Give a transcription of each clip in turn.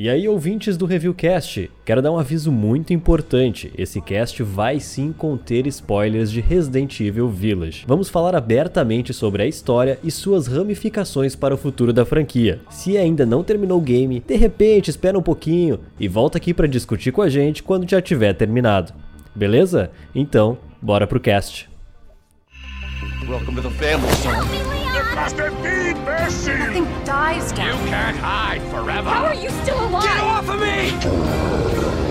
E aí, ouvintes do Reviewcast, quero dar um aviso muito importante. Esse cast vai sim conter spoilers de Resident Evil Village. Vamos falar abertamente sobre a história e suas ramificações para o futuro da franquia. Se ainda não terminou o game, de repente espera um pouquinho e volta aqui para discutir com a gente quando já tiver terminado. Beleza? Então, bora pro cast. Welcome to the family, son. Must been Bessie! Nothing dies You can't hide forever! How are you still alive? Get off of me!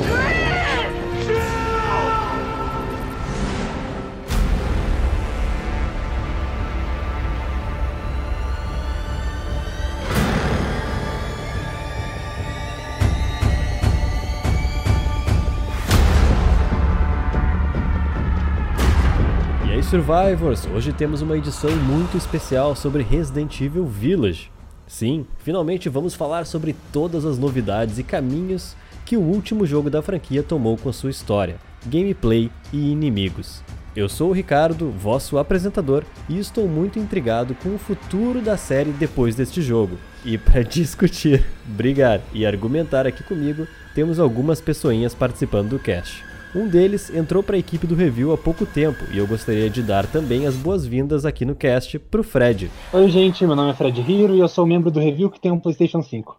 Aí, Survivors! Hoje temos uma edição muito especial sobre Resident Evil Village. Sim, finalmente vamos falar sobre todas as novidades e caminhos que o último jogo da franquia tomou com sua história, gameplay e inimigos. Eu sou o Ricardo, vosso apresentador, e estou muito intrigado com o futuro da série depois deste jogo. E para discutir, brigar e argumentar aqui comigo, temos algumas pessoinhas participando do cast. Um deles entrou para a equipe do review há pouco tempo e eu gostaria de dar também as boas-vindas aqui no cast pro Fred. Oi, gente, meu nome é Fred Hiro e eu sou membro do Review que tem um PlayStation 5.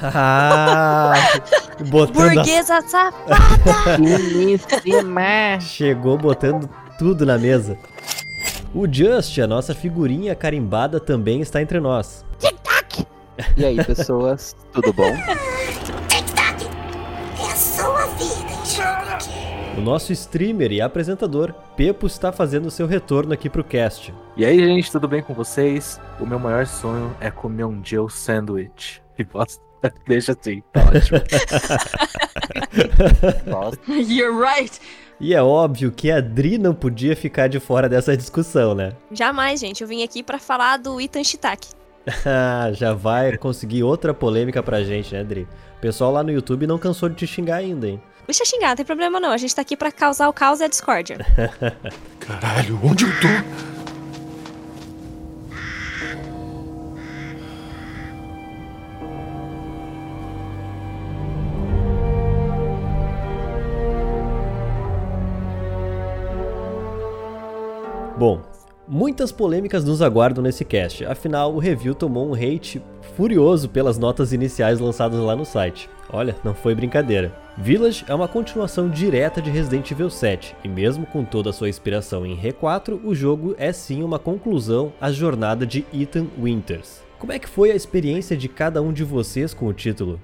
Ah, botando a- Burguesa safada! Belíssima! Chegou botando tudo na mesa. O Just, a nossa figurinha carimbada, também está entre nós. E aí, pessoas, tudo bom? O nosso streamer e apresentador, Pepo, está fazendo seu retorno aqui pro cast. E aí, gente, tudo bem com vocês? O meu maior sonho é comer um Jill Sandwich. E bosta, deixa assim, tá ótimo. Nossa, You're right! E é óbvio que a Dri não podia ficar de fora dessa discussão, né? Jamais, gente. Eu vim aqui pra falar do Ethan Shitake. Ah, Já vai conseguir outra polêmica pra gente, né, Dri? O pessoal lá no YouTube não cansou de te xingar ainda, hein? Deixa xingar, não tem problema não. A gente tá aqui pra causar o caos e a discórdia. Caralho, onde eu tô? Bom, muitas polêmicas nos aguardam nesse cast, afinal o review tomou um hate furioso pelas notas iniciais lançadas lá no site. Olha, não foi brincadeira. Village é uma continuação direta de Resident Evil 7, e mesmo com toda a sua inspiração em R4, o jogo é sim uma conclusão à jornada de Ethan Winters. Como é que foi a experiência de cada um de vocês com o título?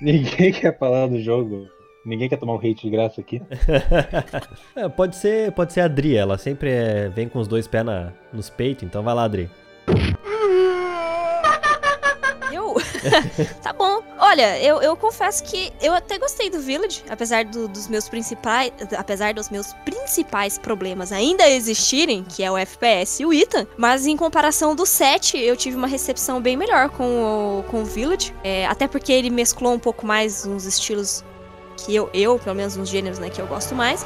Ninguém quer falar do jogo. Ninguém quer tomar um hate de graça aqui. É, pode ser, pode ser a Adri, ela sempre é- vem com os dois pés na- nos peitos, então vai lá, Adri. Eu. tá bom. Olha, eu, eu confesso que eu até gostei do Village, apesar do- dos meus principais. Apesar dos meus principais problemas ainda existirem, que é o FPS e o Ethan. Mas em comparação do 7, eu tive uma recepção bem melhor com o, com o Village. É, até porque ele mesclou um pouco mais uns estilos que eu, eu, pelo menos uns gêneros, né, que eu gosto mais.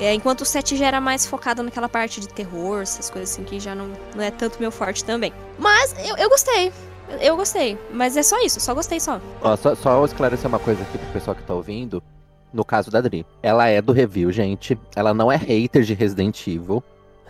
É, enquanto o 7 já era mais focado naquela parte de terror, essas coisas assim, que já não, não é tanto meu forte também. Mas eu, eu gostei. Eu gostei, mas é só isso, só gostei só. Ó, só, só esclarecer uma coisa aqui pro pessoal que tá ouvindo. No caso da Dri, ela é do review, gente. Ela não é hater de Resident Evil.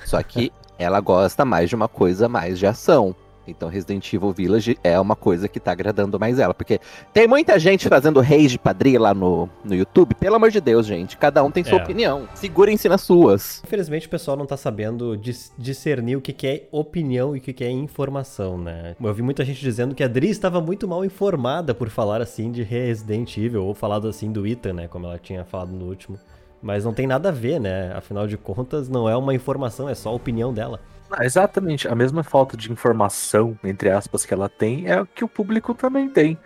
Só que ela gosta mais de uma coisa mais de ação. Então Resident Evil Village é uma coisa que tá agradando mais ela. Porque tem muita gente fazendo rage padri lá no, no YouTube. Pelo amor de Deus, gente. Cada um tem sua É. opinião. Segurem-se nas suas. Infelizmente o pessoal não tá sabendo dis- discernir o que, que é opinião e o que, que é informação, né? Eu vi muita gente dizendo que a Dri estava muito mal informada por falar assim de Resident Evil, ou falado assim do Ethan, né? Como ela tinha falado no último. Mas não tem nada a ver, né? Afinal de contas, não é uma informação, é só a opinião dela. Ah, exatamente, a mesma falta de informação, entre aspas, que ela tem é o que o público também tem.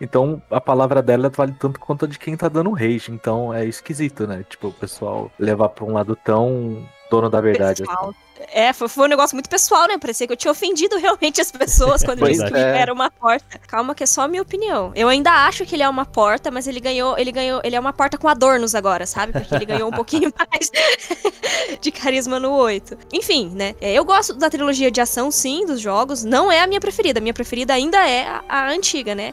Então a palavra dela vale tanto quanto a de quem tá dando rage. Então é esquisito, né? Tipo, o pessoal levar pra um lado tão dono da verdade. pessoal. É, foi, foi um negócio muito pessoal, né? Parecia que eu tinha ofendido realmente as pessoas quando ele Pois disse que é. era uma porta. Calma, que é só a minha opinião. Eu ainda acho que ele é uma porta, mas ele ganhou, ele ganhou, ele é uma porta com adornos agora, sabe? Porque ele ganhou um pouquinho mais de carisma no 8. Enfim, né? É, eu gosto da trilogia de ação, sim, dos jogos. Não é a minha preferida. A minha preferida ainda é a, a antiga, né?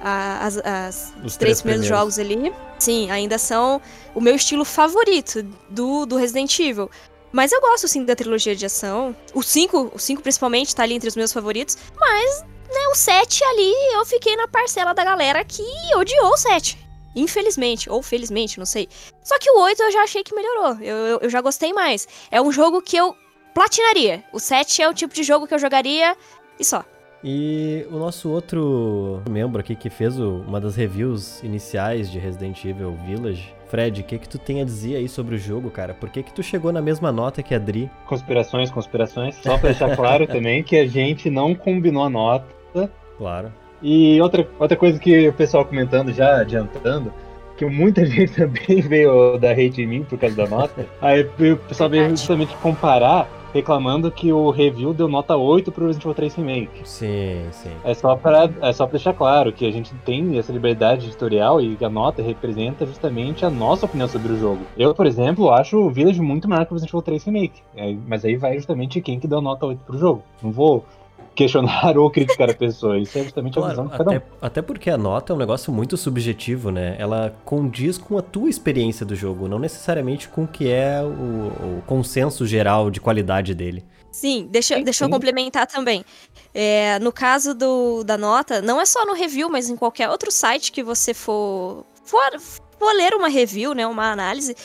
A- as, as- Os os três primeiros jogos ali, sim, ainda são o meu estilo favorito do, do Resident Evil. Mas eu gosto, sim, da trilogia de ação. O 5, o 5 principalmente, tá ali entre os meus favoritos. Mas, né, o 7 ali, eu fiquei na parcela da galera que odiou o 7. Infelizmente, ou felizmente, não sei. Só que o 8 eu já achei que melhorou. Eu, eu, eu já gostei mais. É um jogo que eu platinaria. O 7 é o tipo de jogo que eu jogaria e só. E o nosso outro membro aqui que fez o- uma das reviews iniciais de Resident Evil Village, Fred, o que que tu tem a dizer aí sobre o jogo, cara? Por que que tu chegou na mesma nota que a Dri? Conspirações, conspirações. Só pra deixar claro também que a gente não combinou a nota. Claro. E outra, outra coisa que o pessoal comentando, já adiantando, que muita gente também veio dar hate em mim por causa da nota. Aí o pessoal veio justamente comparar, reclamando que o review deu nota 8 pro Resident Evil 3 Remake. Sim, sim. É só para é só pra deixar claro que a gente tem essa liberdade editorial e a nota representa justamente a nossa opinião sobre o jogo. Eu, por exemplo, acho o Village muito melhor que o Resident Evil 3 Remake. É, mas aí vai justamente quem que deu nota 8 pro jogo. Não vou questionar ou criticar a pessoa. Isso é justamente a visão Claro, de cada um. até, até porque a nota é um negócio muito subjetivo, né? Ela condiz com a tua experiência do jogo, não necessariamente com o que é o, o consenso geral de qualidade dele. Sim, deixa, Sim, deixa eu sim. complementar também. É, no caso do, da nota, não é só no review, mas em qualquer outro site que você for, for, for ler uma review, né, uma análise,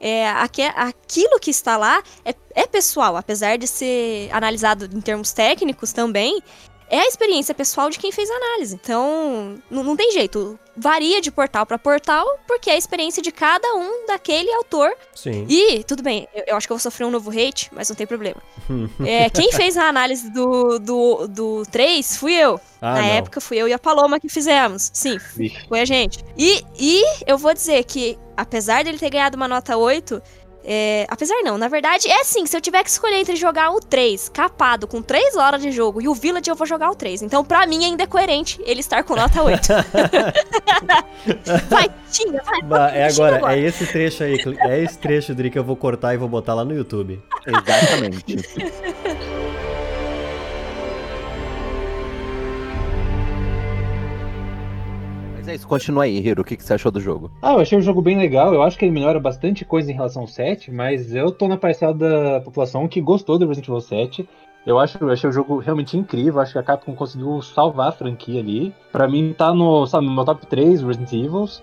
é, aque- aquilo que está lá é, é pessoal, apesar de ser analisado em termos técnicos também, é a experiência pessoal de quem fez a análise. Então, não, não tem jeito. Varia de portal para portal, porque é a experiência de cada um daquele autor Sim. e, tudo bem, eu, eu acho que eu vou sofrer um novo hate, mas não tem problema. É, quem fez a análise do, do, do 3 fui eu. Ah, Na não. época fui eu e a Paloma que fizemos. Sim, Vixe. foi a gente. E, e eu vou dizer que, apesar dele ter ganhado uma nota 8, é, apesar não, na verdade, é assim, se eu tiver que escolher entre jogar o 3 capado com 3 horas de jogo e o Village, eu vou jogar o 3. Então, pra mim, ainda é coerente ele estar com nota 8. vai, xinga, vai. Bah, é xinga agora, é esse trecho aí, é esse trecho, Dri, que eu vou cortar e vou botar lá no YouTube. Exatamente. é isso, continua aí, Hiro. O que, que você achou do jogo? Ah, eu achei o jogo bem legal. Eu acho que ele melhora bastante coisa em relação ao 7, mas eu tô na parcela da população que gostou do Resident Evil 7. Eu acho, eu achei o jogo realmente incrível. Acho que a Capcom conseguiu salvar a franquia ali. Pra mim, tá no, sabe, no meu top 3 Resident Evils.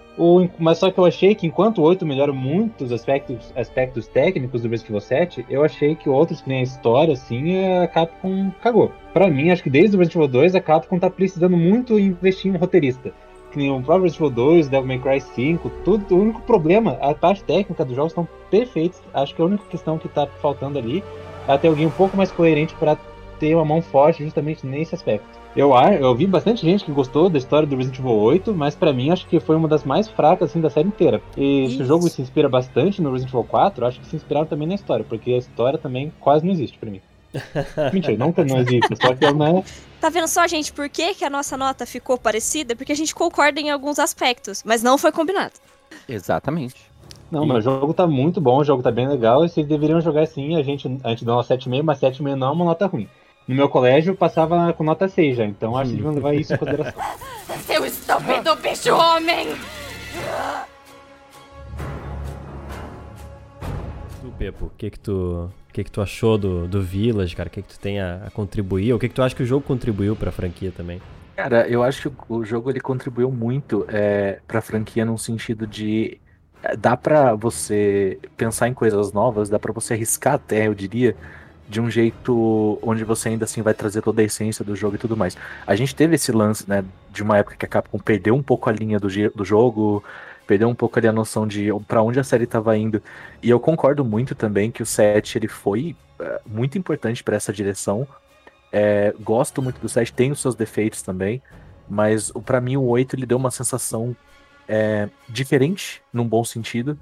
Mas só que eu achei que enquanto o 8 melhora muitos aspectos, aspectos técnicos do Resident Evil 7, eu achei que outros, que nem a história, assim, a Capcom cagou. Pra mim, acho que desde o Resident Evil 2, a Capcom tá precisando muito investir em roteirista que nem o próprio Resident Evil 2, Devil May Cry 5, tudo, o único problema, a parte técnica dos jogos estão perfeitos. Acho que a única questão que tá faltando ali é ter alguém um pouco mais coerente para ter uma mão forte justamente nesse aspecto. Eu, eu vi bastante gente que gostou da história do Resident Evil 8, mas pra mim acho que foi uma das mais fracas assim, da série inteira. E se Isso. o jogo se inspira bastante no Resident Evil 4, acho que se inspiraram também na história, porque a história também quase não existe pra mim. Mentira, nunca não existe, só que ela não é Tá vendo só, gente, por que, que a nossa nota ficou parecida? Porque a gente concorda em alguns aspectos, mas não foi combinado. Exatamente. Não, mas o jogo tá muito bom, o jogo tá bem legal, e vocês deveriam jogar assim, a gente, a gente dá uma 7,5, mas 7,5 não é uma nota ruim. No meu colégio eu passava com nota 6 já, então acho que deviam levar isso em consideração. Seu estúpido bicho homem! Tu, Pepo, o que que tu, que que tu achou do, do Village, cara? O que que tu tem a, a contribuir? O que que tu acha que o jogo contribuiu pra franquia também? Cara, eu acho que o jogo ele contribuiu muito é, pra franquia num sentido de. é, Dá pra você pensar em coisas novas, dá pra você arriscar até, eu diria, de um jeito onde você ainda assim vai trazer toda a essência do jogo e tudo mais. A gente teve esse lance, né, de uma época que a Capcom perdeu um pouco a linha do, do jogo, perdeu um pouco ali a noção de pra onde a série tava indo. E eu concordo muito também que o 7 ele foi é, muito importante pra essa direção. É, gosto muito do 7, tem os seus defeitos também, mas pra mim o 8 ele deu uma sensação é, diferente, num bom sentido,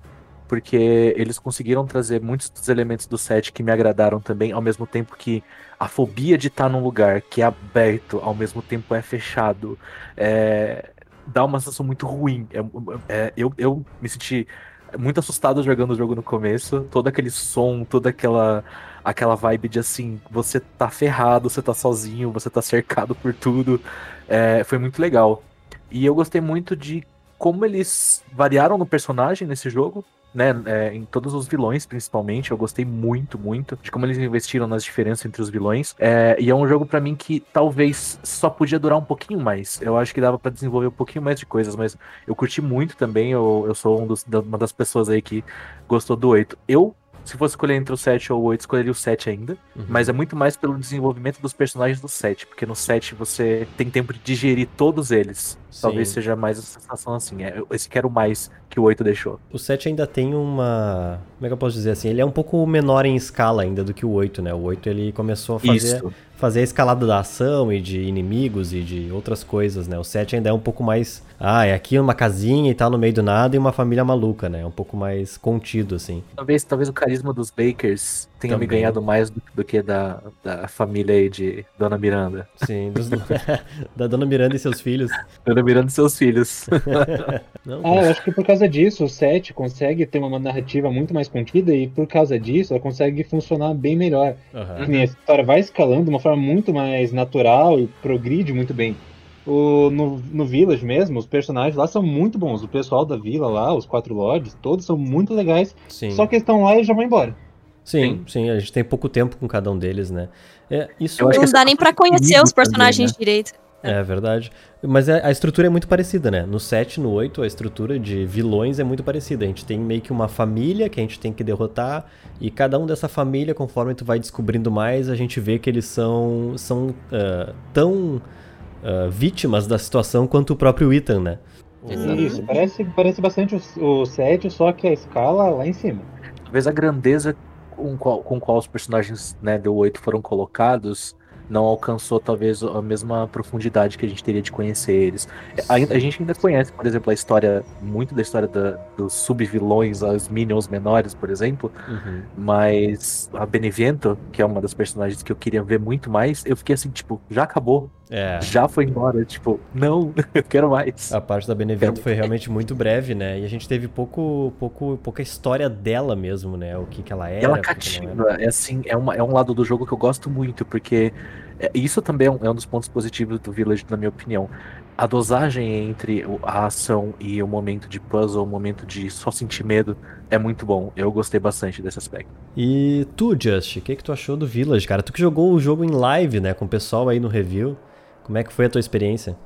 porque eles conseguiram trazer muitos dos elementos do set que me agradaram também, ao mesmo tempo que a fobia de estar num lugar que é aberto, ao mesmo tempo é fechado, é, dá uma sensação muito ruim. É, é, eu, eu me senti muito assustado jogando o jogo no começo, todo aquele som, toda aquela aquela vibe de assim, você tá ferrado, você tá sozinho, você tá cercado por tudo. É, foi muito legal. E eu gostei muito de como eles variaram no personagem nesse jogo né, é, em todos os vilões, principalmente. Eu gostei muito, muito de como eles investiram nas diferenças entre os vilões. É, e é um jogo para mim que talvez só podia durar um pouquinho mais. Eu acho que dava para desenvolver um pouquinho mais de coisas, mas eu curti muito também. Eu, eu sou um dos, uma das pessoas aí que gostou do 8. Eu se fosse escolher entre o 7 ou o 8, escolheria o 7 ainda. Uhum. Mas é muito mais pelo desenvolvimento dos personagens do 7. Porque no 7 você tem tempo de digerir todos eles. Sim. Talvez seja mais a sensação assim. É, esse quero mais que o 8 deixou. O 7 ainda tem uma. Como é que eu posso dizer assim? Ele é um pouco menor em escala ainda do que o 8, né? O 8 ele começou a fazer, fazer a escalada da ação e de inimigos e de outras coisas, né? O 7 ainda é um pouco mais. Ah, é aqui uma casinha e tal no meio do nada e uma família maluca, né? É um pouco mais contido, assim. Talvez, talvez o carisma dos Bakers tenha Também. me ganhado mais do, do, que da, da família aí de Dona Miranda. Sim, dos, da Dona Miranda e seus filhos. Dona Miranda e seus filhos. Não, ah, eu acho que por causa disso o 7 consegue ter uma narrativa muito mais contida e por causa disso ela consegue funcionar bem melhor. Uhum. A história vai escalando de uma forma muito mais natural e progride muito bem. O, no, no Village mesmo, os personagens lá são muito bons. O pessoal da vila lá, os quatro lords, todos são muito legais. Sim. Só que eles estão lá e já vão embora. Sim, sim, sim, a gente tem pouco tempo com cada um deles, né? É, isso não dá nem para conhecer os personagens também, né? direito. É verdade. Mas a, estrutura é muito parecida, né? No 7 no 8, a estrutura de vilões é muito parecida. A gente tem meio que uma família que a gente tem que derrotar, e cada um dessa família, conforme tu vai descobrindo mais, a gente vê que eles são, são uh, tão uh, vítimas da situação quanto o próprio Ethan, né? Isso, parece, parece bastante o, o 7, só que a escala lá em cima. Talvez a grandeza com qual, com qual os personagens né, do 8 foram colocados não alcançou talvez a mesma profundidade que a gente teria de conhecer eles. A, a gente ainda conhece, por exemplo, a história, muito da história da, dos sub-vilões, os minions menores, por exemplo, uhum. mas a Benevento, que é uma das personagens que eu queria ver muito mais, eu fiquei assim, tipo, já acabou. É. Já foi embora, tipo, não, eu quero mais. A parte da Benevento foi realmente muito breve, né? E a gente teve pouco, pouco, pouca história dela mesmo, né? O que, que ela era. Ela cativa, é assim, é, uma, é um lado do jogo que eu gosto muito, porque é, isso também é um, é um dos pontos positivos do Village, na minha opinião. A dosagem entre a ação e o momento de puzzle, o momento de só sentir medo, é muito bom. Eu gostei bastante desse aspecto. E tu, Just, o que, que tu achou do Village, cara? Tu que jogou o jogo em live, né, com o pessoal aí no review. Como é que foi a tua experiência?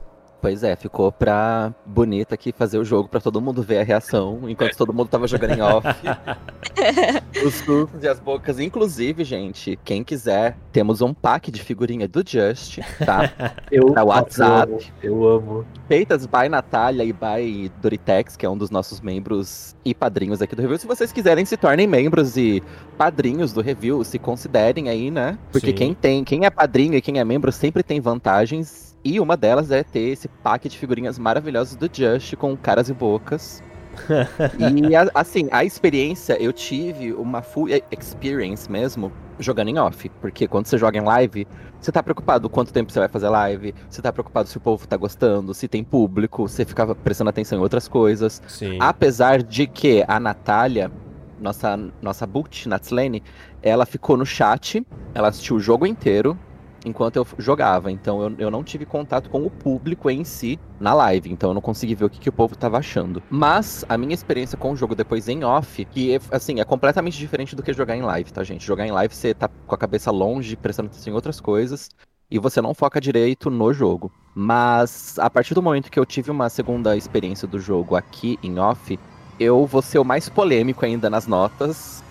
Pois é, ficou pra bonita aqui fazer o jogo pra todo mundo ver a reação, enquanto todo mundo tava jogando em off. Os sustos e as bocas. Inclusive, gente, quem quiser, temos um pack de figurinha do Just, tá? Eu, pra WhatsApp. Eu amo. Eu amo. Feitas by Natália e by Doritex, que é um dos nossos membros e padrinhos aqui do review. Se vocês quiserem, se tornem membros e padrinhos do review, se considerem aí, né? Porque Sim. quem tem, quem é padrinho e quem é membro sempre tem vantagens e uma delas é ter esse pack de figurinhas maravilhosas do Just com caras e bocas. e assim, a experiência, eu tive uma full experience mesmo jogando em off. Porque quando você joga em live, você tá preocupado quanto tempo você vai fazer live, você tá preocupado se o povo tá gostando, se tem público, você ficava prestando atenção em outras coisas. Sim. Apesar de que a Natália, nossa, nossa boot, Natslane, ela ficou no chat, ela assistiu o jogo inteiro, enquanto eu jogava. Então eu, eu não tive contato com o público em si na live. Então eu não consegui ver o que, que o povo tava achando. Mas a minha experiência com o jogo depois em off, que assim, é completamente diferente do que jogar em live, tá, gente? Jogar em live você tá com a cabeça longe, prestando atenção em outras coisas. E você não foca direito no jogo. Mas a partir do momento que eu tive uma segunda experiência do jogo aqui em off, eu vou ser o mais polêmico ainda nas notas.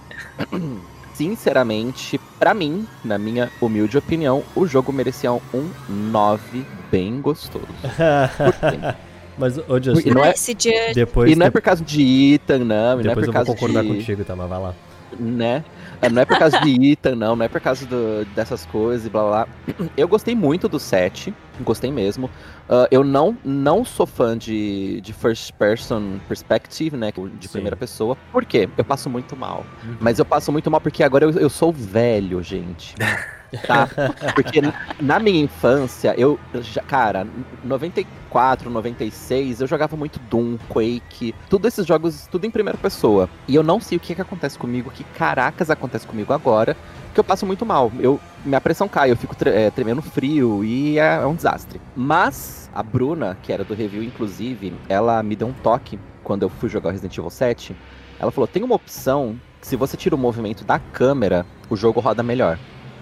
sinceramente, para mim, na minha humilde opinião, o jogo merecia um 9 bem gostoso. Mas, ô, Justin, não é, depois, e não é por causa de Ethan, não. Depois não é por eu causa vou concordar de... contigo, tá? Mas vai lá. né? É, não é por causa de Ethan, não, não é por causa do- dessas coisas e blá blá. Eu gostei muito do set, gostei mesmo. Ah, eu não, não sou fã de, de first person perspective, né? De Sim. primeira pessoa. Por quê? Eu passo muito mal. Mas eu passo muito mal porque agora eu, eu sou velho, gente. Tá? Porque na minha infância, eu. já- Cara, 94, 96, eu jogava muito Doom, Quake, todos esses jogos, tudo em primeira pessoa. E eu não sei o que, que acontece comigo, que caracas acontece comigo agora, que eu passo muito mal. Eu, minha pressão cai, eu fico tre- é, tremendo frio e é, é um desastre. Mas a Bruna, que era do review, inclusive, ela me deu um toque quando eu fui jogar Resident Evil 7. Ela falou: tem uma opção que se você tira o movimento da câmera, o jogo roda melhor.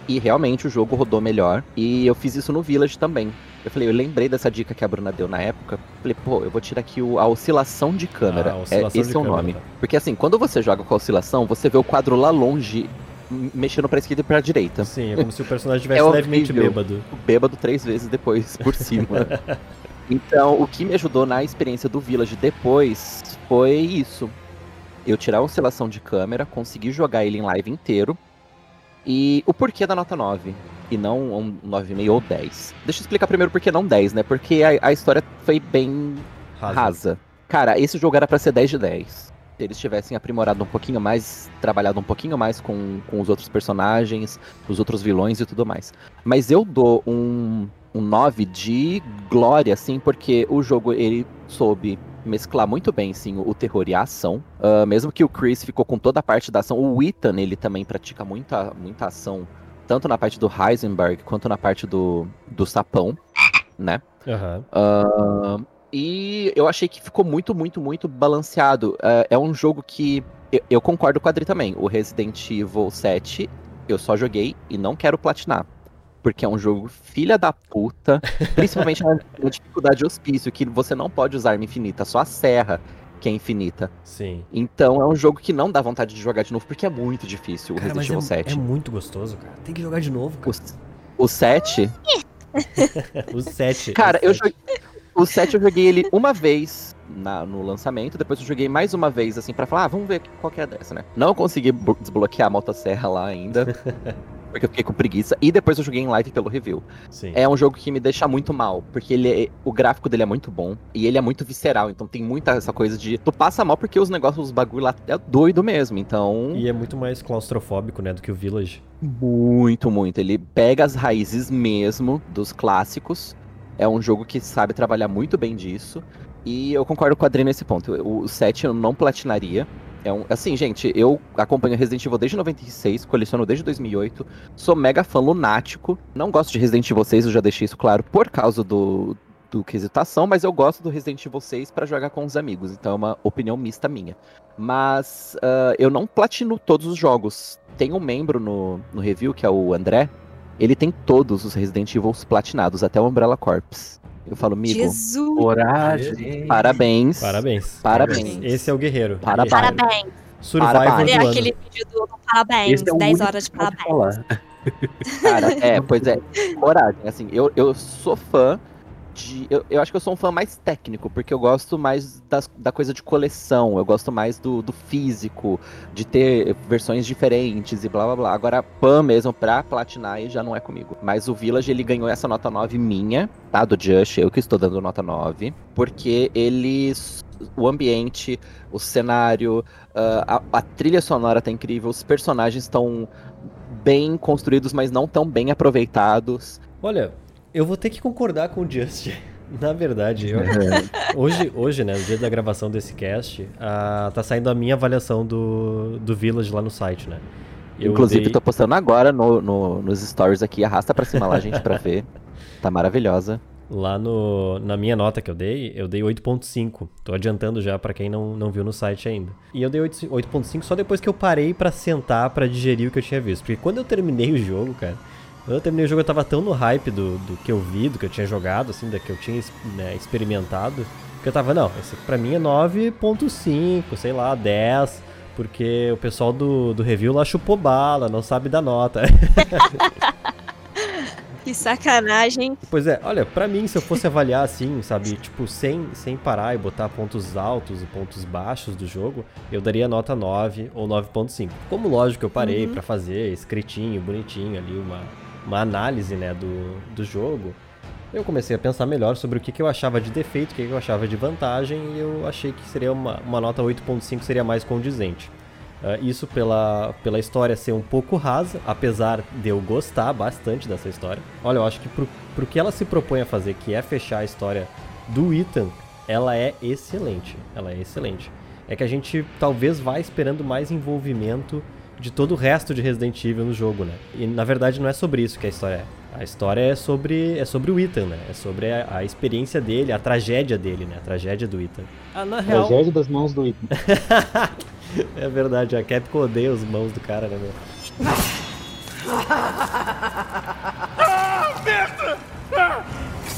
E realmente o jogo rodou melhor. E eu fiz isso no Village também. Eu falei, eu lembrei dessa dica que a Bruna deu na época. Falei, pô, eu vou tirar aqui o- a oscilação de câmera. Ah, a É, oscilação esse é o nome. tá. Porque assim, quando você joga com a oscilação, você vê o quadro lá longe, mexendo pra esquerda e pra direita. Sim, é como se o personagem estivesse É levemente horrível. bêbado. Bêbado três vezes depois, por cima. então, o que me ajudou na experiência do Village depois foi isso. Eu tirar a oscilação de câmera, conseguir jogar ele em live inteiro. E o porquê da nota 9 e não um 9,5 ou 10. Deixa eu explicar primeiro por que não 10, né? Porque a, a história foi bem Rasa. rasa. Cara, esse jogo era pra ser 10 de 10. Se eles tivessem aprimorado um pouquinho mais, trabalhado um pouquinho mais com, com os outros personagens, os outros vilões e tudo mais. Mas eu dou um, um 9 de glória, assim, porque o jogo ele soube mesclar muito bem, sim, o terror e a ação. Ah, mesmo que o Chris ficou com toda a parte da ação, o Ethan, ele também pratica muita, muita ação, tanto na parte do Heisenberg quanto na parte do, do sapão, né? Aham. Ah, e eu achei que ficou muito, muito, muito balanceado. É, é um jogo que eu, eu concordo com a Adri também. O Resident Evil 7 eu só joguei e não quero platinar. Porque é um jogo filha da puta, principalmente na, na dificuldade de hospício, que você não pode usar arma infinita, só a serra que é infinita. Sim. Então é um jogo que não dá vontade de jogar de novo, porque é muito difícil o Cara, Resident mas Evil é, 7. é muito gostoso, cara. Tem que jogar de novo, cara. O, o 7, O 7. Cara, o eu 7. joguei. O 7 eu joguei ele uma vez na- no lançamento, depois eu joguei mais uma vez, assim, pra falar, ah, vamos ver qual que é dessa, né? Não consegui desbloquear a motosserra lá ainda, porque eu fiquei com preguiça, e depois eu joguei em live pelo review. Sim. É um jogo que me deixa muito mal, porque ele é- o gráfico dele é muito bom, e ele é muito visceral, então tem muita essa coisa de, tu passa mal porque os negócios, os bagulho lá é doido mesmo, então... E é muito mais claustrofóbico, né, do que o Village. Muito, muito. Ele pega as raízes mesmo dos clássicos. É um jogo que sabe trabalhar muito bem disso. E eu concordo com a Adri nesse ponto. O 7 eu não platinaria. É um, assim, gente, eu acompanho Resident Evil desde 96, coleciono desde 2008, sou mega fã lunático. Não gosto de Resident Evil 6, eu já deixei isso claro, por causa do, do quesitação, mas eu gosto do Resident Evil 6 pra jogar com os amigos, então é uma opinião mista minha. Mas ah, eu não platino todos os jogos. Tem um membro no, no review, que é o André, ele tem todos os Resident Evil platinados, até o Umbrella Corps. Eu falo, amigo, Jesus! Coragem. parabéns. Parabéns. Parabéns. Esse é o guerreiro. Parabéns. Parabéns! Survivor Parabéns. Do ano. aquele vídeo do, parabéns, Esse é o 10 único horas de parabéns. Cara, é, pois é. Coragem. Assim, eu, eu sou fã de. Eu, eu acho que eu sou um fã mais técnico, porque eu gosto mais das, da coisa de coleção. Eu gosto mais do, do físico, de ter versões diferentes e blá blá blá. Agora, fã mesmo pra platinar já não é comigo. Mas o Village, ele ganhou essa nota 9 minha, tá? Do Just, eu que estou dando nota 9. Porque eles. O ambiente, o cenário, ah, a, a trilha sonora tá incrível, os personagens estão bem construídos, mas não tão bem aproveitados. Olha, eu vou ter que concordar com o Just. Na verdade, eu- hoje, hoje, né, no dia da gravação desse cast, tá saindo a minha avaliação do, do Village lá no site, né? Eu Inclusive, dei- tô postando agora no, no- nos stories aqui, arrasta pra cima lá, gente, pra ver. Tá maravilhosa. Lá no, na minha nota que eu dei, eu dei 8.5. Tô adiantando já pra quem não, não viu no site ainda. E eu dei 8 8.5 só depois que eu parei pra sentar pra digerir o que eu tinha visto. Porque quando eu terminei o jogo, cara, eu terminei o jogo eu tava tão no hype do, do que eu vi, do que eu tinha jogado, assim, da que eu tinha né, experimentado, que eu tava, não, esse aqui pra mim é 9.5, sei lá, 10. Porque o pessoal do, do review lá chupou bala, não sabe da nota. Que sacanagem. Pois é, olha, pra mim, se eu fosse avaliar assim, sabe, tipo, sem, sem parar e botar pontos altos e pontos baixos do jogo, eu daria nota 9 ou 9.5. Como lógico, eu parei Uhum. pra fazer escritinho, bonitinho ali, uma, uma análise, né, do, do jogo. Eu comecei a pensar melhor sobre o que, que eu achava de defeito, o que, que eu achava de vantagem, e eu achei que seria uma, uma nota 8.5 seria mais condizente. Ah, isso pela, pela história ser um pouco rasa, apesar de eu gostar bastante dessa história. Olha, eu acho que pro, pro que ela se propõe a fazer, que é fechar a história do Ethan, ela é excelente. Ela é excelente. É que a gente talvez vá esperando mais envolvimento de todo o resto de Resident Evil no jogo, né? E na verdade não é sobre isso que a história é. A história é sobre, é sobre o Ethan, né? É sobre a, a experiência dele, a tragédia dele, né? A tragédia do Ethan. Ah, na real, Tragédia das mãos do Ethan. é verdade, a Capcom odeia os mãos do cara, né, meu?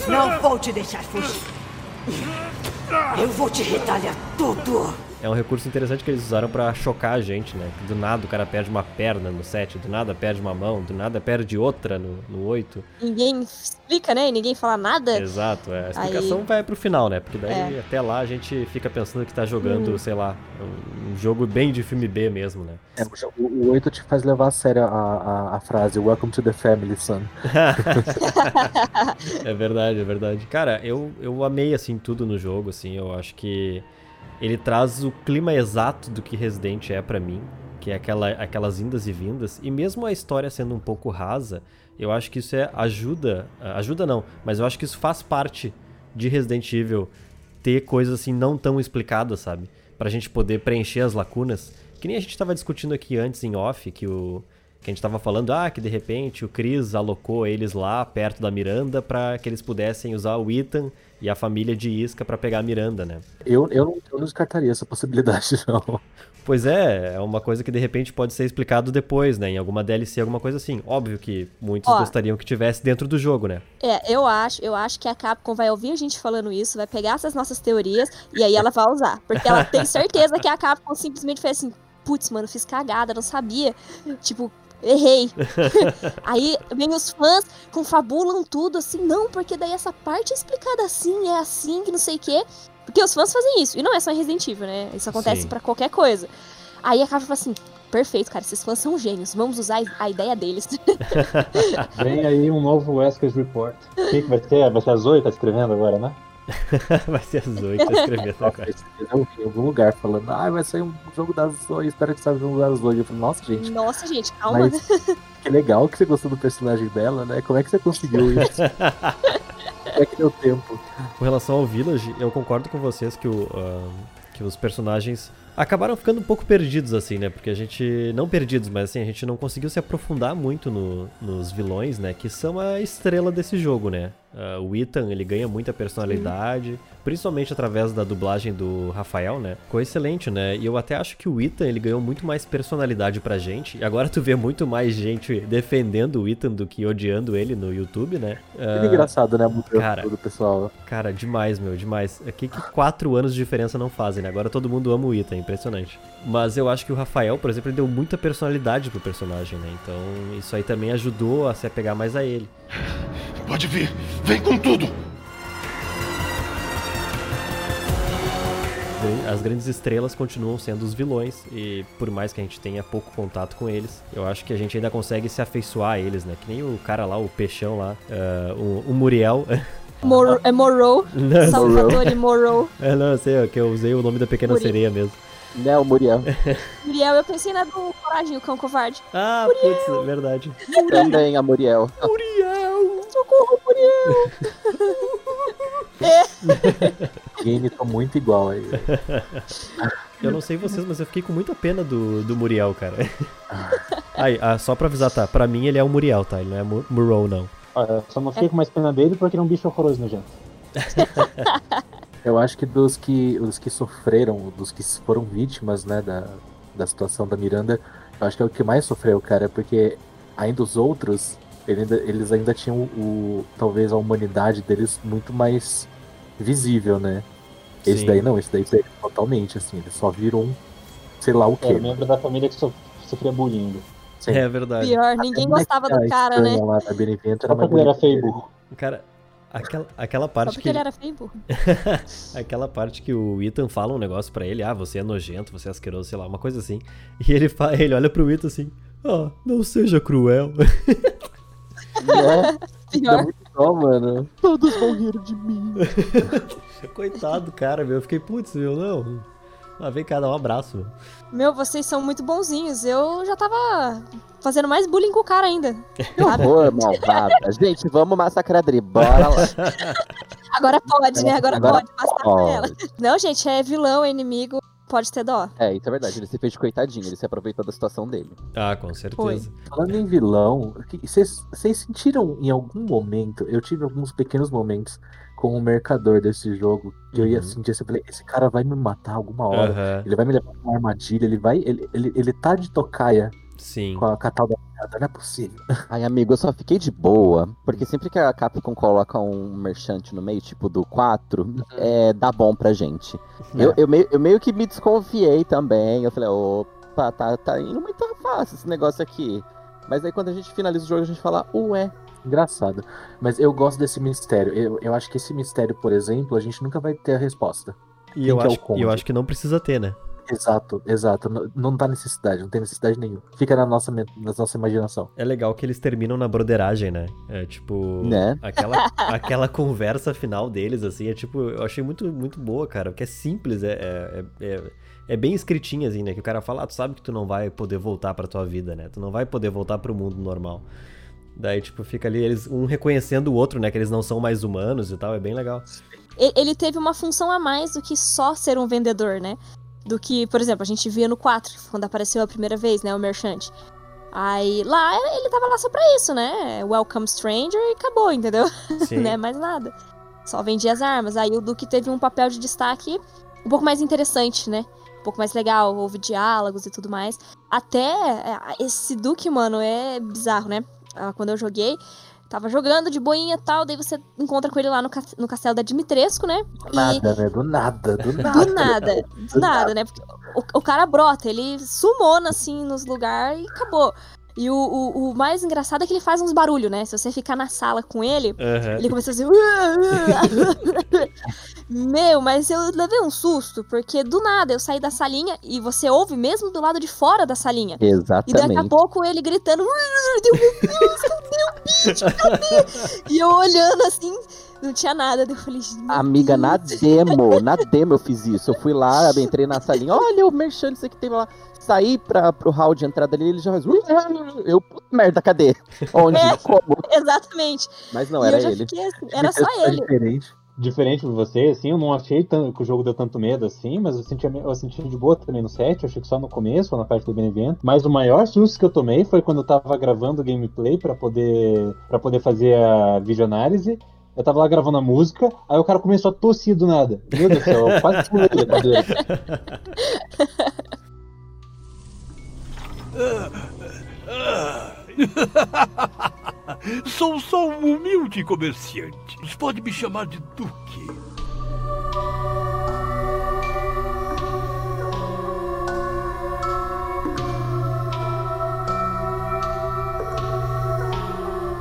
Não vou te deixar fugir. Eu vou te retalhar tudo. É um recurso interessante que eles usaram pra chocar a gente, né? Do nada o cara perde uma perna no 7, do nada perde uma mão, do nada perde outra no, no 8. Ninguém explica, né? Ninguém fala nada. Exato, é. a explicação vai pro final, né? Porque daí É. até lá a gente fica pensando que tá jogando, Uhum. sei lá, um, um jogo bem de filme B mesmo, né? É, o jogo- o 8 te faz levar a sério a, a, a frase Welcome to the family, son. é verdade, é verdade. Cara, eu, eu amei, assim, tudo no jogo, assim, eu acho que ele traz o clima exato do que Resident é pra mim, que é aquela, aquelas indas e vindas, e mesmo a história sendo um pouco rasa, eu acho que isso é ajuda, ajuda não, mas eu acho que isso faz parte de Resident Evil ter coisas assim não tão explicadas, sabe? Pra gente poder preencher as lacunas, que nem a gente tava discutindo aqui antes em off, que o que a gente tava falando, ah, que de repente o Chris alocou eles lá perto da Miranda pra que eles pudessem usar o Ethan e a família de Isca pra pegar a Miranda, né? Eu, eu, não, eu não descartaria essa possibilidade, não. Pois é, é uma coisa que de repente pode ser explicado depois, né? Em alguma DLC, alguma coisa assim. Óbvio que muitos Ó. gostariam que tivesse dentro do jogo, né? É, eu acho, eu acho que a Capcom vai ouvir a gente falando isso, vai pegar essas nossas teorias e aí ela vai usar. Porque ela tem certeza que a Capcom simplesmente fez assim, putz, mano, fiz cagada, não sabia. Tipo, errei. aí vem os fãs, confabulam tudo assim, não, porque daí essa parte é explicada assim, é assim, que não sei o quê. Porque os fãs fazem isso. E não é só em Resident Evil, né? Isso acontece pra qualquer coisa. Aí a Capcom fala assim, perfeito, cara, esses fãs são gênios, vamos usar a ideia deles. Vem aí um novo Wesker's Report. O que, que vai ser? Vai ser a Zoe tá escrevendo agora, né? vai ser às oito tá escrevendo agora. eu vi em algum lugar falando, ah, vai sair um jogo da Zoe, espero que saia um jogo da Zoe. Eu falei, nossa, gente, Nossa, gente, calma. mas que legal que você gostou do personagem dela, né? Como é que você conseguiu isso? Como é que deu tempo? Com relação ao Village, eu concordo com vocês que, o, ah, que os personagens acabaram ficando um pouco perdidos, assim, né? Porque a gente. Não perdidos, mas assim, a gente não conseguiu se aprofundar muito no- nos vilões, né? Que são a estrela desse jogo, né? Ah, o Ethan, ele ganha muita personalidade, principalmente através da dublagem do Rafael, né? Ficou excelente, né? E eu até acho que o Ethan, ele ganhou muito mais personalidade pra gente. E agora tu vê muito mais gente defendendo o Ethan do que odiando ele no YouTube, né? Que Ah, engraçado, né? Mudança cara. do pessoal. Cara, demais, meu, demais. O que, quatro anos de diferença não fazem, né? Agora todo mundo ama o é impressionante. Mas eu acho que o Rafael, por exemplo, ele deu muita personalidade pro personagem, né? Então isso aí também ajudou a se apegar mais a ele. Pode vir. Vem com tudo. As grandes estrelas continuam sendo os vilões, e por mais que a gente tenha pouco contato com eles, eu acho que a gente ainda consegue se afeiçoar a eles, né? Que nem o cara lá, o peixão lá, ah, o, o Muriel. Mor é Morrow, Salvador e Morrow. é, não, eu sei, é que eu usei o nome da pequena Muriel. sereia mesmo. Né, o Muriel. Muriel, eu pensei na do Coragem, o cão covarde. Ah, putz, é verdade. Também a Muriel. Muriel! Socorro, Muriel! Ninguém imitou muito igual aí. Eu não sei vocês, mas eu fiquei com muita pena do, do Muriel, cara. Aí, ah, só pra avisar, tá? Pra mim ele é o Muriel, tá? Ele não é Mu- Murrow, não. Olha, só não fiquei com mais pena dele porque ele é um bicho horroroso nojento. Eu acho que dos que os que sofreram, dos que foram vítimas, né, da, da situação da Miranda, eu acho que é o que mais sofreu, cara, porque ainda os outros, ele ainda- eles ainda tinham o, talvez a humanidade deles muito mais visível, né? Esse Sim. daí não, esse daí perdeu totalmente, assim, ele só virou um, sei lá o Era quê. membro da família que so- sofria bullying. Sim. É verdade. Pior, ninguém é gostava a do cara, né? Lá da Benevento era era feio burro. Cara, aquela, aquela Só parte porque que ele era feio, burro. aquela parte que o Ethan fala um negócio pra ele, ah, você é nojento, você é asqueroso, sei lá, uma coisa assim. E ele fa... ele olha pro Ethan assim, ah, não seja cruel. É, dá muito dó, mano. Todos vão rir de mim. Coitado, cara, meu. Eu fiquei, putz, meu, não. Ah, vem cá, dá um abraço. meu. Vocês são muito bonzinhos. Eu já tava fazendo mais bullying com o cara ainda. Que horror, malvada. Gente, vamos massacrar a Dri. Bora lá. Agora pode, né? Agora, Agora pode pode. ela. Não, gente, é vilão, é inimigo. Pode ter dó. É, isso é verdade. Ele se fez de coitadinho. Ele se aproveitou da situação dele. Ah, com certeza. Falando em vilão, vocês sentiram em algum momento? Eu tive alguns pequenos momentos com o mercador desse jogo. Que eu ia Uhum. sentir assim, eu falei, esse cara vai me matar alguma hora. Aham, Ele vai me levar pra uma armadilha, ele vai. Ele, ele, ele tá de tocaia sim. com a, com a tal da piada, não é possível. Ai, amigo, eu só fiquei de boa. Porque sempre que a Capcom coloca um merchant no meio, tipo do 4, é, dá bom pra gente. Eu, eu, meio, eu meio que me desconfiei também. Eu falei, opa, tá, tá indo muito fácil esse negócio aqui. Mas aí quando a gente finaliza o jogo, a gente fala, ué. Engraçado. Mas eu gosto desse mistério. Eu, eu acho que esse mistério, por exemplo, a gente nunca vai ter a resposta. E Quem eu é acho, e eu acho que não precisa ter, né? Exato, exato. Não, não dá necessidade, não tem necessidade nenhuma. Fica na nossa, na nossa imaginação. É legal que eles terminam na broderagem, né? É tipo. Né? Aquela, aquela conversa final deles, assim, é tipo. Eu achei muito, muito boa, cara. Porque é simples, é, é, é, é bem escritinho, assim, né? Que o cara fala, ah, tu sabe que tu não vai poder voltar pra tua vida, né? Tu não vai poder voltar pro mundo normal. Daí, tipo, fica ali eles um reconhecendo o outro, né? Que eles não são mais humanos e tal. É bem legal. Ele teve uma função a mais do que só ser um vendedor, né? Do que, por exemplo, a gente via no 4, quando apareceu a primeira vez, né? O Merchant. Aí lá ele tava lá só pra isso, né? Welcome Stranger e acabou, entendeu? Né? Mais nada. Só vendia as armas. Aí o Duke teve um papel de destaque um pouco mais interessante, né? Um pouco mais legal, houve diálogos e tudo mais. Até é, esse Duke, mano, é bizarro, né? Ah, Quando eu joguei, tava jogando de boinha e tal, daí você encontra com ele lá no, cas- no castelo da Dimitrescu, né? Do nada, né? Do nada, do nada. Do nada, do nada, né? Porque o, o cara brota, ele sumona assim nos lugares e acabou. E o, o, o mais engraçado é que ele faz uns barulhos, né? Se você ficar na sala com ele, Aham. ele começa assim. Meu, mas eu levei um susto, porque do nada eu saí da salinha e você ouve mesmo do lado de fora da salinha. E daqui a Exatamente. pouco ele gritando. Meu Deus, cadê o bicho? Cadê? E eu olhando assim, não tinha nada. Eu falei, Amiga, na demo, na demo eu fiz isso. Eu fui lá, entrei na salinha, olha o merchant, isso aqui tem lá. Saí pra, pro hall de entrada ali, ele já faz. Eu, puta merda, cadê? Onde? É. Como? Exatamente. Mas não e era ele. fiquei assim, era só ele. diferente. Diferente de você, assim, eu não achei tan- que o jogo deu tanto medo assim, mas eu senti, eu senti de boa também no set, eu achei que só no começo, ou na parte do Benevento. Mas o maior susto que eu tomei foi quando eu tava gravando o gameplay pra poder para poder fazer a videoanálise. Eu tava lá gravando a música, aí o cara começou a tossir do nada. Meu Deus do céu, eu quase pulei cadeira. Sou só um humilde comerciante. Você pode me chamar de Duque.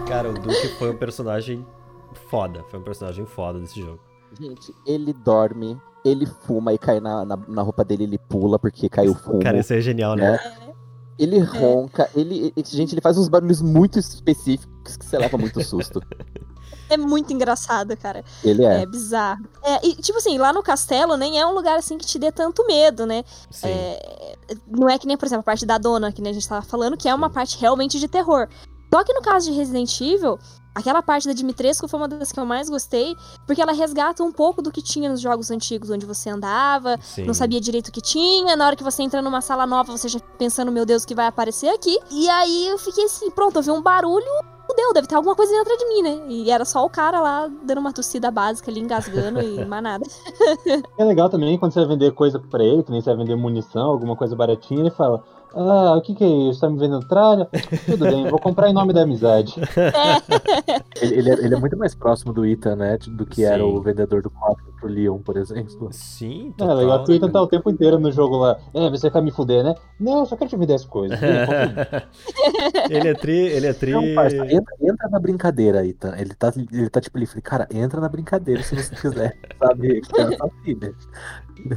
Cara, o Duke foi um personagem foda. Foi um personagem foda desse jogo. Gente, ele dorme, ele fuma e cai na, na, na roupa dele, ele pula porque caiu fumo. Cara, isso é genial, né? né? Ele ronca, ele. ele- Gente, ele faz uns barulhos muito específicos que você leva muito susto. É muito engraçado, cara. Ele É, é. bizarro. É, e, tipo assim, lá no castelo nem é um lugar assim que te dê tanto medo, né? Sim. É, não é que nem, por exemplo, a parte da dona, que a gente tava falando, que é uma Sim. parte realmente de terror. Só que no caso de Resident Evil, aquela parte da Dimitrescu foi uma das que eu mais gostei, porque ela resgata um pouco do que tinha nos jogos antigos, onde você andava, Sim. não sabia direito o que tinha, na hora que você entra numa sala nova, você já fica pensando, meu Deus, o que vai aparecer aqui? E aí eu fiquei assim, pronto, eu vi um barulho, fudeu, deve ter alguma coisa dentro de mim, né? E era só o cara lá dando uma tossida básica ali, engasgando e mais nada. É legal também quando você vai vender coisa pra ele, que nem você vai vender munição, alguma coisa baratinha, ele fala: Ah, o que que é isso? Tá me vendendo tralha? Tudo bem, vou comprar em nome da amizade. Ele, ele, é, ele é muito mais próximo do Ethan, né? Do que era Sim. o vendedor do copo pro Leon, por exemplo. Sim, É, total. legal que o Ethan tá o tempo inteiro no jogo lá. É, você quer me fuder, né? Não, eu só quero te vender as coisas. ele é tri, ele é tri. Não, parça, entra, entra na brincadeira, Ethan. Ele tá, ele tá tipo ali, falei, cara, entra na brincadeira se você quiser, sabe? Que é a sua filha.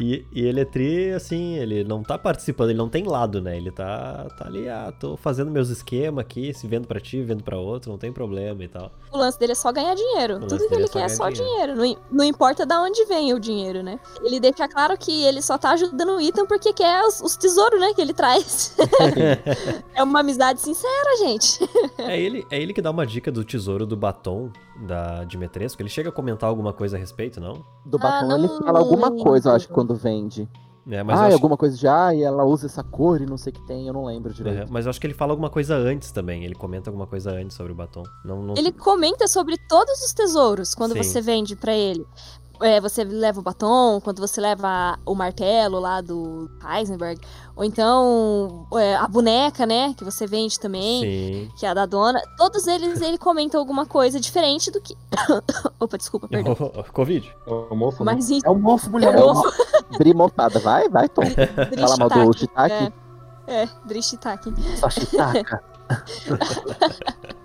E, e ele é tri, assim, ele não tá participando, ele não tem lado, né? Ele tá, tá ali, ah, tô fazendo meus esquemas aqui, se vendo pra ti, vendo pra outro, não tem problema e tal. O lance dele é só ganhar dinheiro. lance Tudo que dele ele é quer é só dinheiro. dinheiro. Não, não importa da onde vem o dinheiro, né? Ele deixa claro que ele só tá ajudando o Ethan porque quer os, os tesouros, né? Que ele traz. é uma amizade sincera, gente. É ele, é ele que dá uma dica do tesouro do batom da Dimitrescu. Ele chega a comentar alguma coisa a respeito, não? Do Ah, batom não ele fala alguma coisa, eu acho, quando vende. É, mas, ah, acho, alguma coisa de, ah, e ela usa essa cor e não sei o que tem, eu não lembro é, direito. mas eu acho que ele fala alguma coisa antes também. Ele comenta alguma coisa antes sobre o batom. Não, não... Ele comenta sobre todos os tesouros quando Sim. você vende pra ele. É, você leva o batom, quando você leva o martelo lá do Heisenberg. Ou então é, a boneca, né? Que você vende também. Sim. Que é a da dona. Todos eles ele comenta alguma coisa diferente do que. Opa, desculpa, perdão. Covid. O mofo, né? Mas É um mofo, mulher. É um mofo. Bri mofada, vai, vai, Tom. Fala mal do Shiitake. É, é Drishitaki. Só chitaca.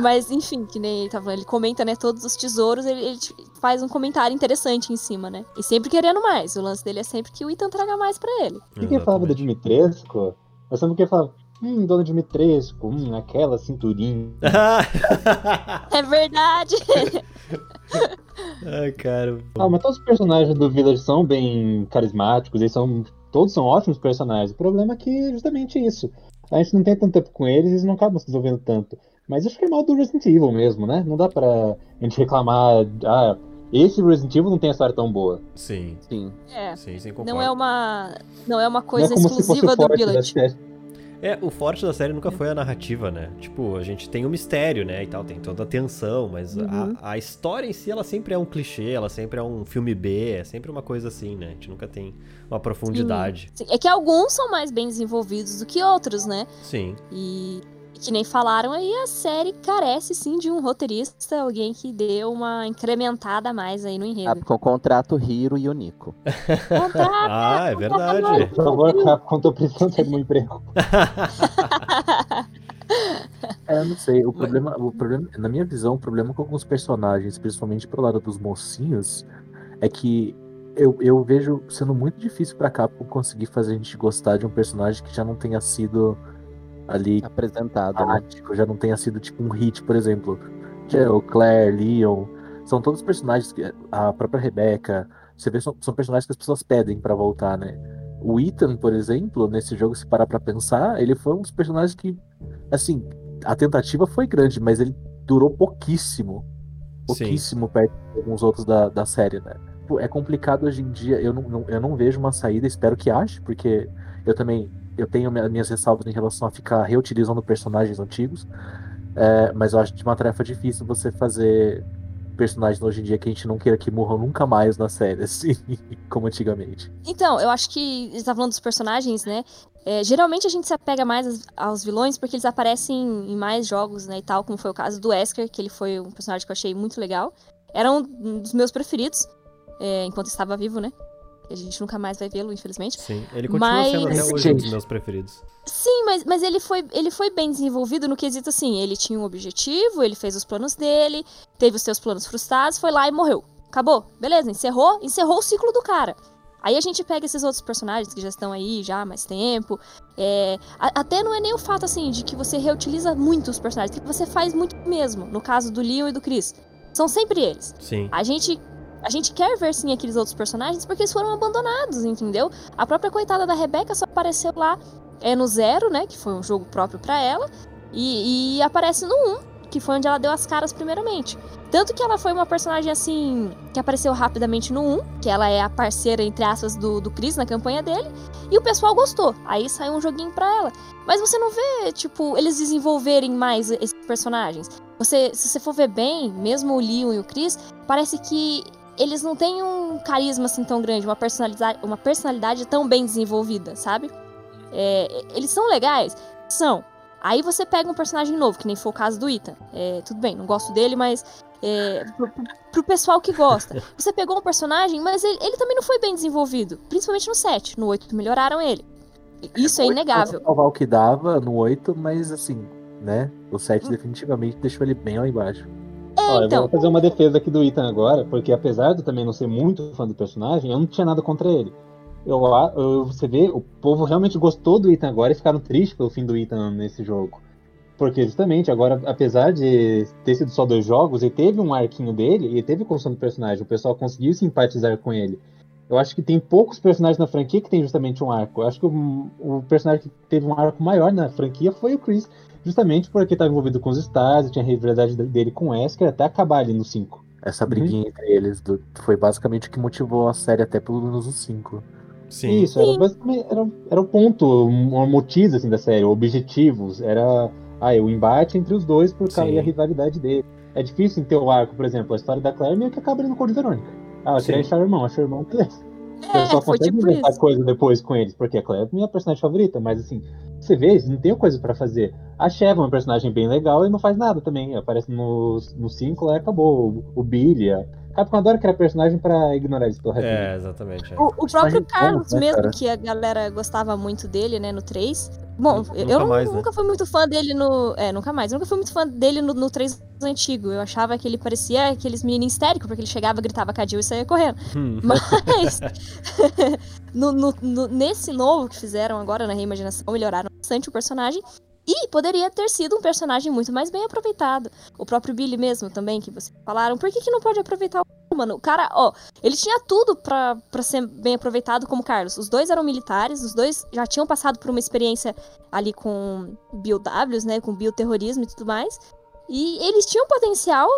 Mas enfim, que nem ele tava falando, ele comenta, né, todos os tesouros, ele, ele faz um comentário interessante em cima, né? E sempre querendo mais. O lance dele é sempre que o Ethan traga mais pra ele. O que, que ele falava da Dimitrescu? Eu sempre que ele falava, hum, dona Dimitrescu, hum, aquela cinturinha. É verdade! Ai, cara. Ah, mas todos os personagens do Village são bem carismáticos, eles são. Todos são ótimos personagens. O problema é que é justamente isso. A gente não tem tanto tempo com eles e eles não acabam se desenvolvendo tanto. Mas acho que é mal do Resident Evil mesmo, né? Não dá pra gente reclamar. Ah, esse Resident Evil não tem história tão boa. Sim, Sim. É. sim, sim. Não é uma. Não é uma coisa é como se fosse exclusiva o do Village. É, o forte da série nunca foi a narrativa, né? Tipo, a gente tem o mistério, né? E tal, tem toda a tensão, mas Uhum. a, a história em si, ela sempre é um clichê, ela sempre é um filme B, é sempre uma coisa assim, né? A gente nunca tem uma profundidade. Sim, É que alguns são mais bem desenvolvidos do que outros, né? Sim. E que nem falaram aí, a série carece sim de um roteirista, alguém que dê uma incrementada a mais aí no enredo. Capcom contrata o Hiro e o Nico. Contrata, Ah, é verdade. Por favor, Capcom, tô precisando de um emprego. É, eu não sei. O problema, o problema, na minha visão, o problema com alguns personagens, principalmente pro lado dos mocinhos, é que eu, eu vejo sendo muito difícil pra Capcom conseguir fazer a gente gostar de um personagem que já não tenha sido ali Apresentado, né? tático, já não tenha sido tipo um hit, por exemplo. Jill, Claire, Leon, são todos personagens que a própria Rebecca, você vê, são, são personagens que as pessoas pedem pra voltar, né? O Ethan, por exemplo, nesse jogo, se parar pra pensar, ele foi um dos personagens que, assim, a tentativa foi grande, mas ele durou pouquíssimo. Pouquíssimo perto de alguns outros da, da série, né? É complicado hoje em dia, eu não, não- eu não vejo uma saída, espero que ache, porque eu também eu tenho minha- minhas ressalvas em relação a ficar reutilizando personagens antigos, é, mas eu acho de uma tarefa difícil você fazer personagens hoje em dia que a gente não queira que morram nunca mais na série, assim, como antigamente. Então, eu acho que você tá falando dos personagens, né? É, geralmente a gente se apega mais aos- vilões porque eles aparecem em mais jogos, né? E tal, como foi o caso do Wesker, que ele foi um personagem que eu achei muito legal. Era um dos meus preferidos, é, enquanto estava vivo, né? A gente nunca mais vai vê-lo, infelizmente. Sim. Ele continua Mas- sendo até hoje um dos meus preferidos. Sim, mas, mas ele, foi, ele foi bem desenvolvido no quesito assim. Ele tinha um objetivo, ele fez os planos dele, teve os seus planos frustrados, foi lá e morreu. Acabou. Beleza, encerrou, encerrou o ciclo do cara. Aí a gente pega esses outros personagens que já estão aí já há mais tempo. é, até não é nem o fato assim de que você reutiliza muito os personagens, que você faz muito mesmo. No caso do Leon e do Chris. São sempre eles. Sim. A gente. A gente quer ver sim aqueles outros personagens porque eles foram abandonados, entendeu? A própria coitada da Rebeca só apareceu lá é no Zero, né? Que foi um jogo próprio pra ela. E, e aparece no 1, que foi onde ela deu as caras primeiramente. Tanto que ela foi uma personagem assim. que apareceu rapidamente no 1, que ela é a parceira, entre aspas, do, do Chris na campanha dele. E o pessoal gostou. Aí saiu um joguinho pra ela. Mas você não vê, tipo, eles desenvolverem mais esses personagens. Você, se você for ver bem, mesmo o Leon e o Chris, parece que eles não têm um carisma assim tão grande, uma personalidade, uma personalidade tão bem desenvolvida, sabe? É, eles são legais? São. Aí você pega um personagem novo, que nem foi o caso do Ethan. É, tudo bem, não gosto dele, mas é, pro, pro- pessoal que gosta. Você pegou um personagem, mas ele, ele também não foi bem desenvolvido. Principalmente no 7. No 8 melhoraram ele. Isso é inegável. salvar o que dava no 8, mas assim, né? O 7 definitivamente deixou ele bem lá embaixo. É, Ó, eu então. vou fazer uma defesa aqui do Ethan agora, porque apesar de eu também não ser muito fã do personagem, eu não tinha nada contra ele. Eu, eu- você vê, o povo realmente gostou do Ethan agora e ficaram tristes pelo fim do Ethan nesse jogo. Porque justamente agora, apesar de ter sido só dois jogos, ele teve um arquinho dele e ele teve construção do personagem. O pessoal conseguiu simpatizar com ele. Eu acho que tem poucos personagens na franquia que tem justamente um arco. Eu acho que o, o personagem que teve um arco maior na franquia foi o Chris, justamente porque estava envolvido com os Stars, tinha a rivalidade dele com o Wesker até acabar ali no 5. Essa Uhum. briguinha entre eles do- foi basicamente o que motivou a série até pelo menos o 5. Sim. Isso, era, basicamente, era, era o ponto, um motivo assim, da série, objetivos. Era ah, o embate entre os dois por causa da rivalidade dele. É difícil em ter o arco, por exemplo, a história da Claire meio que acaba ali no Code Verônica. Ah, queria Sim. achar o irmão, achou o irmão, beleza. É, Eu só consegue tipo inventar isso. coisa depois com eles, porque a Claire é minha personagem favorita, mas assim, você vê, eles não tem coisa pra fazer. A Sheva é uma personagem bem legal e não faz nada também. Aparece no 5 lá e acabou. O, o Billy. A Capcom adora criar personagem pra ignorar isso. É, exatamente. é. O, o próprio bom, Carlos né, mesmo, cara? que a galera gostava muito dele, né, no 3. Bom, Nunca eu mais, né? nunca fui muito fã dele no. É, nunca mais. Eu nunca fui muito fã dele no, no 3 antigo. Eu achava que ele parecia aqueles meninos histéricos, porque ele chegava, gritava Cadil e saía correndo. Hum. Mas no- no- no- nesse novo que fizeram agora na reimaginação, melhoraram bastante o personagem. E poderia ter sido um personagem muito mais bem aproveitado. O próprio Billy mesmo também, que vocês falaram. Por que, que não pode aproveitar o mano? O cara, ó, ele tinha tudo pra, pra ser bem aproveitado como Carlos. Os dois eram militares, os dois já tinham passado por uma experiência ali com BioWs, né? Com bioterrorismo e tudo mais. E eles tinham potencial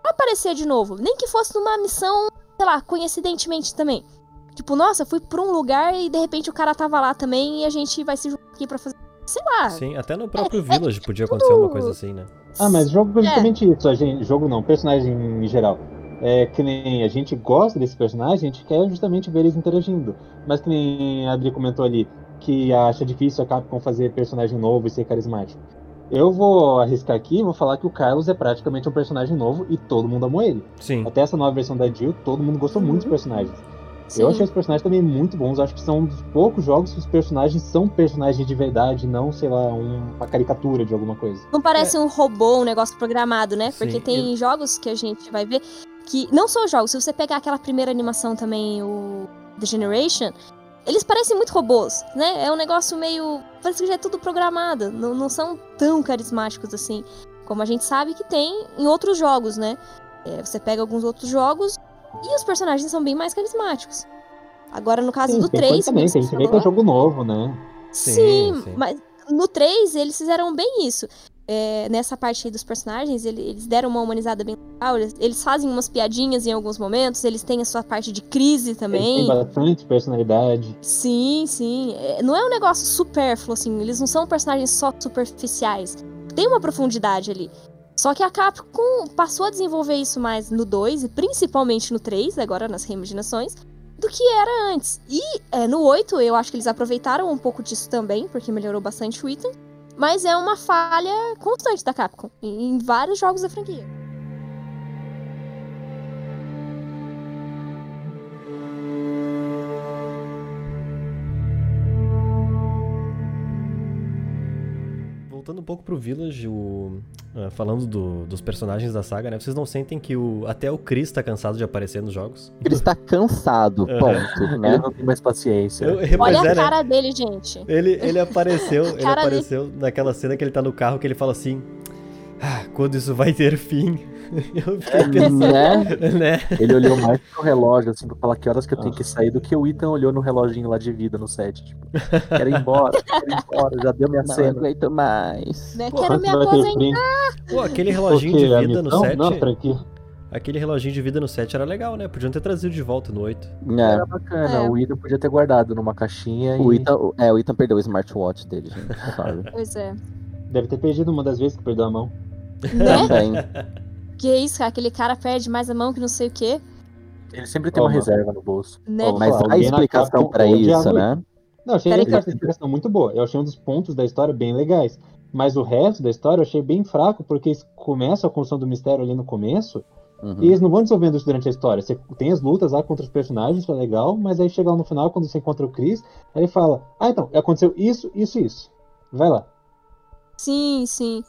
pra aparecer de novo. Nem que fosse numa missão, sei lá, coincidentemente também. Tipo, nossa, fui pra um lugar e de repente o cara tava lá também e a gente vai se juntar aqui pra fazer. Sei lá. Sim, até no próprio Village podia acontecer uma coisa assim, né? Ah, mas jogo é É. justamente isso. A gente, jogo não, personagem em geral. É que nem a gente gosta desse personagem, a gente quer justamente ver eles interagindo. Mas que nem a Adri comentou ali, que acha difícil a Capcom fazer personagem novo e ser carismático. Eu vou arriscar aqui e vou falar que o Carlos é praticamente um personagem novo e todo mundo amou ele. Sim. Até essa nova versão da Jill, todo mundo gostou muito dos personagens. Eu Sim. achei os personagens também muito bons. Acho que são um dos poucos jogos que os personagens são personagens de verdade, não, sei lá, um- uma caricatura de alguma coisa. Não parece um robô, um negócio programado, né? Porque Sim, tem jogos que a gente vai ver que. Não só jogos, se você pegar aquela primeira animação também, o The Generation, eles parecem muito robôs, né? É um negócio meio. Parece que já é tudo programado. Não, não são tão carismáticos assim. Como a gente sabe que tem em outros jogos, né? É, você pega alguns outros jogos e os personagens são bem mais carismáticos. Agora, no caso Sim, do tem coisa 3, também, que a gente vê que é jogo novo, né? Sim, Sim, sim. mas no 3 eles fizeram bem isso. É, nessa parte aí dos personagens, ele- eles deram uma humanizada bem legal. Eles, eles fazem umas piadinhas em alguns momentos, eles têm a sua parte de crise Eles também. têm bastante personalidade. Sim, sim. É, não é um negócio supérfluo, assim. Eles não são personagens só superficiais. Tem uma profundidade ali. Só que a Capcom passou a desenvolver isso mais no 2 e principalmente no 3, agora nas reimaginações, do que era antes. E é, no 8 eu acho que eles aproveitaram um pouco disso também, porque melhorou bastante o item. Mas é uma falha constante da Capcom em em vários jogos da franquia. Voltando um pouco pro Village, o, ah, falando do- dos personagens da saga, né? Vocês não sentem que o, até o Chris tá cansado de aparecer nos jogos? Ele está cansado, Aham. ponto, Ele né? não tem mais paciência. Eu- Olha pois a é, né? cara dele, gente. Ele, ele apareceu, ele dele. apareceu naquela cena que ele tá no carro que ele fala assim: Ah, quando isso vai ter fim? Eu fiquei pensando, Né? né? Ele olhou mais pro relógio, assim, pra falar que horas que eu tenho que sair, do que o Ethan olhou no reloginho lá de vida no set. Tipo, quero ir embora, quero ir embora, já deu minha Não cena. aguento mais. Né? Pô, Quero me aposentar. Pô, aquele reloginho de Porque vida no? 7. Não, a franquia. Aquele reloginho de vida no 7 era legal, né? Podiam ter trazido de volta no 8. É. Era bacana, É. o Ethan podia ter guardado numa caixinha O e... Ethan, é, o Ethan perdeu o smartwatch dele, gente. Sabe? Pois é. Deve ter perdido uma das vezes que perdeu a mão. Né? Também. Que isso, cara? Aquele cara perde mais a mão que não sei o quê. Ele sempre tem Ô, uma mano. reserva no bolso. Né? Mas a explicação odiava isso, ele. né? Não, achei Peraí essa explicação muito boa. Eu achei um dos pontos da história bem legais. Mas o resto da história eu achei bem fraco, porque eles começam a construção do mistério ali no começo, Uhum. e eles não vão desenvolvendo isso durante a história. Você tem as lutas lá contra os personagens, isso é legal, mas aí chega lá no final, quando você encontra o Chris, aí ele fala, ah, então, aconteceu isso, isso e isso. Vai lá. Sim, sim.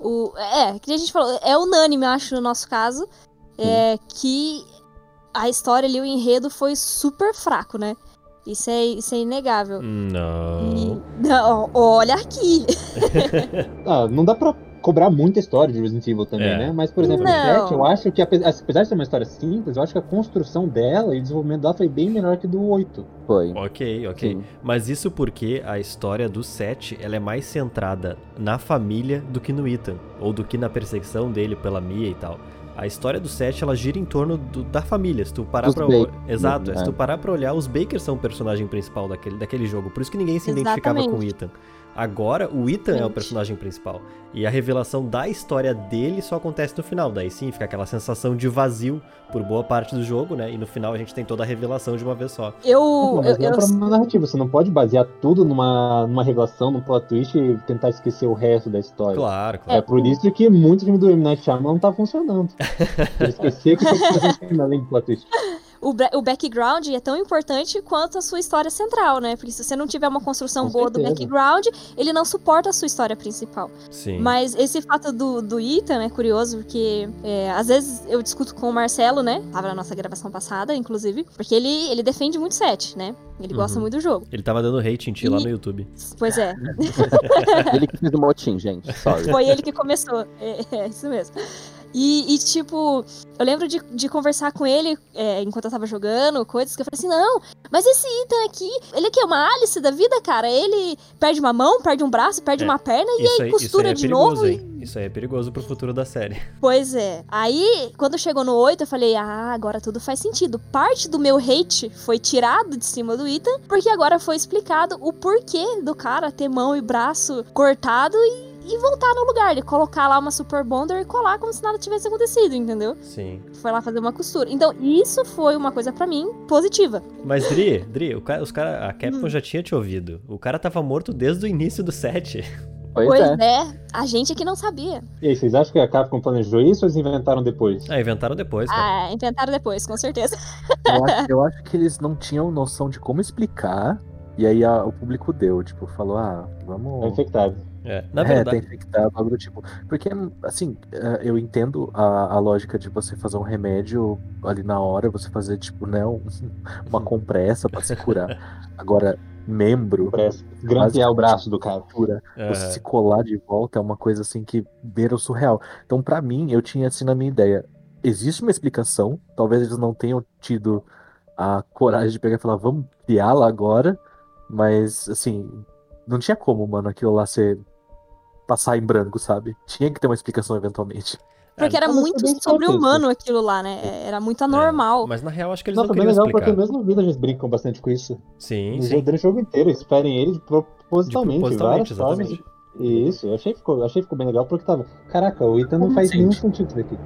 O, é, que a gente falou, é unânime, eu acho, no nosso caso, é que a história ali, o enredo foi super fraco, né? Isso é, isso é inegável. Não. E- não, olha aqui. Ah, não dá pra cobrar muita história de Resident Evil também, É. né? Mas, por exemplo, Não. no 7, eu acho que, ape- apesar de ser uma história simples, eu acho que a construção dela e o desenvolvimento dela foi bem melhor que do 8. Foi. Ok, ok. Sim. Mas isso porque a história do 7 ela é mais centrada na família do que no Ethan. Ou do que na perseguição dele pela Mia e tal. A história do 7 ela gira em torno do- da família. Se tu parar. Baker, Exato, né? se tu parar pra olhar, os Bakers são o personagem principal daquele, daquele jogo. Por isso que ninguém se identificava com o Exatamente. Ethan. Agora, o Ethan é o Gente. personagem principal. E a revelação da história dele só acontece no final. Daí sim, fica aquela sensação de vazio por boa parte do jogo, né? E no final a gente tem toda a revelação de uma vez só. Eu. Não, eu, mas é eu- pra uma narrativa, você não pode basear tudo numa, numa revelação, num plot twist e tentar esquecer o resto da história. Claro, claro. É por isso que muito filme do M. Night Shyamalan não tá funcionando. Esquecer que tem coisa além do plot twist. O, o background é tão importante quanto a sua história central, né? Porque se você não tiver uma construção Com boa do certeza. background, ele não suporta a sua história principal. Sim. Mas esse fato do, do Ethan é curioso, porque é, às vezes eu discuto com o Marcelo, né? Tava na nossa gravação passada, inclusive, porque ele, ele defende muito 7, né? Ele gosta Uhum. muito do jogo. Ele tava dando hate em ti lá E- no YouTube. Pois é, Ele que fez o motim, gente. Sorry. foi ele que começou. É, é isso mesmo. E, e, tipo, eu lembro de, de conversar com ele é, enquanto eu tava jogando, coisas que eu falei assim: não, mas esse Ethan aqui, ele aqui é uma Alice da vida, cara. Ele perde uma mão, perde um braço, perde É, uma perna e aí aí, costura é de perigoso, novo. hein? Isso aí é perigoso pro futuro da série. Pois é. Aí, quando chegou no 8, eu falei: ah, agora tudo faz sentido. Parte do meu hate foi tirado de cima do Ethan, porque agora foi explicado o porquê do cara ter mão e braço cortado e, e voltar no lugar. Ele colocar lá uma super bonder e colar como se nada tivesse acontecido, entendeu? Sim. Foi lá fazer uma costura. Então, isso foi uma coisa pra mim positiva. Mas, Dri, Dri, o cara, os cara, a Capcom Hum. já tinha te ouvido. O cara tava morto desde o início do set. Pois, Pois é. é, a gente aqui não sabia. E aí, vocês acham que a Capcom planejou isso ou eles inventaram depois? Ah, inventaram depois, cara. Ah, inventaram depois, com certeza. Eu acho, eu acho que eles não tinham noção de como explicar. E aí a- o público deu, tipo, falou, ah, É vamos. infectado. É, na é, verdade. tá infectado, algo do tipo. Porque, assim, é, eu entendo a, a lógica de você fazer um remédio ali na hora, você fazer, tipo, né, um- uma compressa pra se curar. Agora, membro. Grampear o braço do cara. cura, aham. você se colar de volta é uma coisa assim que beira o surreal. Então, pra mim, eu tinha assim na minha ideia. Existe uma explicação, talvez eles não tenham tido a coragem de pegar e falar, vamos criá-la agora, mas assim, não tinha como, mano, aquilo lá ser passar em branco, sabe? Tinha que ter uma explicação eventualmente. Porque era mas foi muito sobre-humano aquilo lá, né? Era muito anormal. Mas na real, acho que eles Não, não queriam legal porque explicar. mesmo no Village brincam bastante com isso. Sim, No sim. durante o jogo inteiro, eles esperem ele de De propositalmente. propositalmente, formas. exatamente. Isso, eu achei que ficou, eu achei que ficou bem legal porque tava. Caraca, o Ethan não Como faz sente? nenhum sentido isso daqui.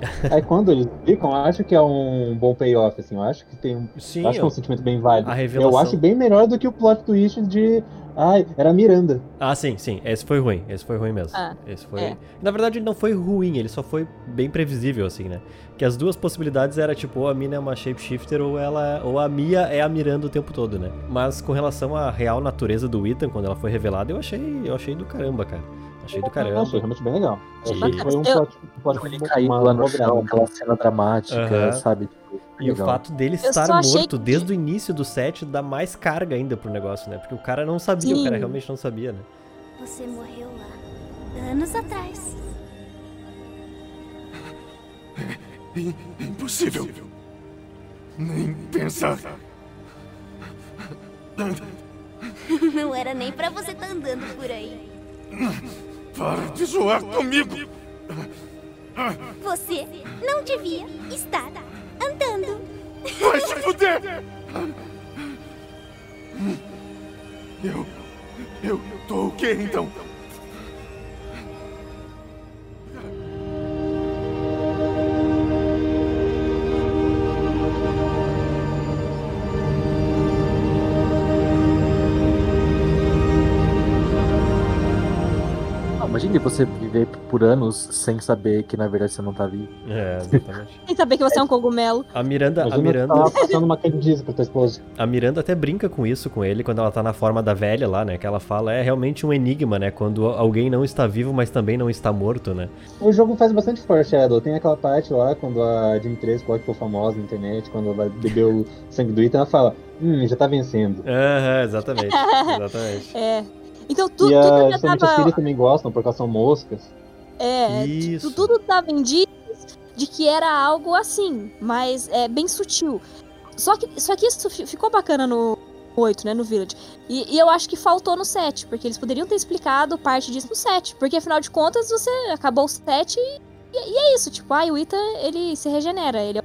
Aí quando eles explicam, eu acho que é um bom payoff, assim, eu acho que tem um. Sim, eu acho que é um sentimento bem válido. a revelação- Eu acho bem melhor do que o plot twist de. Ai, era a Miranda. Ah, sim, sim. Esse foi ruim. Esse foi ruim mesmo. Ah, Esse foi. é. Na verdade, ele não foi ruim, ele só foi bem previsível, assim, né? Que as duas possibilidades era tipo, ou a mina é uma shapeshifter ou ela. ou a Mia é a Miranda o tempo todo, né? Mas com relação à real natureza do Ethan, quando ela foi revelada, eu achei. Eu achei do caramba, cara. Achei do caramba. achei realmente bem legal. Eu achei que foi um plot, um plot Ele uma lá no chão, aquela cena dramática, Aham. sabe? Tipo, E o legal. fato dele estar morto que- desde o início do set dá mais carga ainda pro negócio, né? Porque o cara não sabia, o cara Sim. realmente não sabia, né? Você morreu lá, anos atrás. Impossível. Nem pensar. Não era nem pra você estar andando por aí. Para de zoar comigo. Você não devia estar andando. Vai se fuder! Eu. Eu tô o quê então? Imagine você viver por anos sem saber que na verdade você não tá vivo. É, exatamente. Sem saber que você é um cogumelo. A Miranda, a Miranda, tava passando uma pra tua esposa. a Miranda até brinca com isso com ele quando ela tá na forma da velha lá, né? Que ela fala é realmente um enigma, né? Quando alguém não está vivo, mas também não está morto, né? O jogo faz bastante foreshadow. Tem aquela parte lá, quando a Dimitrescu lá que ficou famosa na internet, quando ela bebeu o sangue do Ethan, ela fala, hum, já tá vencendo. Aham, exatamente. Exatamente. É. Então tu, e tudo a, já tava. também gostam, porque elas são moscas. É, Isso. tu- tudo tava indícios de que era algo assim, mas é bem sutil. Só que, só que isso fi- ficou bacana no 8, né, no Village. E, e eu acho que faltou no 7, porque eles poderiam ter explicado parte disso no 7. Porque afinal de contas, você acabou o 7 e, e é isso. Tipo, ah, o Ita, ele se regenera. Ele é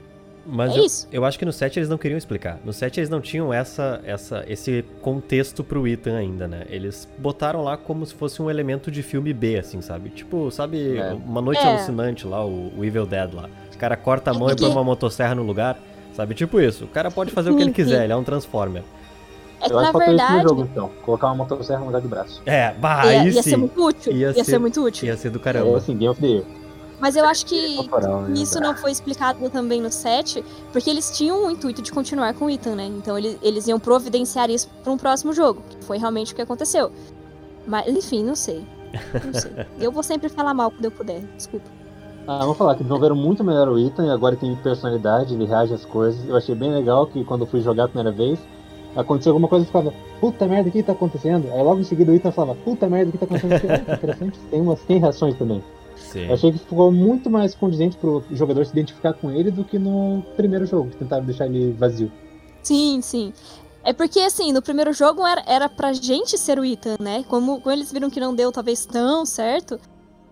Mas É eu, isso. eu acho que no 7 eles não queriam explicar. No 7 eles não tinham essa, essa, esse contexto pro Ethan ainda, né? Eles botaram lá como se fosse um elemento de filme B, assim, sabe? Tipo, sabe, É. uma noite É. alucinante lá, o, o Evil Dead lá. O cara corta a mão e põe uma motosserra no lugar, sabe? Tipo isso. O cara pode fazer o que ele quiser, ele é um Transformer. É que Eu acho que faltou isso no verdade. jogo, então. Colocar uma motosserra no lugar de braço. É, bah, ia, aí ia sim. ser muito útil. Ia Ia, ser- ser muito útil. Ia ser do É caramba. assim, Game of the Year. Mas eu acho que né? isso não foi explicado também no 7, porque eles tinham o intuito de continuar com o Ethan, né? Então eles, eles iam providenciar isso para um próximo jogo, que foi realmente o que aconteceu. Mas, enfim, não sei. Não sei. eu vou sempre falar mal quando eu puder, desculpa. Ah, vamos falar que desenvolveram muito melhor o Ethan e agora tem personalidade, ele reage às coisas. Eu achei bem legal que quando eu fui jogar a primeira vez, aconteceu alguma coisa e ficava, puta merda, o que tá acontecendo? Aí logo em seguida o Ethan falava, puta merda, o que tá acontecendo? Eu fiquei, "Ah, que interessante, tem umas tem reações também. Sim. Eu achei que ficou muito mais condizente pro jogador se identificar com ele do que no primeiro jogo, que tentaram deixar ele vazio. Sim, sim. É porque, assim, no primeiro jogo era, era pra gente ser o Ethan, né? Como, como eles viram que não deu, talvez, tão certo,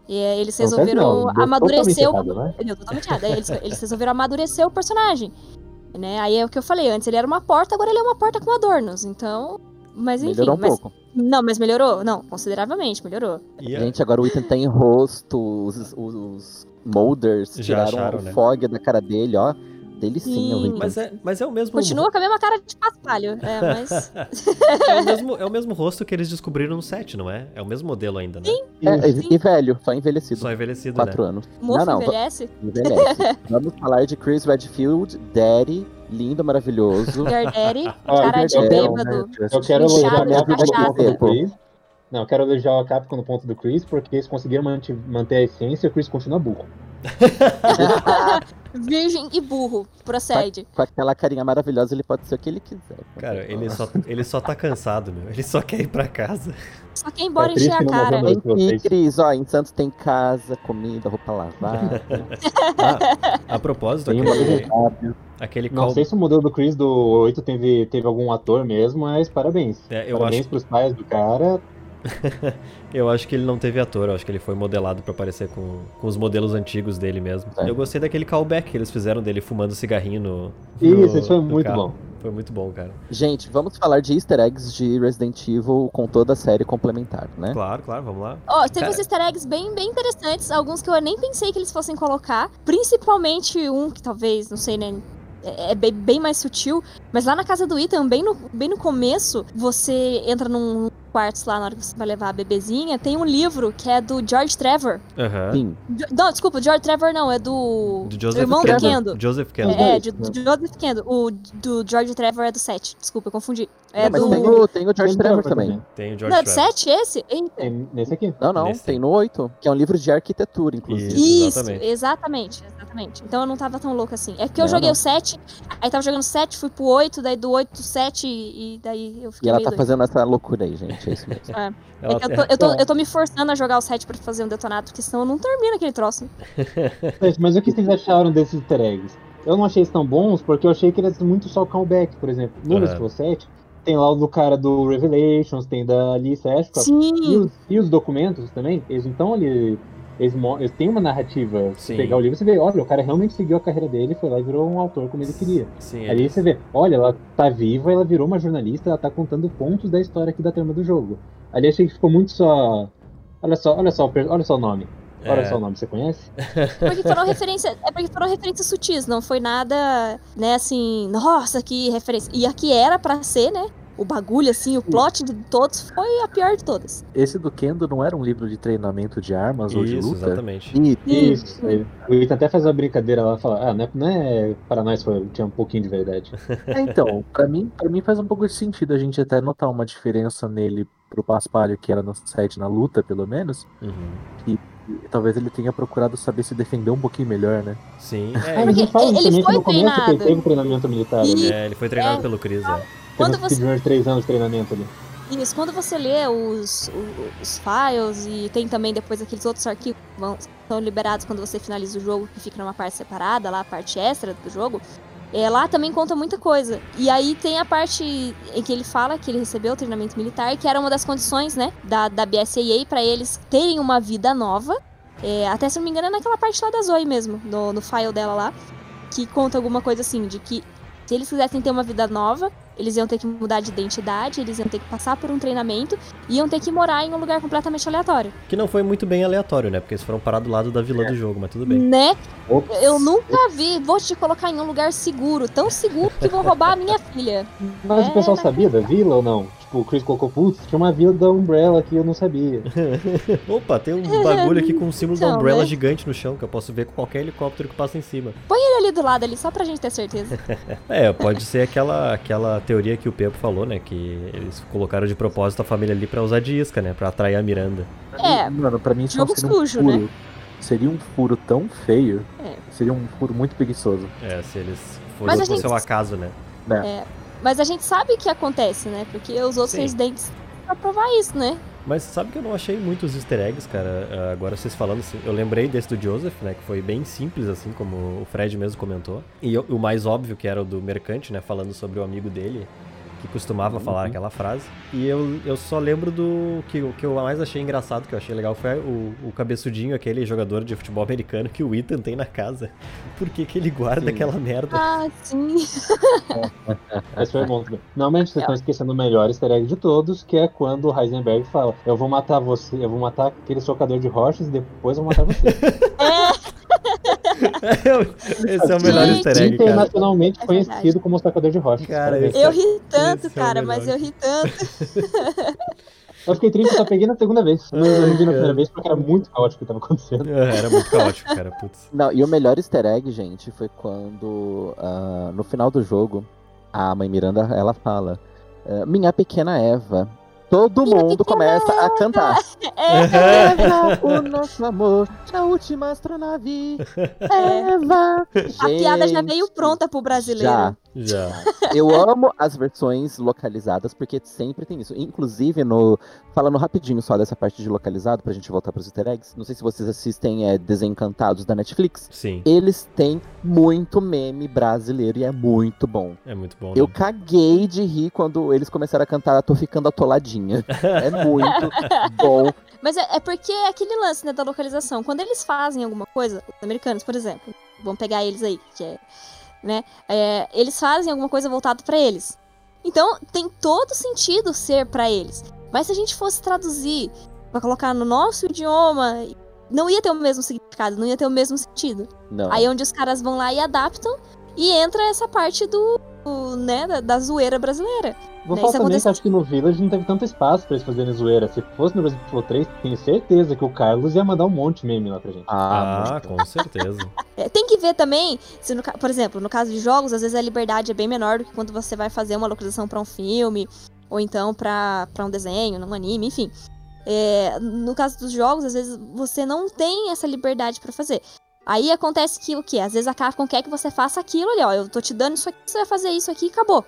e aí eles Não, resolveram não, deu amadurecer o, totalmente errado, né? Deu totalmente errado. Aí eles, eles resolveram amadurecer o personagem. Né? Aí é o que eu falei, antes ele era uma porta, agora ele é uma porta com adornos. Então. Mas enfim. Melhorou um mas- pouco. Não, mas melhorou? Não, consideravelmente, melhorou. E a- Gente, agora o Ethan tem rosto, os, os, os molders Já tiraram acharam, o né? fog da cara dele, ó. Delicinha o Sim. Ethan. Mas é, mas é o mesmo. Continua com a mesma cara de paspalho. É, mas. É o, mesmo, é o mesmo rosto que eles descobriram no 7, não é? É o mesmo modelo ainda, né? É, e- e velho, só envelhecido. Só envelhecido, Quatro né? anos. Moço não, não, envelhece. envelhece. Vamos falar de Chris Redfield, Daddy, lindo, maravilhoso. Garderi, cara de eu quero- bêbado. Eu quero elogiar a de Capcom no ponto do. Chris. Não, eu quero elogiar a Capcom no ponto do Chris, porque eles conseguiram manter, manter a essência e o Chris continua burro. Virgem e burro. Procede. Com aquela carinha maravilhosa, ele pode ser o que ele quiser. Cara, ele só, ele só tá cansado, meu. Ele só quer ir pra casa. Só quer ir embora É encher a cara. aqui, Cris, ó, em Santos tem casa, comida, roupa lavada. Ah, a propósito, Tem aquele, aquele Não call. sei se o modelo do Chris do 8 teve, teve algum ator mesmo, mas parabéns. É, eu parabéns acho- pros pais do cara. Eu acho que ele não teve ator, eu acho que ele foi modelado pra parecer com, com os modelos antigos dele mesmo. É. Eu gostei daquele callback que eles fizeram dele fumando cigarrinho no. Isso, no- isso foi muito carro. bom. Foi muito bom, cara. Gente, vamos falar de easter eggs de Resident Evil com toda a série complementar, né? Claro, claro, vamos lá. Ó, teve Cara. uns easter eggs bem, bem interessantes, alguns que eu nem pensei que eles fossem colocar. Principalmente um que talvez, não sei, né? É é bem, bem mais sutil. Mas lá na casa do Ethan, bem no, bem no começo, você entra num quarto lá na hora que você vai levar a bebezinha. Tem um livro que é do George Trevor. Aham. Sim. Jo- Não, desculpa, George Trevor não, é do. Do do Joseph irmão Kendo. do Kendo. Joseph Kendo. É, né? de Joseph Kendo. O do George Trevor é do 7. Desculpa, eu confundi. É Não, mas do. tem o, tem o George Tem Trevor Trevor também. Tem o George Não, é do Trevor. 7 esse? Eita. Tem nesse aqui. Não, não, Nesse. tem no 8, que é um livro de arquitetura, inclusive. Isso, exatamente. exatamente. exatamente, Então eu não tava tão louca assim. É que eu Não, joguei não. o 7, aí tava jogando 7, fui pro 8, daí do 8 pro 7 e, e daí eu E fiquei ela meio tá doida. fazendo essa loucura aí, gente. É isso mesmo. É. É que eu, tô, eu, tô, eu tô me forçando a jogar o 7 pra fazer um detonado, porque senão eu não termino aquele troço. Mas, o que vocês acharam desses easter eggs? Eu não achei eles tão bons porque eu achei que eles muito só callback, por exemplo. No. Resident Evil 7, tem lá o do cara do Revelations, tem da Alice Ashcroft. E Sim, os, e os documentos também, eles então ali. Eles, eles têm uma narrativa. Sim. pegar o livro, você vê, olha, o cara realmente seguiu a carreira dele, foi lá e virou um autor como ele queria. Sim, Ali você vê, olha, ela tá viva, ela virou uma jornalista, ela tá contando pontos da história aqui da trama do jogo. Ali achei que ficou muito só. Olha só, olha só, olha só o nome. Olha É. só o nome, você conhece? porque foram referências. É porque foram referências sutis, não foi nada, né, assim, nossa, que referência. E aqui era pra ser, né? O bagulho, assim, o plot de todos foi a pior de todas. Esse do Kendo não era um livro de treinamento de armas ou de Isso, luta? exatamente. Isso. aí. O Ita até faz uma brincadeira lá, fala, ah, não é, não é para nós foi, tinha um pouquinho de verdade. É, então, pra mim, pra mim faz um pouco de sentido a gente até notar uma diferença nele pro Paspalho, que era no set na luta, pelo menos. Uhum. E, e talvez ele tenha procurado saber se defender um pouquinho melhor, né? Sim. Ah, É, mas Porque fala ele que foi que ele treinado. teve treinamento militar. E- Né? é, ele foi treinado É. pelo Chris, é. Quando você- uns três anos de treinamento ali. Isso, quando você lê os, o- os files e tem também depois aqueles outros arquivos que vão, são liberados quando você finaliza o jogo, que fica numa parte separada, lá a parte extra do jogo, é, lá também conta muita coisa. E aí tem a parte em que ele fala que ele recebeu o treinamento militar, que era uma das condições, né, da, da BSAA para eles terem uma vida nova. É, até se não me engano é naquela parte lá da Zoe mesmo, no, no file dela lá, que conta alguma coisa assim, de que se eles quisessem ter uma vida nova, eles iam ter que mudar de identidade, eles iam ter que passar por um treinamento e iam ter que morar em um lugar completamente aleatório. Que não foi muito bem aleatório, né? Porque eles foram parar do lado da vilã do jogo, mas tudo bem. Né? Ops. Eu nunca vi, vou te colocar em um lugar seguro, tão seguro que vão roubar a minha filha. Mas É, o pessoal mas- sabia da vila ou não? Tipo, o Chris colocou, putz, tinha uma vila da Umbrella que eu não sabia. Opa, tem um bagulho aqui com um símbolo da Então, Umbrella né? gigante no chão, que eu posso ver com qualquer helicóptero que passa em cima. Põe ele ali do lado ali, só pra gente ter certeza. É, pode ser aquela, aquela teoria que o Pepo falou, né? Que eles colocaram de propósito a família ali pra usar de isca, né? Pra atrair a Miranda. É, Mano, pra mim isso não jogo um sujo, furo. né? Seria um furo tão feio. É. Seria um furo muito preguiçoso. É, se eles Mas a fossem gente- seu acaso, né? Né? Mas a gente sabe que acontece, né? Porque os outros Sim. residentes pra provar isso, né? Mas sabe que eu não achei muitos easter eggs, cara? Ah, Agora vocês falando assim, eu lembrei desse do Joseph, né? Que foi bem simples, assim, como o Fred mesmo comentou. E o o mais óbvio, que era o do Mercante, né? Falando sobre o amigo dele, que costumava falar aquela frase. E eu, eu só lembro do que o que eu mais achei engraçado, que eu achei legal, foi o, o cabeçudinho, aquele jogador de futebol americano que o Ethan tem na casa. Por que, que ele guarda Sim. aquela merda? Ah, sim. Mas foi bom também. Normalmente vocês estão esquecendo o melhor easter egg de todos, que é quando o Heisenberg fala: Eu vou matar você, eu vou matar aquele socador de rochas e depois eu vou matar você. Esse é o melhor Gente. easter egg, cara. Internacionalmente É conhecido como socador de rochas. Cara, esse- Eu ri tanto, esse é cara, melhor. mas eu ri tanto. Eu fiquei triste, eu só peguei na segunda vez. Eu não vi na primeira vez porque era muito caótico o que tava acontecendo. Ah, Era muito caótico, cara. Putz. Não, e o melhor easter egg, gente, foi quando ah, no final do jogo a mãe Miranda ela fala: "Ah, Minha pequena Eva. Todo Minha mundo começa a cantar. É, Eva, o nosso amor, a última astronave. Eva. a piada já Gente, veio pronta pro brasileiro. Já. Já. Eu amo as versões localizadas, porque sempre tem isso. Inclusive, no. Falando rapidinho só dessa parte de localizado, pra gente voltar pros easter eggs. Não sei se vocês assistem é, Desencantados da Netflix. Sim. Eles têm muito meme brasileiro e é muito bom. É muito bom. Eu né? caguei de rir quando eles começaram a cantar Tô Ficando Atoladinha. É muito bom. Mas é, é porque é aquele lance, né, da localização. Quando eles fazem alguma coisa, os americanos, por exemplo, vamos pegar eles aí, que é, né, é, eles fazem alguma coisa voltada pra eles. Então, tem todo sentido ser pra eles. Mas se a gente fosse traduzir pra colocar no nosso idioma, não ia ter o mesmo significado, não ia ter o mesmo sentido. Não. Aí é onde os caras vão lá e adaptam e entra essa parte do, né, da, da zoeira brasileira. Vou Né, falar isso também que aconteceu- acho que no Village não teve tanto espaço pra eles fazerem zoeira. Se fosse no Resident Evil 3, tenho certeza que o Carlos ia mandar um monte de meme lá pra gente. Ah, Ah, com certeza. É, tem que ver também, se no por exemplo, no caso de jogos, às vezes a liberdade é bem menor do que quando você vai fazer uma localização pra um filme, ou então pra pra um desenho, num anime, enfim. É, no caso dos jogos, às vezes você não tem essa liberdade pra fazer. Aí acontece que o quê? Às vezes a Capcom quer que você faça aquilo ali, ó. Eu tô te dando isso aqui, você vai fazer isso aqui e acabou.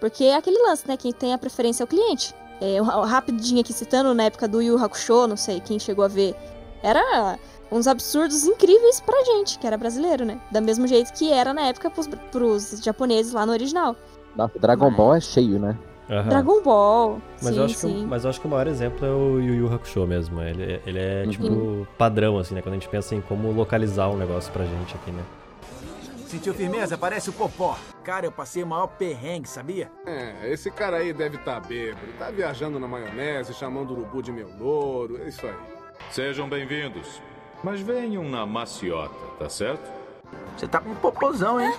Porque é aquele lance, né? Quem tem a preferência é o cliente. É, rapidinho aqui citando, na época do Yu Hakusho, não sei quem chegou a ver. Era uns absurdos incríveis pra gente, que era brasileiro, né? Da mesmo jeito que era na época pros, pros japoneses lá no original. Nossa, Dragon Mas- Ball é cheio, né? Aham. Dragon Ball. Mas, sim, eu acho que, sim. o- mas eu acho que o maior exemplo é o Yu Yu Hakusho mesmo. Ele, ele é, Uhum. tipo, padrão, assim, né? Quando a gente pensa em como localizar um negócio pra gente aqui, né? Sentiu firmeza? Parece o Popó. Cara, eu passei o maior perrengue, sabia? É, esse cara aí deve estar bêbado. Tá viajando na maionese, chamando o urubu de meu louro. É isso aí. Sejam bem-vindos. Mas venham na maciota, tá certo? Você tá com um popozão, hein?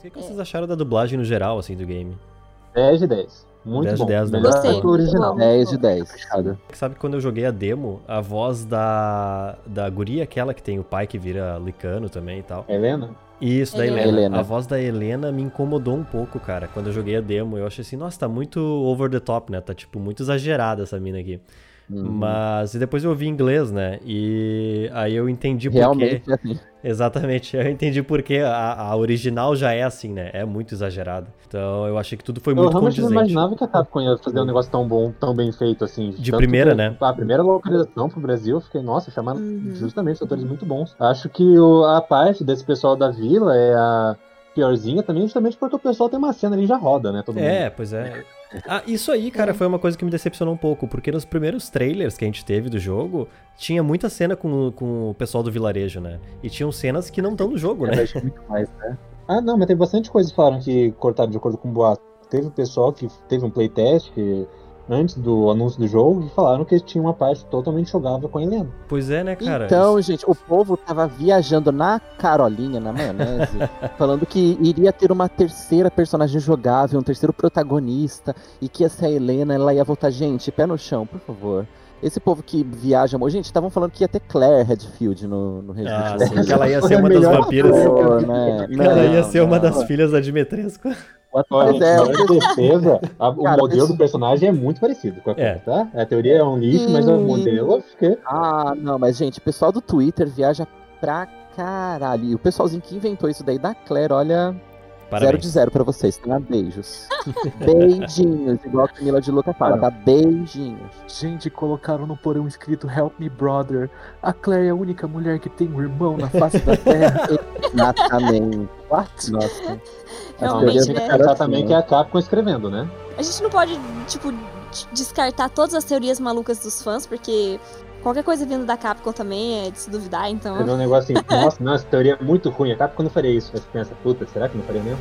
O que, que vocês acharam da dublagem no geral, assim, do game? 10 de 10. Muito 10 de bom. 10, né? Melhor Gostei. original. 10 de 10, fechado. Sabe quando eu joguei a demo, a voz da, da guria, aquela que tem o pai que vira licano também e tal. Helena? Isso, da Helena. Helena. Helena. A voz da Helena me incomodou um pouco, cara. Quando eu joguei a demo, eu achei assim, nossa, tá muito over the top, né? Tá, tipo, muito exagerada essa mina aqui. Uhum. Mas, e depois eu ouvi em inglês, né? E aí eu entendi por Realmente quê. é assim. Exatamente, eu entendi por quê. A, a original já é assim, né? É muito exagerada. Então eu achei que tudo foi Eu muito realmente não condizente. imaginava que a Capcom ia fazer um negócio tão bom, tão bem feito assim. De primeira, que né? A primeira localização pro Brasil, eu fiquei, nossa, chamaram Uhum. justamente atores muito bons. Acho que o- a parte desse pessoal da vila é a piorzinha também, justamente porque o pessoal tem uma cena ali e já roda, né? Todo mundo. É, pois é. Ah, isso aí, cara, foi uma coisa que me decepcionou um pouco, porque nos primeiros trailers que a gente teve do jogo, tinha muita cena com, com o pessoal do vilarejo, né? E tinham cenas que não estão no jogo, né? Realmente muito mais, né? Ah, não, mas tem bastante coisa que falaram que cortaram de acordo com o boato. Teve o pessoal que teve um playtest que, antes do anúncio do jogo que falaram que tinha uma parte totalmente jogável com a Helena. Pois é, né, cara? Então, gente, o povo tava viajando na Carolinha, na maionese, falando que iria ter uma terceira personagem jogável, um terceiro protagonista, e que essa Helena, ela ia voltar. Gente, pé no chão, por favor. Esse povo que viaja. Gente, estavam falando que ia ter Claire Redfield no, no Resident Ah, Evil. sim, que ela ia ser É uma das vampiras. Pô, né? Que ela ia Não, ser uma não. das filhas da Dimitrescu. Mas é, com eu- certeza, a- o Cara, modelo esse- do personagem é muito parecido com a É. Claire, tá? A teoria é um lixo, mas o modelo fiquei. Ah, não, mas gente, o pessoal do Twitter viaja pra caralho. E o pessoalzinho que inventou isso daí da Claire, olha, zero Parabéns. de zero pra vocês, tá? Beijos. Beijinhos, igual a Camila de Luca fala, tá? Beijinhos. Gente, colocaram no porão escrito Help me, brother. A Claire é a única mulher que tem um irmão na face da terra. Exatamente. What? Nossa. Realmente, né? né? que é a Capcom escrevendo, né? A gente não pode, tipo, descartar todas as teorias malucas dos fãs, porque qualquer coisa vindo da Capcom também é de se duvidar, então. Escrever um negócio assim, nossa, não, essa teoria é muito ruim. A Capcom não faria isso. Aí você pensa, puta, será que não faria mesmo?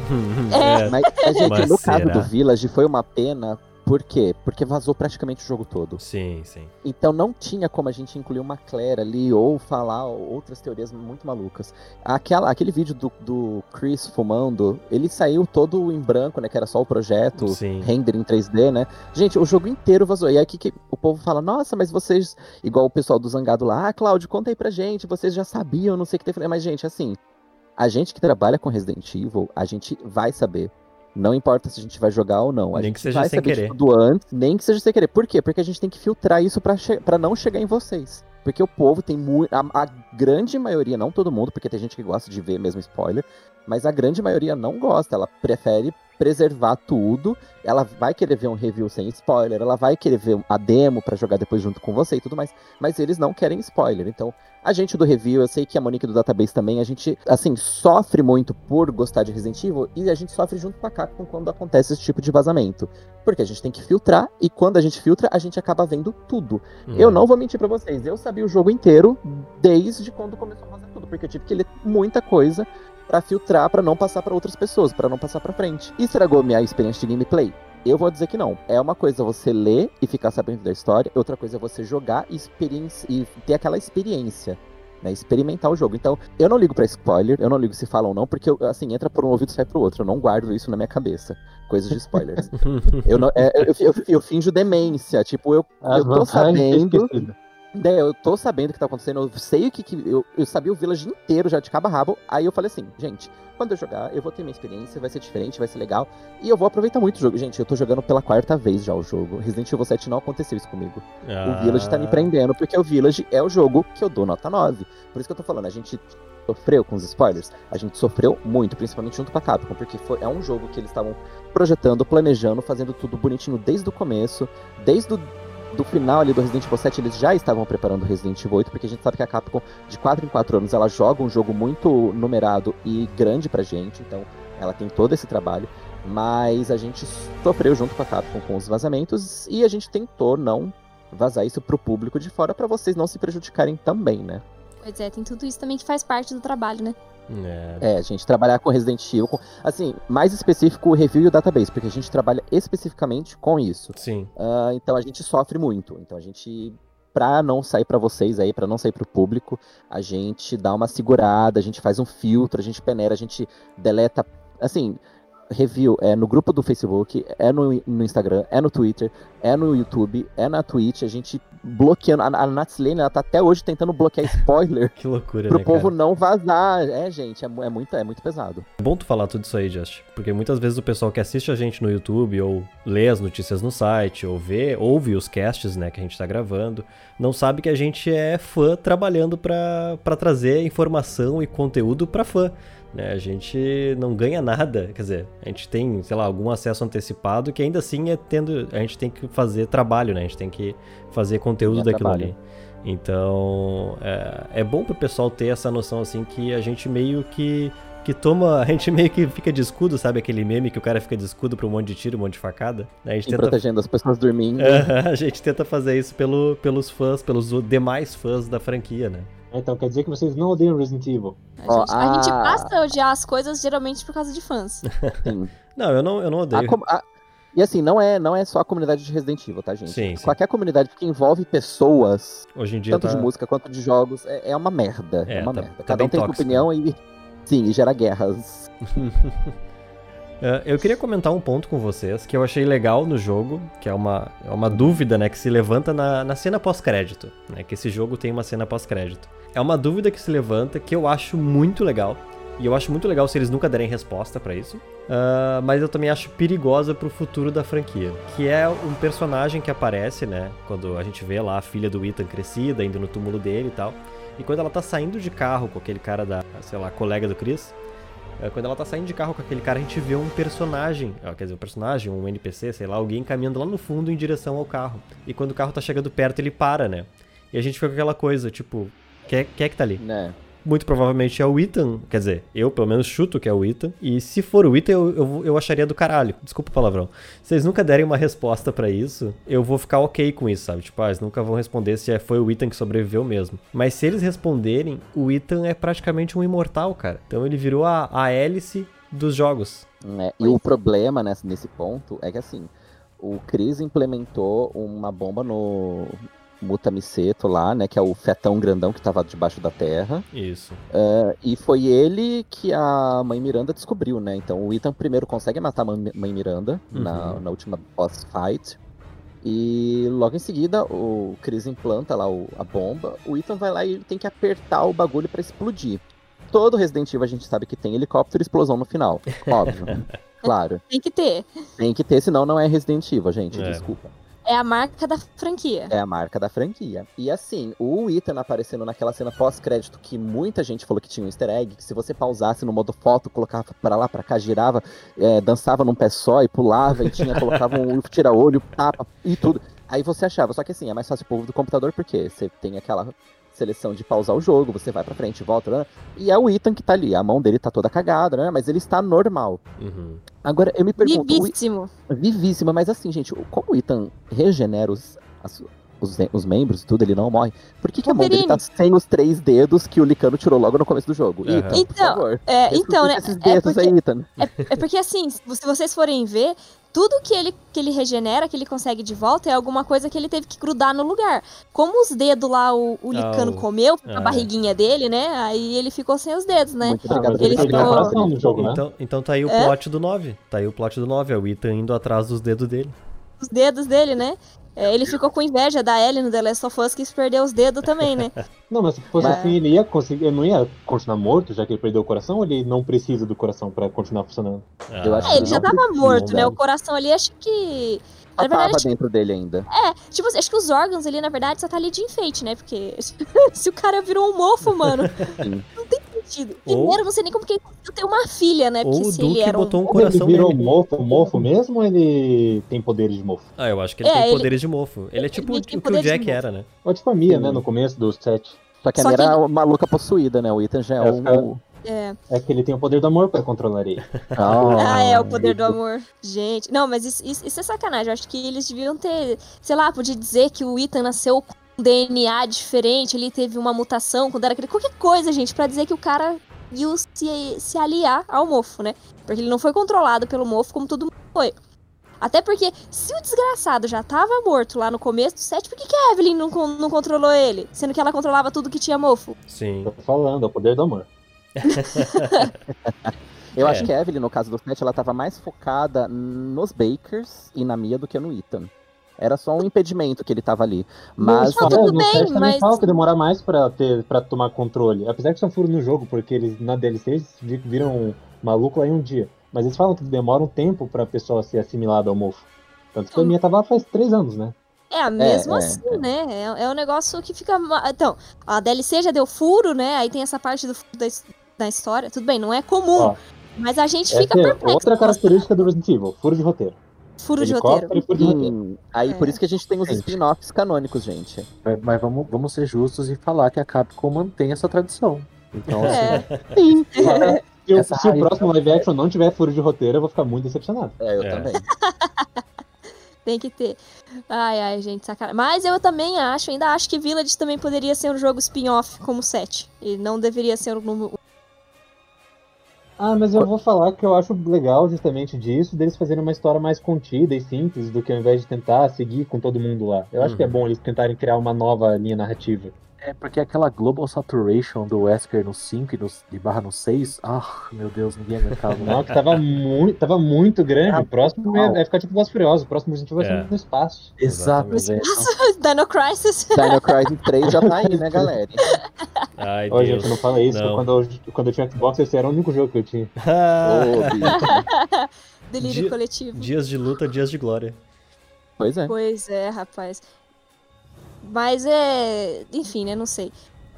É. Mas, mas, gente, Mas no caso será? do Village foi uma pena. Por quê? Porque vazou praticamente o jogo todo. Sim, sim. Então não tinha como a gente incluir uma Claire ali ou falar outras teorias muito malucas. Aquela, aquele vídeo do, do Chris fumando, ele saiu todo em branco, né? Que era só o projeto, Sim. render em 3D, né? Gente, o jogo inteiro vazou. E aí que, que o povo fala, nossa, mas vocês, igual o pessoal do Zangado lá, ah, Cláudio, conta aí pra gente, vocês já sabiam, não sei o que tem. Mas, gente, assim, a gente que trabalha com Resident Evil, a gente vai saber. Não importa se a gente vai jogar ou não. A Nem gente que seja vai sem saber querer. tudo antes, nem que seja sem querer. Por quê? Porque a gente tem que filtrar isso pra, che- não chegar em vocês. Porque o povo tem muito. A, a grande maioria, não todo mundo, porque tem gente que gosta de ver mesmo spoiler, mas a grande maioria não gosta. Ela prefere preservar tudo. Ela vai querer ver um review sem spoiler, ela vai querer ver a demo pra jogar depois junto com você e tudo mais. Mas eles não querem spoiler. Então, a gente do review, eu sei que a Monique do Database também, a gente, assim, sofre muito por gostar de Resident Evil e a gente sofre junto com a Capcom quando acontece esse tipo de vazamento. Porque a gente tem que filtrar e quando a gente filtra, a gente acaba vendo tudo. Hum. Eu não vou mentir pra vocês, eu sabia o jogo inteiro desde quando começou a vazar tudo, porque eu tive que ler muita coisa pra filtrar, pra não passar pra outras pessoas, pra não passar pra frente. Estragou minha experiência de gameplay? Eu vou dizer que não. É uma coisa você ler e ficar sabendo da história, outra coisa é você jogar e, e ter aquela experiência. Né, experimentar o jogo. Então, eu não ligo pra spoiler, eu não ligo se falam ou não, porque assim, entra por um ouvido e sai pro outro. Eu não guardo isso na minha cabeça. Coisas de spoilers. eu, não, é, eu, eu, eu finjo demência. Tipo, eu, eu tô é sabendo. Esquecida. É, eu tô sabendo o que tá acontecendo, eu sei o que. que eu, eu sabia o Village inteiro já de cabo a rabo. Aí eu falei assim, gente, quando eu jogar, eu vou ter minha experiência, vai ser diferente, vai ser legal. E eu vou aproveitar muito o jogo. Gente, eu tô jogando pela quarta vez já o jogo. Resident Evil 7 não aconteceu isso comigo. Ah. O Village tá me prendendo, porque o Village é o jogo que eu dou nota 9. Por isso que eu tô falando, a gente sofreu com os spoilers. A gente sofreu muito, principalmente junto com a Capcom, porque foi, é um jogo que eles estavam projetando, planejando, fazendo tudo bonitinho desde o começo, desde o do final ali do Resident Evil 7, eles já estavam preparando o Resident Evil 8, porque a gente sabe que a Capcom, de 4 em 4 anos, ela joga um jogo muito numerado e grande pra gente, então ela tem todo esse trabalho, mas a gente sofreu junto com a Capcom com os vazamentos e a gente tentou não vazar isso pro público de fora pra vocês não se prejudicarem também, né? Pois é, tem tudo isso também que faz parte do trabalho, né? É. É, gente, trabalhar com Resident Evil, com, assim, mais específico o review e o database, porque a gente trabalha especificamente com isso. Sim. Ah, então a gente sofre muito. Então a gente, pra não sair pra vocês aí, pra não sair pro público, a gente dá uma segurada, a gente faz um filtro, a gente peneira, a gente deleta Assim, review é no grupo do Facebook, é no, no Instagram, é no Twitter, é no YouTube, é na Twitch, a gente bloqueando. A, a Natslane, ela tá até hoje tentando bloquear spoiler Que loucura, pro né, povo cara? não vazar. É, gente, é, é muito, é muito pesado. É bom tu falar tudo isso aí, Just. Porque muitas vezes o pessoal que assiste a gente no YouTube, ou lê as notícias no site, ou vê, ouve os casts, né, que a gente tá gravando, não sabe que a gente é fã trabalhando pra trazer informação e conteúdo pra fã. Né? A gente não ganha nada, quer dizer, a gente tem, sei lá, algum acesso antecipado que ainda assim é tendo. A gente tem que fazer trabalho, né? A gente tem que fazer conteúdo É daquilo trabalho. ali. Então, é, é bom pro pessoal ter essa noção assim que a gente meio que que toma, a gente meio que fica de escudo, sabe aquele meme que o cara fica de escudo pra um monte de tiro, um monte de facada? A gente E tenta protegendo as pessoas dormindo. A gente tenta fazer isso pelo, pelos fãs, pelos demais fãs da franquia, né? Então quer dizer que vocês não odeiam Resident Evil? A gente, a gente ah. passa a odiar as coisas geralmente por causa de fãs. Sim. Não, eu não, eu não A odeio. com- a- E assim, não é, não é só a comunidade de Resident Evil, tá, gente? Sim, sim. Qualquer comunidade que envolve pessoas, Hoje em dia tanto tá... de música quanto de jogos, é, é uma merda. É, É, uma tá- merda. tá Cada um tem sua tóxico. opinião e. Sim, e gera guerras. É, eu queria comentar um ponto com vocês que eu achei legal no jogo, que é uma, é uma dúvida, né, que se levanta na, na cena pós-crédito, né, que esse jogo tem uma cena pós-crédito. É uma dúvida que se levanta que eu acho muito legal, e eu acho muito legal se eles nunca derem resposta pra isso, ah, mas eu também acho perigosa pro futuro da franquia, que é um personagem que aparece, né, quando a gente vê lá a filha do Ethan crescida, indo no túmulo dele e tal, e quando ela tá saindo de carro com aquele cara da, sei lá, colega do Chris, Quando ela tá saindo de carro com aquele cara, a gente vê um personagem, quer dizer, um personagem, um NPC, sei lá, alguém caminhando lá no fundo em direção ao carro. E quando o carro tá chegando perto, ele para, né? E a gente fica com aquela coisa, tipo, quem é, é que tá ali? Né? Muito provavelmente é o Ethan, quer dizer, eu pelo menos chuto que é o Ethan. E se for o Ethan, eu, eu, eu acharia do caralho. Desculpa o palavrão. Se eles nunca derem uma resposta pra isso, eu vou ficar ok com isso, sabe? Tipo, ah, eles nunca vão responder se é- foi o Ethan que sobreviveu mesmo. Mas se eles responderem, o Ethan é praticamente um imortal, cara. Então ele virou a, a hélice dos jogos. né? E o problema nesse, nesse ponto é que assim, o Chris implementou uma bomba no Mutamiceto lá, né? Que é o fetão grandão que tava debaixo da terra. Isso. É, e foi ele que a mãe Miranda descobriu, né? Então o Ethan primeiro consegue matar a mãe Miranda na, Uhum. na última boss fight. E logo em seguida o Chris implanta lá o- a bomba. O Ethan vai lá e ele tem que apertar o bagulho pra explodir. Todo Resident Evil a gente sabe que tem helicóptero e explosão no final. Óbvio. claro. Tem que ter. Tem que ter, senão não é Resident Evil, gente. É. Desculpa. É a marca da franquia. É a marca da franquia. E assim, o Ethan aparecendo naquela cena pós-crédito que muita gente falou que tinha um easter egg, que se você pausasse no modo foto, colocava pra lá, pra cá, girava, é, dançava num pé só e pulava e tinha, colocava um tira-olho, tapa e tudo. Aí você achava, só que assim, é mais fácil pro do computador porque você tem aquela seleção de pausar o jogo, você vai pra frente, volta, né? E é o Ethan que tá ali, a mão dele tá toda cagada, né? Mas ele está normal. Uhum. Agora, eu me pergunto, o, Vivíssimo. Vivíssima, mas assim, gente, como o Ethan regenera os, as- os, os membros e tudo, ele não morre. Por que, que a mão dele tá sem os três dedos que o Licano tirou logo no começo do jogo? Aham. Ethan, por Então, favor. É, então, né? esses É dedos porque, aí, Ethan. é porque assim, se vocês forem ver, tudo que ele, que ele regenera, que ele consegue de volta, é alguma coisa que ele teve que grudar no lugar. Como os dedos lá o, o Licano o- comeu, ah, a barriguinha dele, né? Aí ele ficou sem os dedos, né? Muito obrigado ele ele ficou- no jogo, né? Então, então tá aí o É? plot do 9. Tá aí o plot do 9, é o Ethan indo atrás dos dedos dele. Os dedos dele, né? É, ele ficou com inveja da Ellie no The Last of Us, que perdeu os dedos também, né? Não, mas se fosse Mas- assim, ele ia conseguir. Ele não ia continuar morto, já que ele perdeu o coração, ou ele não precisa do coração pra continuar funcionando? Eu acho É, ele já não tava precisa, morto, né? não. O coração ali, acho que. Na verdade, tava dentro dele ainda. É, tipo acho que os órgãos ali, na verdade, só tá ali de enfeite, né? Porque se o cara virou um mofo, mano, Sim. Tem sentido. Ou- Primeiro, não sei nem como que ele conseguiu ter uma filha, né? Porque Ou o se ele Duke era um... botou um Ou ele coração virou nele. mofo, mofo mesmo, ou ele tem poderes de mofo? Ah, eu acho que ele É, tem ele- poderes de mofo. Ele é tipo ele o tem que o Jack era, né? Ou tipo a Mia, né, no começo do set. Só que a que era uma maluca possuída, né? O Ethan já é É, um. um- É. É que ele tem o poder do amor pra controlar ele. Ah, é, o poder do amor. Gente, não, mas isso, isso, isso é sacanagem. Eu acho que eles deviam ter, sei lá, podia dizer que o Ethan nasceu com um DNA diferente, ele teve uma mutação quando era criança. Qualquer coisa, gente, pra dizer que o cara ia se, se aliar ao mofo, né? Porque ele não foi controlado pelo mofo como todo mundo foi. Até porque, se o desgraçado já tava morto lá no começo do set, por que, que a Evelyn não, não controlou ele? Sendo que ela controlava tudo que tinha mofo. Sim. Tô falando, é o poder do amor. Eu É. acho que a Evelyn, no caso do Snatch, ela tava mais focada nos Bakers e na Mia do que no Ethan. Era só um impedimento que ele tava ali. Mas Não, tudo no bem, mas- fala que demorar mais pra, ter, pra tomar controle. Apesar que isso é um furo no jogo, porque eles na DLC eles vi- viram maluco lá em um dia. Mas eles falam que demora um tempo pra pessoa ser assimilada ao mofo. Tanto que a minha tava lá faz três anos, né? É, mesmo é, assim, né? É, é um negócio que fica. Então, a DLC já deu furo, né? Aí tem essa parte do da, da história. Tudo bem, não é comum. Ó, mas a gente Essa fica é perplexo. outra característica do Resident Evil, furo de roteiro. Furo de roteiro. e furo de roteiro. Sim, aí É. por isso que a gente tem os spin-offs canônicos, gente. Mas, mas vamos, vamos ser justos e falar que a Capcom mantém essa tradição. Então, assim, É. Sim. Se, o- Essa se o próximo live action não tiver furo de roteiro, eu vou ficar muito decepcionado. É, eu É. também. Tem que ter. Ai, ai, gente, sacanagem. Mas eu também acho, ainda acho que Village também poderia ser um jogo spin-off como 7. E não deveria ser um. Ah, mas eu vou falar que eu acho legal justamente disso, deles fazerem uma história mais contida e simples do que ao invés de tentar seguir com todo mundo lá. Eu acho que é Uhum. bom eles tentarem criar uma nova linha narrativa. É porque aquela Global Saturation do Wesker no 5 e no, e barra no 6, ah, meu Deus, ninguém aguentava. Não, que tava muito, tava muito grande. Ah, o próximo é, é ficar tipo Voz Furiosa. O próximo Resident Evil vai É. ser no espaço. Exato, velho. Dino Crisis. Dino Crisis 3 já tá aí, né, galera? Ai, Ô, Deus. gente, não fala isso. Não. Quando, eu, quando eu tinha Xbox, esse era o único jogo que eu tinha. Ô, bicho. Delírio Dia- coletivo. Dias de luta, dias de glória. Pois é. Pois é, rapaz. Mas é. Enfim, né? Não sei.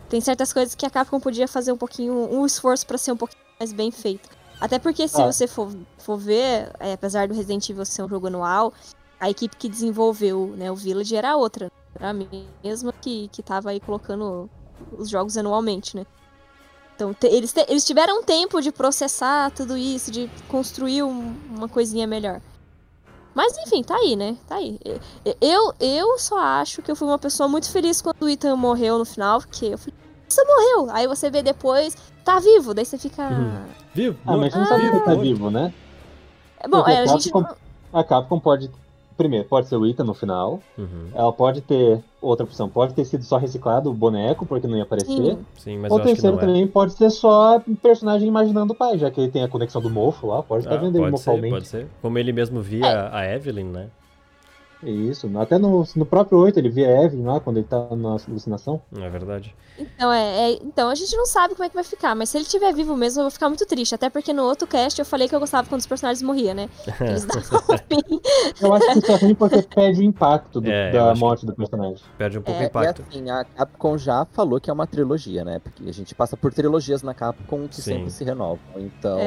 Tem certas coisas que a Capcom podia fazer um pouquinho. Um esforço pra ser um pouquinho mais bem feito. Até porque, se Ah. você for, for ver, é, apesar do Resident Evil ser um jogo anual, a equipe que desenvolveu né, o Village era outra. Era a mesma que, que tava aí colocando os jogos anualmente, né? Então, te- eles, te- eles tiveram tempo de processar tudo isso, de construir um- uma coisinha melhor. Mas enfim, tá aí, né? Tá aí. Eu, eu só acho que eu fui uma pessoa muito feliz quando o Ethan morreu no final, porque eu falei, você morreu. Aí você vê depois, tá vivo. Daí você fica. Uhum. Viu? Ah, mas você não sabe que tá vivo, né? Bom, é, a gente. Capcom, a Capcom pode. Primeiro, pode ser o Ethan no final. Uhum. Ela pode ter. Outra opção, pode ter sido só reciclado o boneco, porque não ia aparecer. Sim. Mas Ou eu acho que terceiro não é. também pode ser só um personagem imaginando o pai, já que ele tem a conexão do mofo lá, pode estar Ah, vendo ele pode ser, mofalmente. pode ser. Como ele mesmo via a Evelyn, né? Isso, até no, no próprio 8 ele via a Evelyn lá quando ele tá na alucinação. Não é verdade? Então, é, é- então, a gente não sabe como é que vai ficar, mas se ele estiver vivo mesmo, eu vou ficar muito triste. Até porque no outro cast eu falei que eu gostava quando os personagens morriam, né? Eles davam fim. Eu acho que isso é ruim porque perde o impacto do- É, da morte do personagem. Perde um pouco É, o impacto. E assim, a Capcom já falou que é uma trilogia, né? Porque a gente passa por trilogias na Capcom que Sim. sempre se renovam. Então,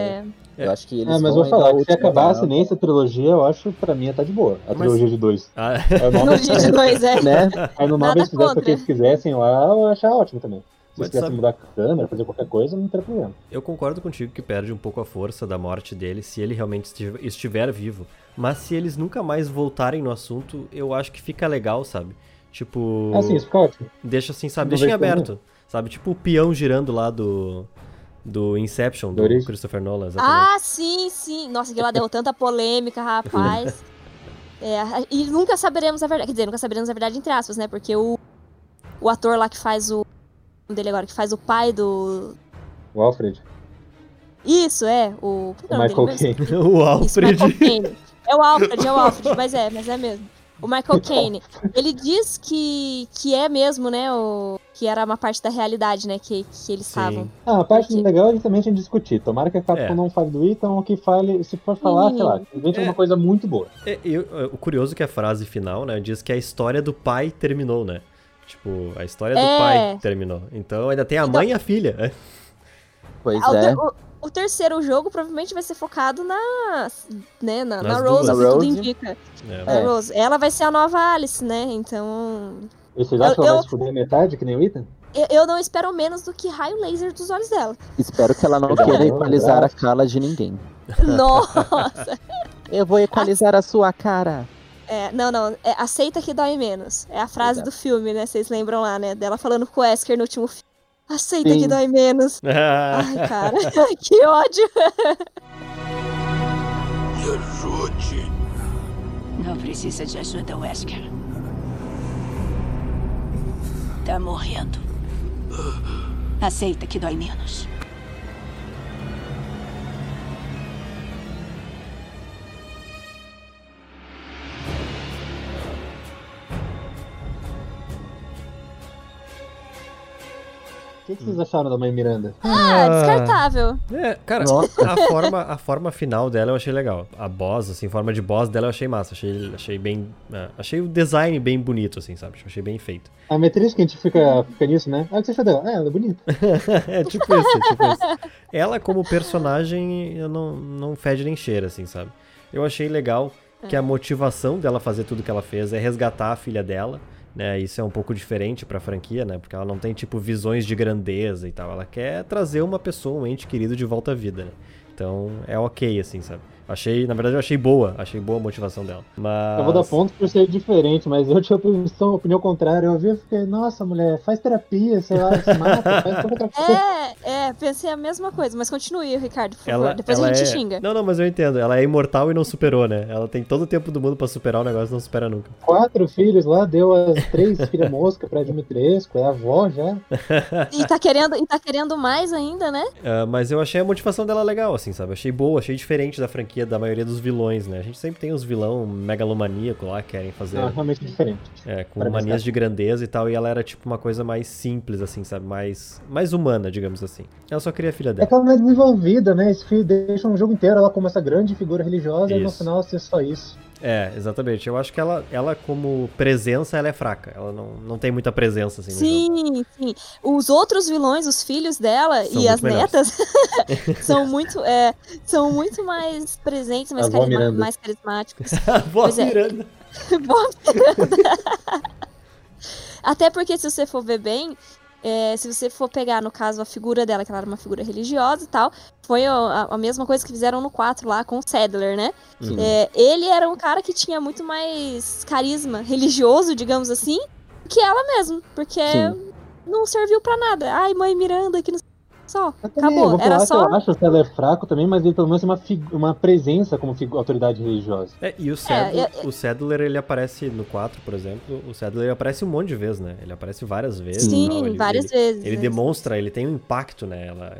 É. eu acho que eles Ah, mas vão vou falar se acabasse otimizar- nessa trilogia, eu acho pra mim tá de boa. A Mas- trilogia de dois. Ah, nove- Trilogia de dois, é. Né? Aí no 9 Nada eles fizessem o que eles quisessem lá, eu ia achar ótimo também. Se Mas eles quisessem sabe- mudar a câmera, fazer qualquer coisa, não teria problema. eu concordo contigo que perde um pouco a força da morte dele se ele realmente esti- estiver vivo. Mas se eles nunca mais voltarem no assunto, eu acho que fica legal, sabe? Tipo. Ah, sim, isso fica ótimo. Deixa assim, sabe? Não Deixa em aberto. Sabe? Tipo o peão girando lá do. Do Inception, do Do origem. Christopher Nolan, exatamente. Ah, sim, sim. Nossa, aquilo lá deu tanta polêmica, rapaz. É, e nunca saberemos a verdade. Quer dizer, nunca saberemos a verdade entre aspas, né? Porque o, o ator lá que faz o. o dele agora, que faz o pai do. O Alfred. Isso, é. O. O Michael Caine. o Isso, Alfred. Michael Caine. É o Alfred, é o Alfred, mas é, mas é mesmo. O Michael Caine. Ele diz que, que é mesmo, né? O, que era uma parte da realidade, né? Que, que eles estavam. Ah, a parte legal é justamente discutir. Tomara que a Capcom É. não fale do Ethan ou que fale, se for falar, sei lá, invente É. uma coisa muito boa. É, eu- é, o curioso é que a frase final, né, diz que a história do pai terminou, né? Tipo, a história do É. pai terminou. Então ainda tem a mãe e a filha. Pois Ah, o, é. o- o terceiro jogo provavelmente vai ser focado na, né, na, na Rose, assim, Na tudo indica. É. Na É. Rose. Ela vai ser a nova Alice, né? Então. E vocês acham que ela eu- vai se fuder metade, que nem o Ethan? Eu, eu não espero menos do que raio laser dos olhos dela. Espero que ela não queira equalizar a cara de ninguém. Nossa! Eu vou equalizar a sua cara. É, não, não. É, aceita que dói menos. É a frase Exato. do filme, né? Vocês lembram lá, né? Dela falando com o Wesker no último filme. Aceita Sim. que dói menos. Ai, cara, que ódio. Me ajude. Não precisa de ajuda, Wesker. Tá morrendo. Aceita que dói menos. Que, que vocês acharam da mãe Miranda? Ah, descartável. É, cara, a forma, a forma final dela eu achei legal. A boss, assim, forma de boss dela eu achei massa. Achei, achei bem. é, achei o design bem bonito, assim, sabe? Achei bem feito. A triste que a gente fica, fica nisso, né? Ah, o que você achou dela? Ah, ela é bonita. é tipo isso, tipo isso. Ela, como personagem, eu não, não fede nem cheira, assim, sabe? Eu achei legal que a motivação dela fazer tudo que ela fez é resgatar a filha dela. Né, isso é um pouco diferente pra franquia, né? Porque ela não tem, tipo, visões de grandeza e tal. Ela quer trazer uma pessoa, um ente querido de volta à vida, né? Então é ok, assim, sabe? Achei, na verdade, eu achei boa. Achei boa a motivação dela. Mas. Eu vou dar ponto por ser diferente, mas eu tinha opinião, opinião contrária. Eu vi e fiquei, nossa, mulher, faz terapia, sei lá, se mata, faz qualquer outra coisa. É, é, pensei a mesma coisa, mas continue, Ricardo, por favor. Ela, Depois ela a gente é... xinga. Não, não, mas eu entendo. Ela é imortal e não superou, né? Ela tem todo o tempo do mundo pra superar o negócio e não supera nunca. Quatro filhos lá, deu as três filhas mosca pra Dimitrescu, é a avó já. E tá querendo, e tá querendo mais ainda, né? Uh, mas eu achei a motivação dela legal, assim, sabe? Achei boa, achei diferente da franquia da maioria dos vilões, né? A gente sempre tem os vilão megalomaníaco lá, que querem fazer. Ah, realmente diferente. É, com manias de grandeza e tal, e ela era tipo uma coisa mais simples, assim, sabe? Mais, mais humana, digamos assim. Ela só queria a filha É dela. que ela não é desenvolvida, né? Esse filho deixa um jogo inteiro ela como essa grande figura religiosa e no Isso. final ser só isso. É, exatamente. Eu acho que ela, ela como presença, ela é fraca. Ela não, não tem muita presença, assim, no jogo. Sim, sim. Os outros vilões, os filhos dela São e as melhores. netas são muito, é, são muito mais presentes, mais, carisma- mais carismáticos. A vó Pois é. Miranda. Vó Miranda. Até porque se você for ver bem, é, se você for pegar, no caso, a figura dela, que ela era uma figura religiosa e tal, foi a, a- mesma coisa que fizeram no 4 lá com o Sadler, né? Sim. É, ele era um cara que tinha muito mais carisma religioso, digamos assim, que ela mesmo, porque Sim. não serviu pra nada. Ai, mãe Miranda, que não só, também, acabou. vou Era só que eu acho que ela é fraco também, mas ele pelo menos tem uma, uma presença como autoridade religiosa. É, e o Sadler, é- o Sadler, ele aparece no 4, por exemplo. O Sadler aparece um monte de vezes, né? Ele aparece várias vezes. Sim. Ele- várias ele- vezes. Ele né? demonstra, ele tem um impacto, né? Ela,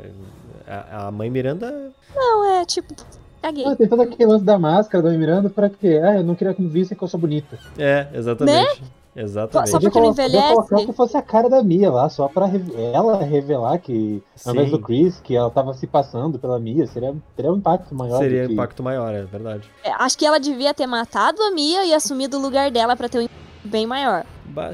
a, a mãe Miranda. Não, é tipo, caguei. Ah, tem todo aquele lance da máscara da Miranda pra quê? Ah, eu não queria que me visse que eu sou bonita. É, exatamente. Exatamente. Só porque não envelhece? colocar que fosse a cara da Mia lá, só pra ela revelar que, ao invés do Chris, que ela tava se passando pela Mia, seria, teria um impacto maior. Seria do que... impacto maior, é verdade. É, acho que ela devia ter matado a Mia e assumido o lugar dela pra ter um impacto bem maior.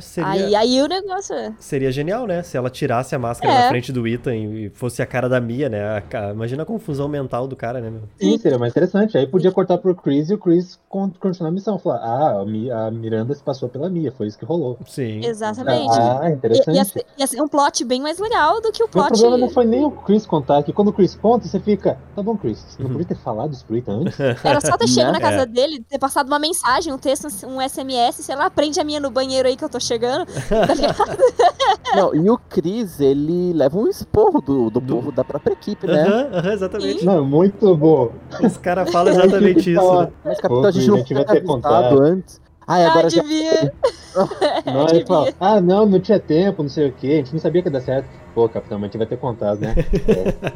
Seria, Aí, aí o negócio é. seria genial, né? Se ela tirasse a máscara É. da frente do Ethan e fosse a cara da Mia, né? A Imagina a confusão mental do cara, né, meu? Sim, seria mais interessante. Aí podia cortar pro Chris e o Chris con- continuar a missão. Falar, ah, a, Mi- a Miranda se passou pela Mia, foi isso que rolou. Sim. Exatamente. Ah, interessante. Ia ser, ia ser um plot bem mais legal do que o O plot. problema não foi nem o Chris contar, é que quando o Chris conta, você fica, tá bom, Chris, você não podia ter falado isso pro Ethan antes? Era só ter chego Né? na casa É. dele, ter passado uma mensagem, um texto, um SMS, sei lá, prende a minha no banheiro aí que eu tô chegando. Tá ligado? Não, e o Chris, ele leva um esporro do, do, povo da própria equipe, né? Aham, exatamente. Não, muito bom. Os caras falam exatamente isso, né? Mas, Pô, capitão, a gente Chris, não a gente vai tinha avisado contado. antes. Ai, agora ah, já... devia. Não, ele fala, ah, não, não tinha tempo, não sei o que, a gente não sabia que ia dar certo. Pô, capitão, mas a gente vai ter contado, né? É.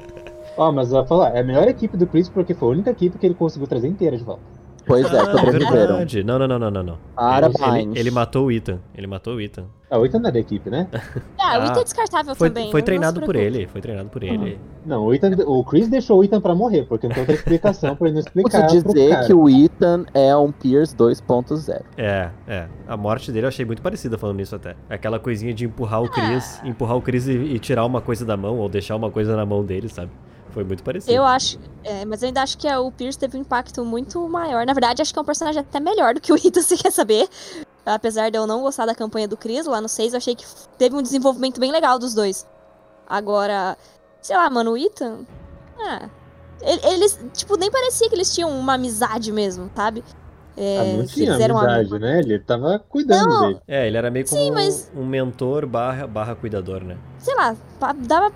Ó, mas eu vou falar, é a melhor equipe do Chris porque foi a única equipe que ele conseguiu trazer inteira de volta. Pois é, Ah, sobreviveram. verdade. Não, não, não, não, não, não. Parabéns. Ele, ele, ele matou o Ethan. Ele matou o Ethan. Ah, o Ethan não é da equipe, né? Ah, o Ah, Ethan é descartável Foi, também. foi não treinado por ele. Foi treinado por ele. Não, o, Ethan, o Chris deixou o Ethan pra morrer, porque não tem outra explicação pra ele não explicar Posso dizer que o Ethan é um Pierce 2.0. É, é. A morte dele eu achei muito parecida falando nisso até. Aquela coisinha de empurrar o Chris, Ah. empurrar o Chris e, e tirar uma coisa da mão, ou deixar uma coisa na mão dele, sabe? Foi muito parecido. Eu acho, é, mas eu ainda acho que o Pierce teve um impacto muito maior. Na verdade, acho que é um personagem até melhor do que o Ethan, se quer saber. Apesar de eu não gostar da campanha do Chris lá no 6, eu achei que teve um desenvolvimento bem legal dos dois. Agora, sei lá, mano, o Ethan. Ah. ele- Eles, tipo, nem parecia que eles tinham uma amizade mesmo, sabe? É, Ah, não tinha amizade, né? Ele tava cuidando Não. dele. É, ele era meio como Sim, um- mas- um mentor barra, barra cuidador, né? sei lá, dava.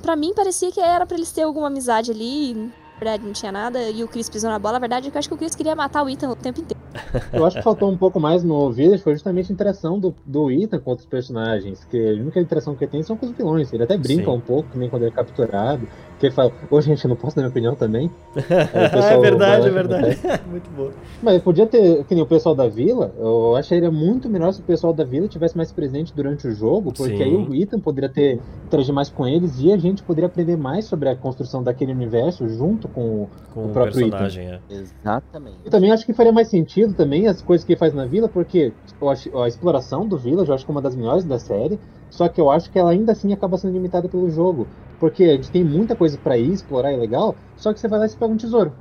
Pra mim parecia que era pra eles ter alguma amizade ali. Na verdade, não tinha nada. E o Chris pisou na bola. A verdade é que eu acho que o Chris queria matar o Ethan o tempo inteiro. Eu acho que faltou um pouco mais no Village foi justamente a interação do, do Ethan com outros personagens. Que a única interação que ele tem são com os vilões. Ele até brinca Sim. um pouco, que nem quando ele é capturado. Que fala, ô gente, eu não posso dar minha opinião também? É verdade, é e verdade. Muito bom. Mas podia ter, que nem o pessoal da vila, eu acharia muito melhor se o pessoal da vila tivesse mais presente durante o jogo, porque Sim. aí o Ethan poderia ter interagir mais com eles e a gente poderia aprender mais sobre a construção daquele universo junto com, Com o o próprio personagem, Ethan. é. Exatamente. Eu também acho que faria mais sentido também as coisas que ele faz na vila, porque eu acho, a exploração do Village eu acho que é uma das melhores da série, só que eu acho que ela ainda assim acaba sendo limitada pelo jogo. Porque a gente tem muita coisa pra ir, explorar, é legal, só que você vai lá e você pega um tesouro.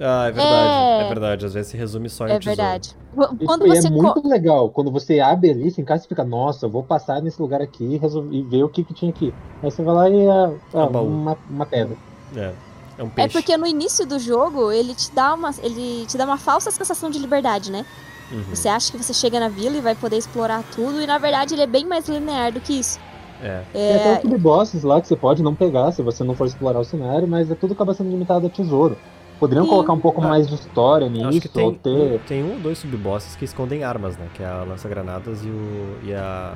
Ah, é verdade. É, É. verdade. Às vezes se resume só em É tesouro. verdade. Isso Quando aí você é muito legal. Quando você abre ali, você encaixa e fica, nossa, eu vou passar nesse lugar aqui e, resolver, e ver o que, que tinha aqui. Aí você vai lá e ah, ah, um uma, uma pedra. É. É um É porque no início do jogo ele te dá uma, ele te dá uma falsa sensação de liberdade, né? Uhum. Você acha que você chega na vila e vai poder explorar tudo, e na verdade ele é bem mais linear do que isso. É. Tem até É, os subbosses lá que você pode não pegar se você não for explorar o cenário, mas é tudo acaba sendo limitado a tesouro. Poderiam Sim. colocar um pouco Ah, mais de história nisso, acho que tem, ou ter. tem um ou dois subbosses que escondem armas, né? Que é a lança-granadas e, o, e a,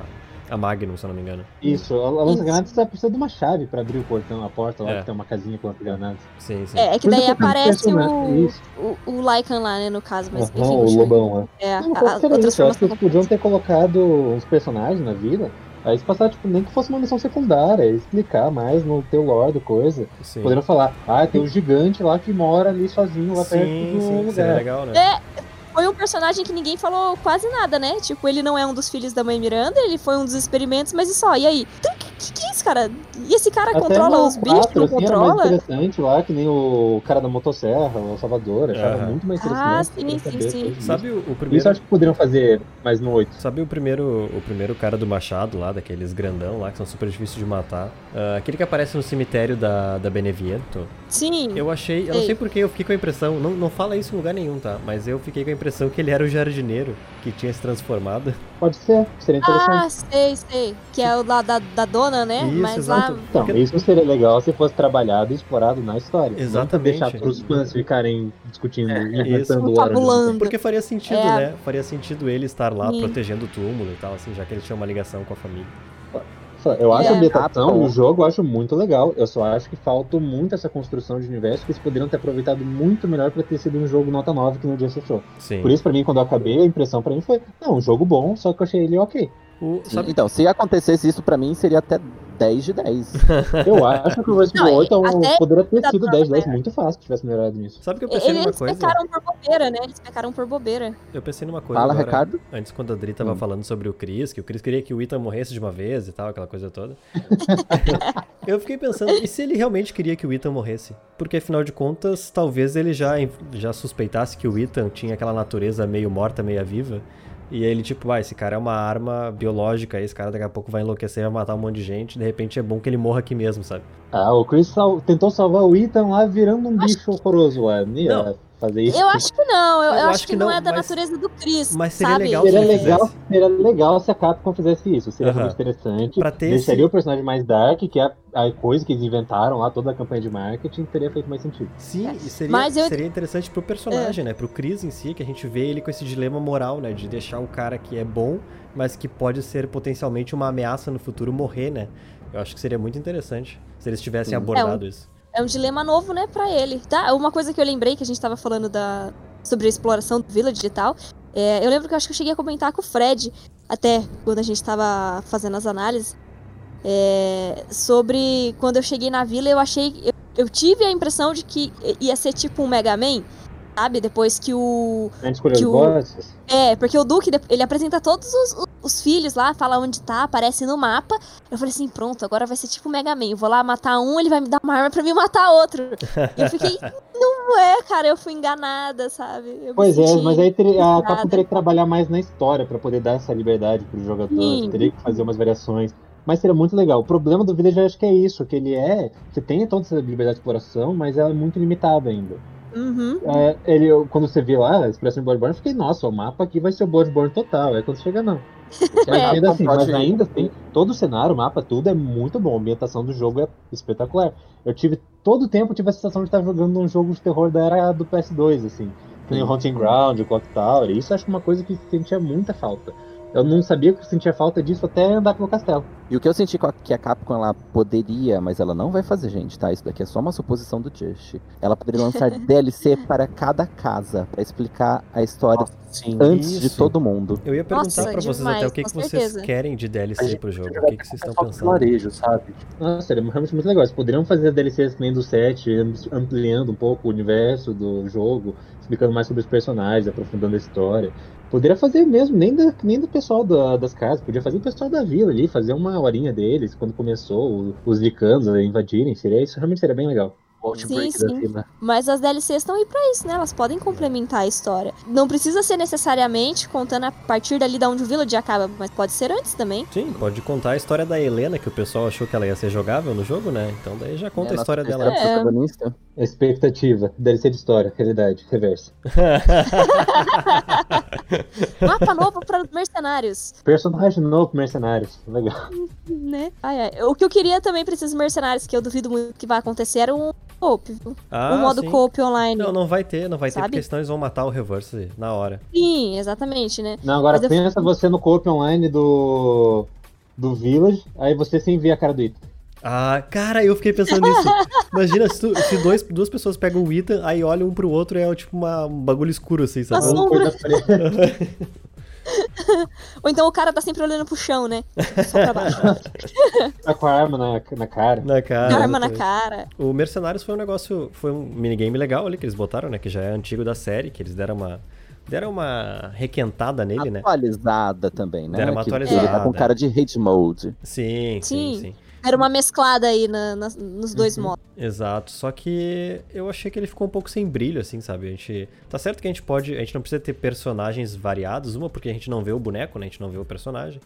a Magnum, se eu não me engano. Isso, a lança-granadas você precisa de uma chave pra abrir o portão, a porta lá, É. que tem uma casinha com lança-granadas. Sim, sim. é, é que daí aparece né? o, o, o Lycan lá, né, no caso, mas Aham, enfim. o lobão lá. É, Não, a, pode a, ser a isso. Eu acho que eles podiam ter colocado uns personagens na vila. Aí se passar, tipo, nem que fosse uma missão secundária, explicar mais no teu lore do coisa. Sim. Poderiam falar, ah, tem um gigante lá que mora ali sozinho lá perto Sim, do sim, lugar. seria legal, né? É, foi um personagem que ninguém falou quase nada, né? Tipo, ele não é um dos filhos da mãe Miranda, ele foi um dos experimentos, mas e só? E aí? Então, que, que, é cara? E esse cara Até controla os bichos, não assim, era mais controla? interessante lá, que nem o cara da motosserra, o Salvador, achava Aham. muito mais Ah, interessante. sim, queria sim, sim. disso. Sabe o, o Isso primeiro. eu acho que poderiam fazer mais no 8. Sabe o primeiro, o primeiro cara do machado lá, daqueles grandão lá, que são super difíceis de matar? Ah, aquele que aparece no cemitério da, da Beneviento. Sim. Eu achei, eu não Sei. sei porque eu fiquei com a impressão, não, não fala isso em lugar nenhum, tá? Mas eu fiquei com a impressão que ele era o jardineiro que tinha se transformado. Pode ser, seria Ah, interessante. sei, sei. Que é o lá da, da dona, né? Isso, mas exato. lá. Então, isso seria legal se fosse trabalhado e explorado na história. Exatamente. Não deixar pros fãs ficarem discutindo É, e inventando isso. hora. Fabulando. Porque faria sentido, É. né? Faria sentido ele estar lá Sim. protegendo o túmulo e tal, assim, já que ele tinha uma ligação com a família. Eu acho É. a ambientação do jogo eu acho muito legal. Eu só acho que faltou muito essa construção de universo que eles poderiam ter aproveitado muito melhor pra ter sido um jogo nota 9 que no dia fechou. Sim. Por isso, pra mim, quando eu acabei, a impressão pra mim foi: não, um jogo bom, só que eu achei ele ok. O- Sim, sabe, Então, se acontecesse isso pra mim, seria até 10 de 10. Eu acho que o Resident Evil 8 é um- até poderia ter sido própria 10 10 Rare. muito fácil se tivesse melhorado nisso. sabe que eu pensei numa Eles coisa? pecaram por bobeira, né? Eles pecaram por bobeira. Eu pensei numa coisa Fala, agora, Ricardo. antes quando a Adri tava Hum. falando sobre o Chris, que o Chris queria que o Ethan morresse de uma vez e tal, aquela coisa toda. eu fiquei pensando, e se ele realmente queria que o Ethan morresse? Porque afinal de contas, talvez ele já, já suspeitasse que o Ethan tinha aquela natureza meio morta, meio viva. E ele, tipo, ah, esse cara é uma arma biológica, esse cara daqui a pouco vai enlouquecer, vai matar um monte de gente, de repente é bom que ele morra aqui mesmo, sabe? Ah, o Chris sal- tentou salvar o Ethan lá virando um bicho horroroso ia Não. Fazer isso. Eu acho que não, eu, Eu eu acho acho, que que, não, não, é da mas- natureza do Chris. mas seria sabe? legal Seria se legal, seria legal se a Capcom fizesse isso. Seria muito interessante. Pra ter Deixaria esse- o personagem mais dark, que é a, a coisa que eles inventaram lá, toda a campanha de marketing, teria feito mais sentido. Sim, e seria, Mas eu- seria interessante pro personagem, né? Pro Chris em si, que a gente vê ele com esse dilema moral, né? De deixar o cara que é bom, mas que pode ser potencialmente uma ameaça no futuro morrer, né? Eu acho que seria muito interessante se eles tivessem abordado isso. É um dilema novo, né, pra ele. Tá? Uma coisa que eu lembrei que a gente tava falando da... sobre a exploração do Village e tal. É, eu lembro que eu acho que eu cheguei a comentar com o Fred, até quando a gente tava fazendo as análises, é, sobre quando eu cheguei na vila, eu achei. Eu, eu tive a impressão de que ia ser tipo um Mega Man, sabe? Depois que o. A gente escolheu os bosses. É, porque o Duque, ele apresenta todos os, os filhos lá, fala onde tá, aparece no mapa. Eu falei assim, pronto, agora vai ser tipo Mega Man. Eu vou lá matar um, ele vai me dar uma arma pra me matar outro. E eu fiquei, não é, cara, eu fui enganada, sabe? Eu Pois é, mas aí a. Capcom teria que trabalhar mais na história pra poder dar essa liberdade pro jogador. Sim. Teria que fazer umas variações. Mas seria muito legal. O problema do Village acho que é isso, que ele é. Você tem toda essa liberdade de exploração, mas ela é muito limitada ainda. Uhum. É, ele, quando você vê lá a expressão de Bloodborne, eu fiquei, nossa, o mapa aqui vai ser o Bloodborne total. Aí quando chega, não. Mas É, ainda assim, mas ainda assim, todo o cenário, o mapa, tudo é muito bom. A ambientação do jogo é espetacular. Eu tive, todo o tempo, eu tive a sensação de estar jogando um jogo de terror da era do PS2, assim. Que nem o Haunting Ground, o Clock Tower. Isso acho uma coisa que sentia muita falta. Eu não sabia que eu sentia falta disso até andar pelo castelo. E o que eu senti que a Capcom ela poderia, mas ela não vai fazer, gente, tá? Isso daqui é só uma suposição do Just. Ela poderia lançar DLC para cada casa, pra explicar a história antes de Isso. todo mundo. Eu ia perguntar Nossa, pra vocês demais, até o que, que vocês querem de DLC pro jogo. O que, que vocês estão só pensando? varejo, sabe? Nossa, seria realmente muito legal. Eles poderiam fazer DLCs que nem do set, ampliando um pouco o universo do jogo, explicando mais sobre os personagens, aprofundando a história. Poderia fazer mesmo, nem, da, nem do pessoal da- das casas, podia fazer o pessoal da vila ali, fazer uma horinha deles, quando começou o- os licanos a invadirem. Seria, isso realmente seria bem legal. Sim, sim. Mas as DLCs estão aí pra isso, né? Elas podem complementar a história. Não precisa ser necessariamente contando a partir dali da onde o Village acaba, mas pode ser antes também. Sim, pode contar a história da Helena, que o pessoal achou que ela ia ser jogável no jogo, né? Então daí já conta É, a história dela. protagonista. Expectativa, DLC de história, realidade, reverso. Mapa novo para mercenários. Personagem novo, mercenários, legal. Né? Ai, ai. O que eu queria também pra esses mercenários, que eu duvido muito que vai acontecer, era um co-op. viu? Ah, um modo sim. co-op online. Não, não vai ter, não vai ter, Sabe? porque senão eles vão matar o Reverse na hora. Sim, exatamente, né? Não, agora Mas eu- pensa você no co-op online do. do Village, aí você sem ver a cara do Ita. Ah, cara, eu fiquei pensando nisso. Imagina se, tu- se dois, duas pessoas pegam o Ethan, aí olham um pro outro e é tipo uma, um bagulho escuro, assim, sabe? Uma sombra. Ou então o cara tá sempre olhando pro chão, né? Só pra baixo. Tá com a arma na, na cara. Na cara. Arma na cara. O Mercenários foi um negócio, foi um minigame legal ali que eles botaram, né? Que já é antigo da série, que eles deram uma. Deram uma requentada nele, né? Atualizada também, né? Deram uma Que atualizada. Ele tá com cara de hate mode. Sim, sim, Sim. sim. Era uma mesclada aí na- nas- nos dois Uhum. modos. Exato, só que eu achei que ele ficou um pouco sem brilho, assim, sabe? A gente. Tá certo que a gente pode. A gente não precisa ter personagens variados, uma porque a gente não vê o boneco, né? A gente não vê o personagem.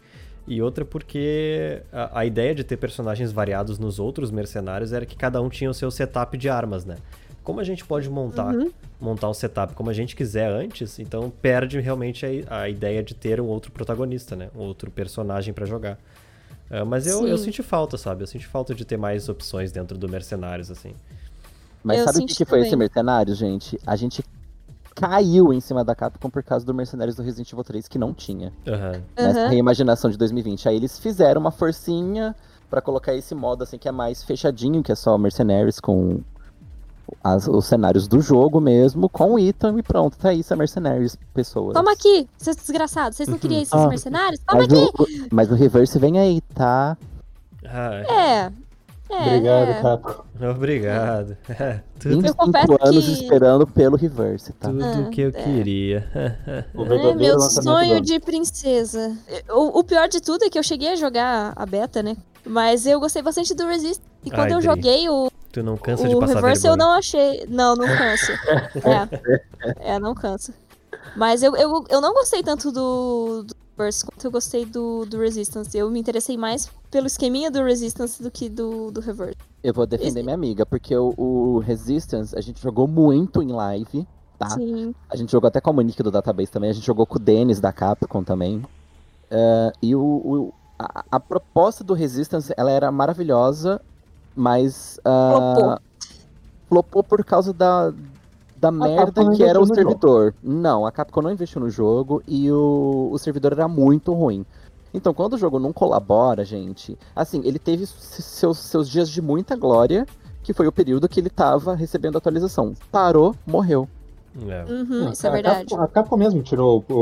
E outra porque a, a ideia de ter personagens variados nos outros mercenários era que cada um tinha o seu setup de armas, né? Como a gente pode montar, Uhum. montar o setup como a gente quiser antes, então perde realmente a, a ideia de ter um outro protagonista, né? Um outro personagem pra jogar. Ah, mas eu, eu senti falta, sabe? Eu senti falta de ter mais opções dentro do Mercenários, assim. Mas Eu sabe o que, que foi esse mercenário, gente? A gente caiu em cima da Capcom por causa do Mercenários do Resident Evil 3 que não tinha. Aham. Nessa Aham. reimaginação de 2020. Aí eles fizeram uma forcinha pra colocar esse modo assim que é mais fechadinho, que é só Mercenaries com as- os cenários do jogo mesmo, com o Ethan e pronto, tá isso, é Mercenaries, pessoas. Toma aqui, seus desgraçados. Vocês não queriam esses Ah, mercenários? Toma Mas aqui! o, mas o reverse vem aí, tá? Ah, É. É, Obrigado, é. Capcom. Obrigado. É, tudo, 25 confesso anos que- esperando pelo reverse, tá? tudo Ah, que eu é. queria. O É, meu sonho de princesa. O, o pior de tudo é que eu cheguei a jogar a beta, né? Mas eu gostei bastante do Resist. E quando Ai, eu Dri. joguei o, tu não cansa de o passar Reverse, vergonha. eu não achei. Não, não canso. é. É, não cansa. Mas eu, eu, eu não gostei tanto do, do Reverse quanto eu gostei do, do Resistance. Eu me interessei mais pelo esqueminha do Resistance do que do, do Reverse. Eu vou defender minha amiga, porque o, o Resistance a gente jogou muito em live, tá? Sim. A gente jogou até com a Monique do Database também, a gente jogou com o Denis da Capcom também. Eh, e o, o- a, a proposta do Resistance, ela era maravilhosa, mas... ah, Flopou. flopou por causa da, da merda que era o servidor. Não, a Capcom não investiu no jogo e o, o servidor era muito ruim. Então, quando o jogo não colabora, gente, assim, ele teve seus, seus dias de muita glória, que foi o período que ele tava recebendo atualização. Parou, morreu. É. Uhum, Não, isso é a verdade. Capcom, a Capcom mesmo tirou o,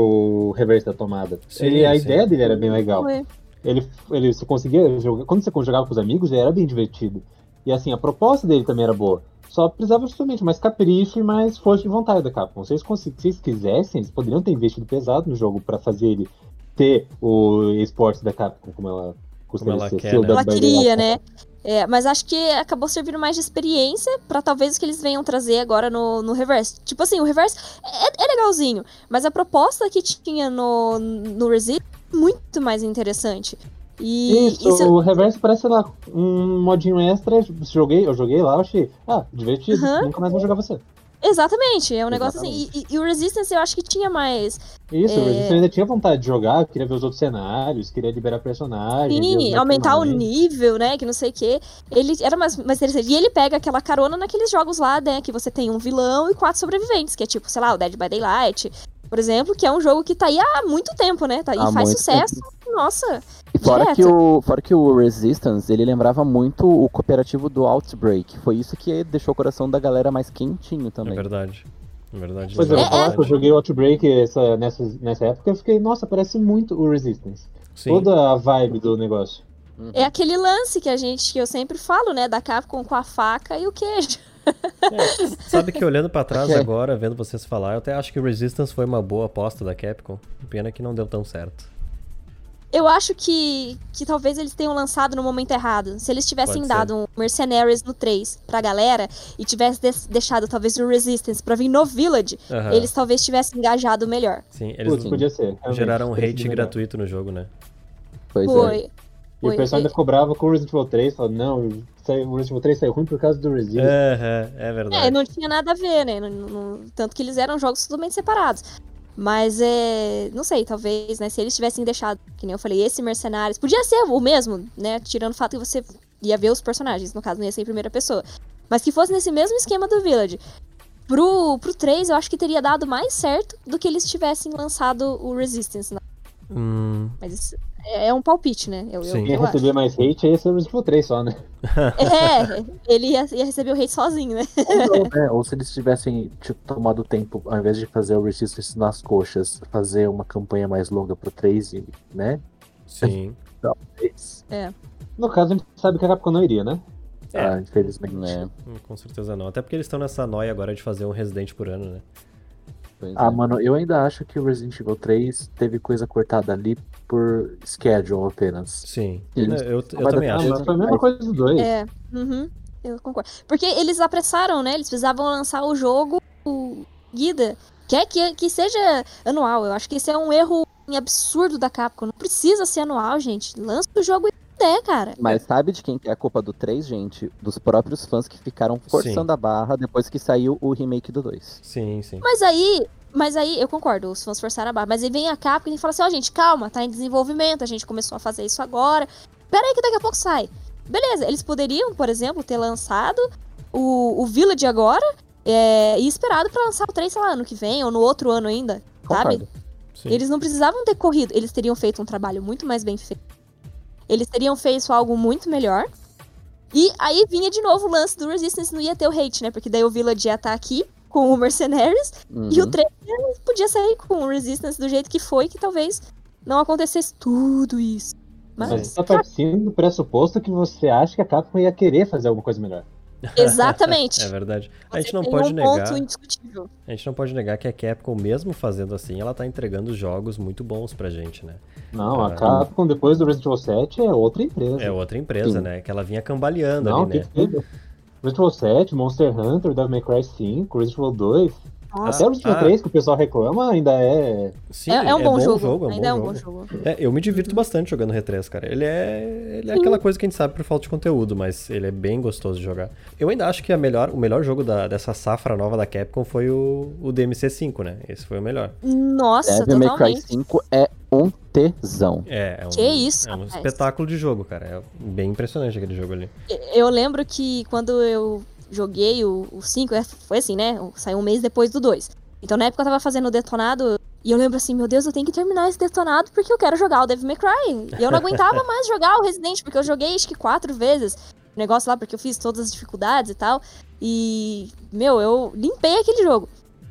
o reverse da tomada. Sim, Ele- a sim. ideia dele era bem legal. Foi. Ele, ele você conseguia jogar. Quando você jogava com os amigos, ele era bem divertido. E assim, a proposta dele também era boa. Só precisava justamente mais capricho e mais força de vontade da Capcom. Se eles, se eles quisessem, eles poderiam ter investido pesado no jogo pra fazer ele ter o esporte da Capcom, como ela gostaria ela de ser. quer, né? Ela queria, né? É, mas acho que acabou servindo mais de experiência pra talvez o que eles venham trazer agora no, no Reverse. Tipo assim, o Reverse é, é legalzinho, mas a proposta que tinha no, no Resist é muito mais interessante. E Isso, isso- o reverso parece, sei lá, um modinho extra. Joguei, eu joguei lá, achei, ah, divertido, Aham. nunca mais vou jogar você. Exatamente, é um negócio assim. E, e- e o Resistance eu acho que tinha mais. Isso, É. o Resistance ainda tinha vontade de jogar, queria ver os outros cenários, queria liberar personagens. Sim, aumentar o nível, né? Que não sei o quê. Ele era mais, mais interessante. E ele pega aquela carona naqueles jogos lá, né? Que você tem um vilão e quatro sobreviventes, que é tipo, sei lá, o Dead by Daylight, por exemplo, que é um jogo que tá aí há muito tempo, né? Tá aí Há faz sucesso. Nossa. Fora que, o, fora que o Resistance, ele lembrava muito o cooperativo do Outbreak. Foi isso que deixou o coração da galera mais quentinho É também. verdade. É verdade. Pois é, eu é vou falar que eu joguei Outbreak essa, nessa, nessa época e eu fiquei, nossa, parece muito o Resistance. Sim. Toda a vibe do negócio. É aquele lance que a gente, que eu sempre falo, né? Da Capcom com a faca e o queijo. Sabe que olhando pra trás Ok. agora, vendo vocês falar, eu até acho que o Resistance foi uma boa aposta da Capcom. Pena que não deu tão certo. Eu acho que, que talvez eles tenham lançado no momento errado. Se eles tivessem dado um Mercenaries no 3 pra galera e tivesse des- deixado talvez o Resistance pra vir no Village, eles talvez tivessem engajado melhor. Sim, eles Putz, podia ser. realmente, geraram um hate gratuito no jogo, né? Pois é. Foi. E Foi, o pessoal ainda foi. ficou bravo com o Resident Evil 3, falou, não, o Resident Evil 3 saiu ruim por causa do Resistance. É, é, é verdade. É, não tinha nada a ver, né? Não- não- tanto que eles eram jogos totalmente separados. Mas é. Não sei, talvez, né? Se eles tivessem deixado, que nem eu falei, esse Mercenários. Podia ser o mesmo, né? Tirando o fato que você ia ver os personagens, no caso, não ia ser em primeira pessoa. Mas que fosse nesse mesmo esquema do Village. Pro, pro 3, eu acho que teria dado mais certo do que eles tivessem lançado o Resistance. né? Hum, Mas isso é, é um palpite, né? Eu, eu, Sim. Quem eu acho. receber mais hate ia ser o Resident Evil 3 só, né? É, ele ia, ia receber o hate sozinho, né? Ou, não, né? Ou se eles tivessem tipo, tomado tempo, ao invés de fazer o Resistance nas coxas, fazer uma campanha mais longa pro 3, e, né? sim. Talvez. É. No caso, a gente sabe que a Capcom não iria, né? É. Ah, infelizmente. É, Hum, Com certeza não. Até porque eles estão nessa noia agora de fazer um Resident por ano, né? Pois Ah, é. mano, eu ainda acho que o Resident Evil 3 teve coisa cortada ali por schedule apenas. Sim. Sim. Eu, eu, Vai também Ah, acho. mas foi a mesma coisa dos dois. É, uhum, eu concordo. Porque eles apressaram, né? Eles precisavam lançar o jogo Guida. Quer que, que seja anual. Eu acho que esse é um erro absurdo da Capcom. Não precisa ser anual, gente. Lança o jogo e cara. Mas sabe de quem que é a culpa do 3, gente? Dos próprios fãs que ficaram forçando Sim. a barra depois que saiu o remake do 2. Sim, sim. Mas aí, mas aí, eu concordo, os fãs forçaram a barra. Mas aí vem a Capcom e fala assim, ó, gente, calma, tá em desenvolvimento, a gente começou a fazer isso agora. Pera aí que daqui a pouco sai. Beleza, eles poderiam, por exemplo, ter lançado o, o Village agora é, e esperado pra lançar o 3, sei lá, ano que vem, ou no outro ano ainda, sabe? Concordo. sim. Eles não precisavam ter corrido, eles teriam feito um trabalho muito mais bem feito. Eles teriam feito algo muito melhor. E aí vinha de novo o lance do Resistance, não ia ter o hate, né? Porque daí o Village ia estar aqui com o Mercenaries e o Uhum. 3 podia sair com o Resistance do jeito que foi, que talvez não acontecesse tudo isso. Mas Mas, você tá partindo do pressuposto que você acha que a Capcom ia querer fazer alguma coisa melhor. exatamente. É verdade. A gente Você não pode um negar. ponto indiscutível. A gente não pode negar que a Capcom, mesmo fazendo assim, ela tá entregando jogos muito bons pra gente, né? Não, a. Capcom, depois do Resident Evil 7, é outra empresa. É outra empresa, Sim. né? Que ela vinha cambaleando Não, ali, que né? teve. Resident Evil 7, Monster Hunter, Devil May Cry 5, Resident Evil 2. Nossa, Até o Evil Ah. 3, que o pessoal reclama, ainda é. Sim, é, é um bom, jogo. é um Ainda é um bom bom jogo. jogo. É, eu me divirto bastante jogando R3, cara. Ele é, ele é aquela coisa que a gente sabe por falta de conteúdo, mas ele é bem gostoso de jogar. Eu ainda acho que a melhor, o melhor jogo da- dessa safra nova da Capcom foi o, o DMC5, né? Esse foi o melhor. Nossa, Devil May Cry totalmente. 5 é um tesão. É, é um, Que isso, é um rapaz. espetáculo de jogo, cara. É bem impressionante aquele jogo ali. Eu lembro que quando eu joguei o, o 5, é, foi assim, né? Saiu um mês depois do 2. Então na época eu tava fazendo o detonado e eu lembro assim, meu Deus, eu tenho que terminar esse detonado porque eu quero jogar o Devil May Cry. E eu não aguentava mais jogar o Resident, porque eu joguei acho que quatro vezes o negócio lá, porque eu fiz todas as dificuldades e tal. E, meu, eu limpei aquele jogo.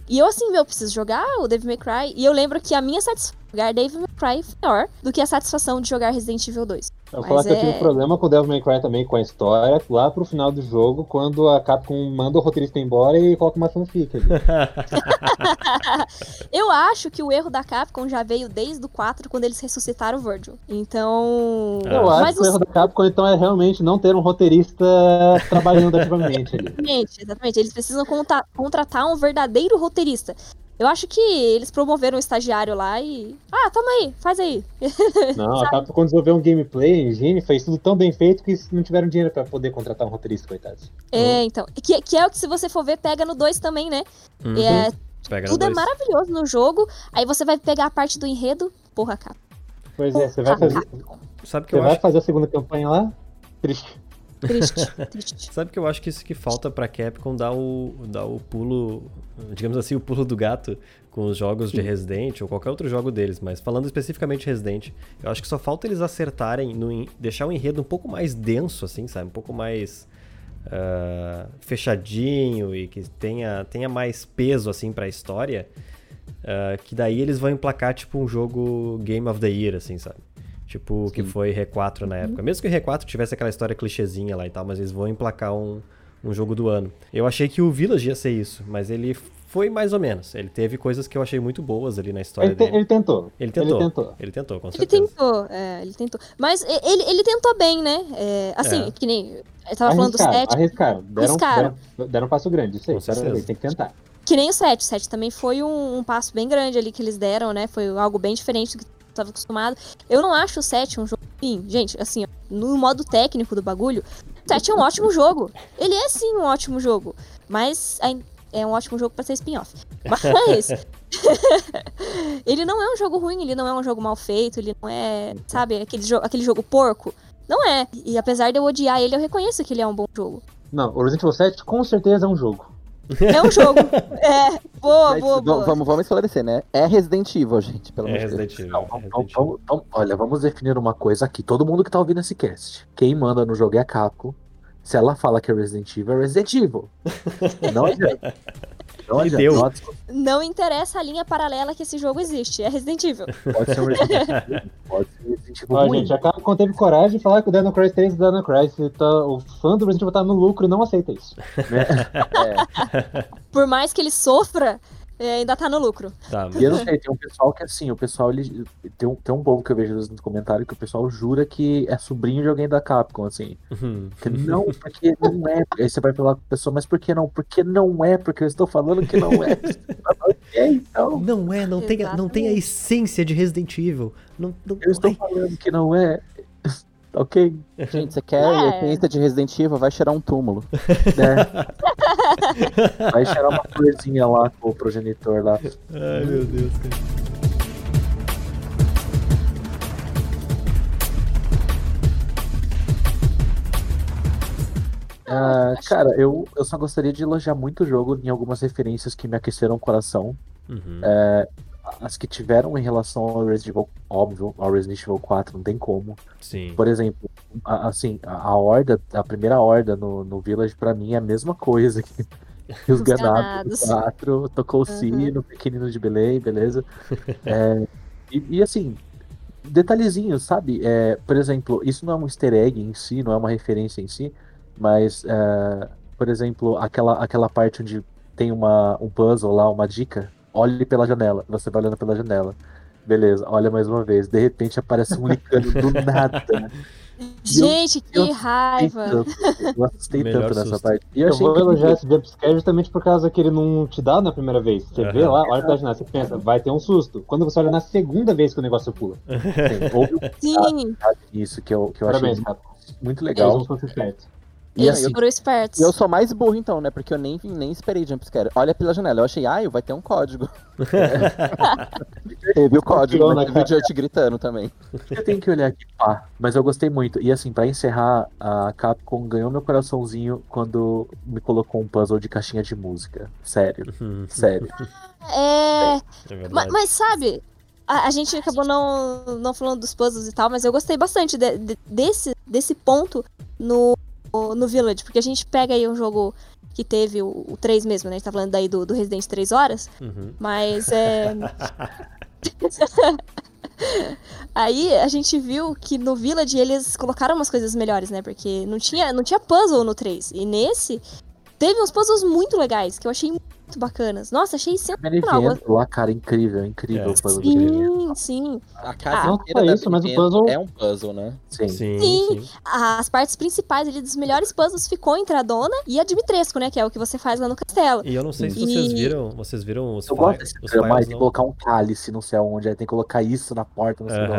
E eu assim, meu, preciso jogar o Devil May Cry. E eu lembro que a minha satisfação jogar Devil May Cry foi maior do que a satisfação de jogar Resident Evil 2. Eu Mas falar que eu é- tive problema com o Devil May Cry também, com a história, lá pro final do jogo, quando a Capcom manda o roteirista embora e coloca uma fanfic ali. Eu acho que o erro da Capcom já veio desde o 4, quando eles ressuscitaram o Virgil. Então. Eu acho Mas que o erro da Capcom, então, é realmente não ter um roteirista trabalhando ativamente ali. Exatamente, exatamente. Eles precisam contratar um verdadeiro roteirista. Eu acho que eles promoveram o estagiário lá e. Ah, toma aí, faz aí. Não, a Capcom quando desenvolveu um gameplay, engine, fez tudo tão bem feito que não tiveram dinheiro pra poder contratar um roteirista, coitados. É, então. Que, que é o que, se você for ver, pega no 2 também, né? Uhum. É, Pega no tudo é dois. maravilhoso no jogo. Aí você vai pegar a parte do enredo. Porra, cara. Pois é, você vai fazer, Sabe que você eu vai acho fazer a segunda campanha lá? Triste. Triste, triste. Sabe que eu acho que isso que falta pra Capcom dar o, dar o pulo, digamos assim, o pulo do gato com os jogos de Resident ou qualquer outro jogo deles, mas falando especificamente Resident, eu acho que só falta eles acertarem no deixar o enredo um pouco mais denso, assim, sabe? Um pouco mais ah, fechadinho e que tenha, tenha mais peso, assim, pra história, ah, que daí eles vão emplacar, tipo, um jogo Game of the Year, assim, sabe? Tipo o que foi R4 na época. Mesmo que o R4 tivesse aquela história clichêzinha lá e tal, mas eles vão emplacar um, um jogo do ano. Eu achei que o Village ia ser isso, mas ele foi mais ou menos. Ele teve coisas que eu achei muito boas ali na história Ele, te- dele. ele tentou. Ele tentou. Ele tentou. Ele tentou, com Ele certeza. tentou, é, ele tentou. Mas ele, ele tentou bem, né? É, assim, É. que nem. Eu tava falando do Arriscaram, 7. arriscaram. Deram, Arriscaram. Deram, deram um passo grande, isso aí. Com certeza. parabéns, tem que tentar. Que nem o 7. O 7 também foi um, um passo bem grande ali que eles deram, né? Foi algo bem diferente do que tava acostumado. Eu não acho o 7 um jogo. Sim, gente, assim, no modo técnico do bagulho, o 7 é um ótimo jogo. Ele é sim um ótimo jogo. Mas é um ótimo jogo pra ser spin-off. Mas. ele não é um jogo ruim, ele não é um jogo mal feito, ele não é, sabe, aquele, jo aquele jogo porco. Não é. E apesar de eu odiar ele, eu reconheço que ele é um bom jogo. Não, o Resident Evil 7 com certeza é um jogo. É um jogo. é. Boa, Mas boa, boa. Vamos, vamos esclarecer, né? É Resident Evil, gente, pelo É amor de Deus. Resident Evil. Não, é vamos- Resident vamos- Evil. vamos- olha, vamos definir uma coisa aqui. Todo mundo que tá ouvindo esse cast, quem manda no jogo é a Capcom. Se ela fala que é Resident Evil, é Resident Evil. Não adianta. Não E deu. Não interessa a linha paralela que esse jogo existe. É Resident Evil. Pode ser um Resident Evil. Pode ser Resident Evil Ó, ruim. gente, a Capcom teve coragem de falar que o Dino Crisis 3 é Dino Crisis. Tá, o fã do Resident Evil tá no lucro e não aceita isso. É, Por mais que ele sofra, é, ainda tá no lucro. Tá, E eu não sei, tem um pessoal que assim, o pessoal ele, tem, um, tem um povo que eu vejo nos comentários que o pessoal jura que é sobrinho de alguém da Capcom, assim. Uhum. Que não, porque não é. Aí você vai falar com a pessoa, mas por que não? Porque não é, porque eu estou falando que não é. ok, então. Não é, não tem, a- não tem a essência de Resident Evil. Não, não, Eu estou ai, falando que não é. Ok. gente, você quer É. a essência de Resident Evil? Vai cheirar um túmulo. né? Vai cheirar uma florzinha lá com o progenitor lá. ai, meu Deus, cara. Ah, cara, eu, eu só gostaria de elogiar muito o jogo em algumas referências que me aqueceram o coração. Uhum. É, as que tiveram em relação ao Resident Evil, óbvio, ao Resident Evil 4, não tem como. Sim. Por exemplo, a- assim, a, a horda, a primeira horda no, no Village, pra mim, é a mesma coisa que, que os Os ganados ganados. do 4, tocou o Uhum. sino, pequenino de Belém, beleza? É, e, e, assim, detalhezinhos, sabe? É, por exemplo, isso não é um easter egg em si, não é uma referência em si, mas, é, por exemplo, aquela, aquela parte onde tem uma, um puzzle lá, uma dica, olhe pela janela, você vai olhando pela janela. Beleza, olha mais uma vez. De repente aparece um licano do nada. Gente, que eu- raiva. Tanto, eu assustei Melhor tanto nessa susto. parte. E eu Eu achei vou elogiar esse jumpscare justamente por causa que ele não te dá na primeira vez. Você vê Aham. lá, olha pra janela, você pensa, vai ter um susto. Quando você olha na segunda vez que o negócio pula. Sim, Sim, detalhe nisso que eu, que eu Parabéns, achei cara. muito legal. E eles assim, foram espertos. E eu sou mais burro então, né? Porque eu nem, nem esperei jumpscare. Olha pela janela. Eu achei, ai, vai ter um código. Teve o código, mas na teve o Dirt gritando também. eu tenho que olhar aqui, pá. Mas eu gostei muito. E assim, pra encerrar, a Capcom ganhou meu coraçãozinho quando me colocou um puzzle de caixinha de música. Sério, Uhum. sério. É. É Ma- verdade. Mas, sabe, a, a gente acabou não, não falando dos puzzles e tal, mas eu gostei bastante de- de- desse, desse ponto no, no Village, porque a gente pega aí um jogo que teve o, o 3 mesmo, né? A gente tá falando daí do, do Resident 3 horas, Uhum. mas é. Aí a gente viu que no Village eles colocaram umas coisas melhores, né? Porque não tinha, não tinha puzzle no 3. E nesse teve uns puzzles muito legais, que eu achei muito bacanas. Nossa, achei sensacional. Benevento lá, cara, incrível, incrível É. Sim, sim. A Ah, casa não inteira da isso, mas o puzzle- é um puzzle, né? Sim. Sim, Sim. sim. As partes principais ali dos melhores puzzles ficou entre a dona e a Dimitrescu, né? Que é o que você faz lá no castelo. E eu não sei se E- vocês viram, vocês viram os, Eu gosto desse que não? colocar um cálice não sei aonde, aí tem que colocar isso na porta, não sei onde.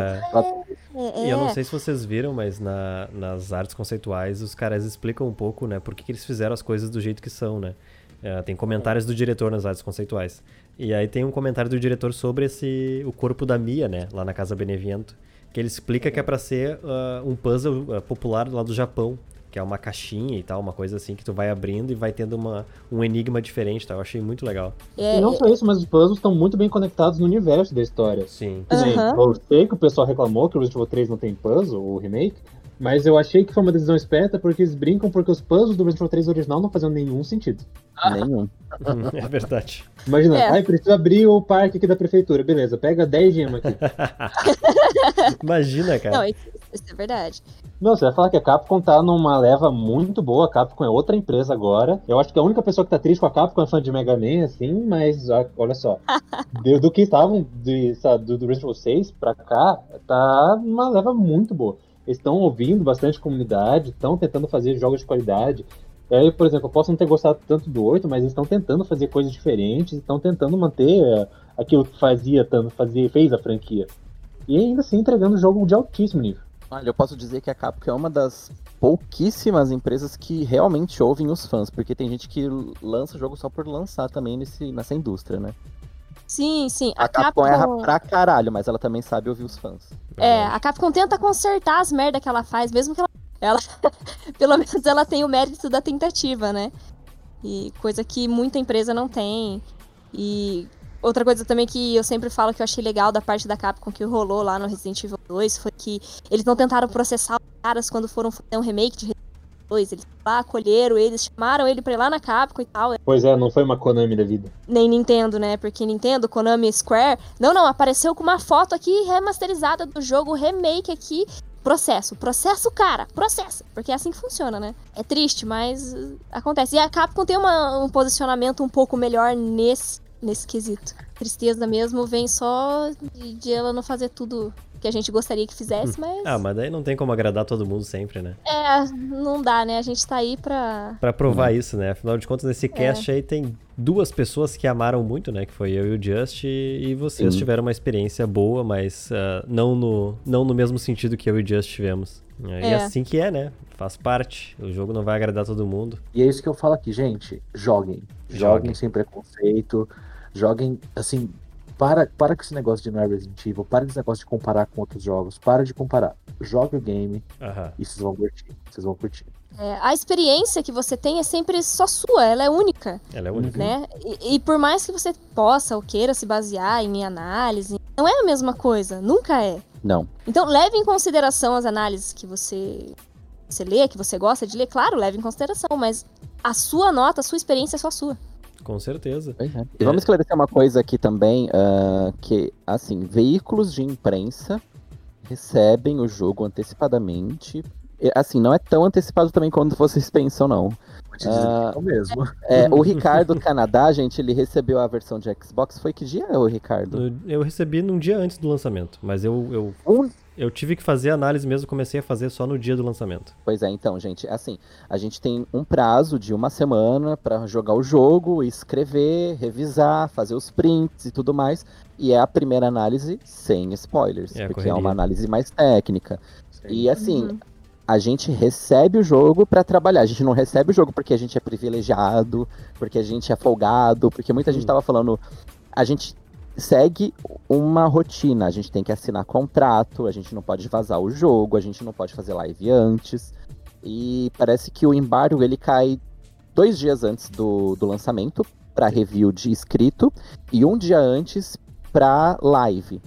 É, E eu não é. sei se vocês viram, mas na- nas artes conceituais os caras explicam um pouco, né, por que, que eles fizeram as coisas do jeito que são, né? É, tem comentários do diretor nas artes conceituais. E aí tem um comentário do diretor sobre esse o corpo da Mia, né, lá na Casa Beneviento, que ele explica que é pra ser ah, um puzzle ah, popular lá do Japão. que é uma caixinha e tal, uma coisa assim que tu vai abrindo e vai tendo uma, um enigma diferente, tá? Eu achei muito legal. É, e não só isso, mas os puzzles estão muito bem conectados no universo da história. Sim. Aham. Eu sei que o pessoal reclamou que o Resident Evil 3 não tem puzzle, o remake, mas eu achei que foi uma decisão esperta porque eles brincam porque os puzzles do Resident Evil 3 original não faziam nenhum sentido. Nenhum. é verdade. Imagina, É. ai, preciso abrir o parque aqui da prefeitura. Beleza, pega 10 gemas aqui. Imagina, cara. Não, isso, é verdade. Não, você vai falar que a Capcom tá numa leva muito boa. A Capcom é outra empresa agora. Eu acho que a única pessoa que tá triste com a Capcom é fã de Mega Man, assim, mas olha só. do, do que estavam de, sabe, do, do Resident Evil 6 pra cá, tá uma leva muito boa. Eles estão ouvindo bastante comunidade, estão tentando fazer jogos de qualidade. Aí, por exemplo, eu posso não ter gostado tanto do 8, mas eles estão tentando fazer coisas diferentes, estão tentando manter é, aquilo que fazia, tanto fazia, fez a franquia. E ainda assim entregando jogo de altíssimo nível. Olha, eu posso dizer que a Capcom é uma das pouquíssimas empresas que realmente ouvem os fãs, porque tem gente que lança jogo só por lançar também nesse, nessa indústria, né? Sim, sim. A, A Capcom, Capcom. erra pra caralho, mas ela também sabe ouvir os fãs. É, a Capcom tenta consertar as merdas que ela faz, mesmo que ela. ela pelo menos ela tem o mérito da tentativa, né? E coisa que muita empresa não tem. E outra coisa também que eu sempre falo que eu achei legal da parte da Capcom que rolou lá no Resident Evil 2 foi que eles não tentaram processar os caras quando foram fazer um remake de 2. Eles lá acolheram eles, chamaram ele pra ir lá na Capcom e tal. Pois é, não foi uma Konami da vida. Nem Nintendo, né? Porque Nintendo, Konami, Square. Não, não, apareceu com uma foto aqui remasterizada do jogo, remake aqui. Processo, processo, cara, processo. Porque é assim que funciona, né? É triste, mas uh, acontece. E a Capcom tem uma- um posicionamento um pouco melhor nesse, nesse quesito. Tristeza mesmo vem só de, de ela não fazer tudo que a gente gostaria que fizesse, mas. Ah, mas daí não tem como agradar todo mundo sempre, né? É, não dá, né? A gente tá aí pra. Pra provar isso, né? Afinal de contas, nesse cast aí tem duas pessoas que amaram muito, né? Que foi eu e o Just, e vocês Sim. tiveram uma experiência boa, mas ah, não, no, não no mesmo sentido que eu e o Just tivemos. E É. assim que é, né? Faz parte. O jogo não vai agradar todo mundo. E é isso que eu falo aqui, gente. Joguem. Joguem. Joguem sem preconceito. Joguem, assim. Para, para com esse negócio de não é Resident Evil. Para com esse negócio de comparar com outros jogos. Para de comparar. Jogue o game Aham. e vocês vão curtir. Vocês vão curtir. É, a experiência que você tem é sempre só sua, ela é única. Ela é única. né? E, e por mais que você possa ou queira se basear em análise, não é a mesma coisa, nunca é. Não. Então leve em consideração as análises que você você lê, que você gosta de ler, claro, leve em consideração, mas a sua nota, a sua experiência é só sua. Com certeza. E vamos esclarecer uma coisa aqui também, ah, que, assim, veículos de imprensa recebem o jogo antecipadamente. E, Assim, não é tão antecipado também quanto vocês pensam, não. Vou te dizer que é o mesmo. é, o Ricardo do Canadá, gente, ele recebeu a versão de Xbox. Foi que dia, o Ricardo? No- Eu recebi num dia antes do lançamento, mas eu, eu, Um- eu tive que fazer a análise mesmo, comecei a fazer só no dia do lançamento. Pois é, então, gente, assim, a gente tem um prazo de uma semana pra jogar o jogo, escrever, revisar, fazer os prints e tudo mais. E é a primeira análise sem spoilers, É porque é correria. uma análise mais técnica. E assim, Uhum. a gente recebe o jogo pra trabalhar. A gente não recebe o jogo porque a gente é privilegiado, porque a gente é folgado, porque muita gente tava falando. A gente segue uma rotina. A gente tem que assinar contrato, a gente não pode vazar o jogo, a gente não pode fazer live antes. E parece que o embargo ele cai dois dias antes do, do lançamento para review de escrito e um dia antes para live.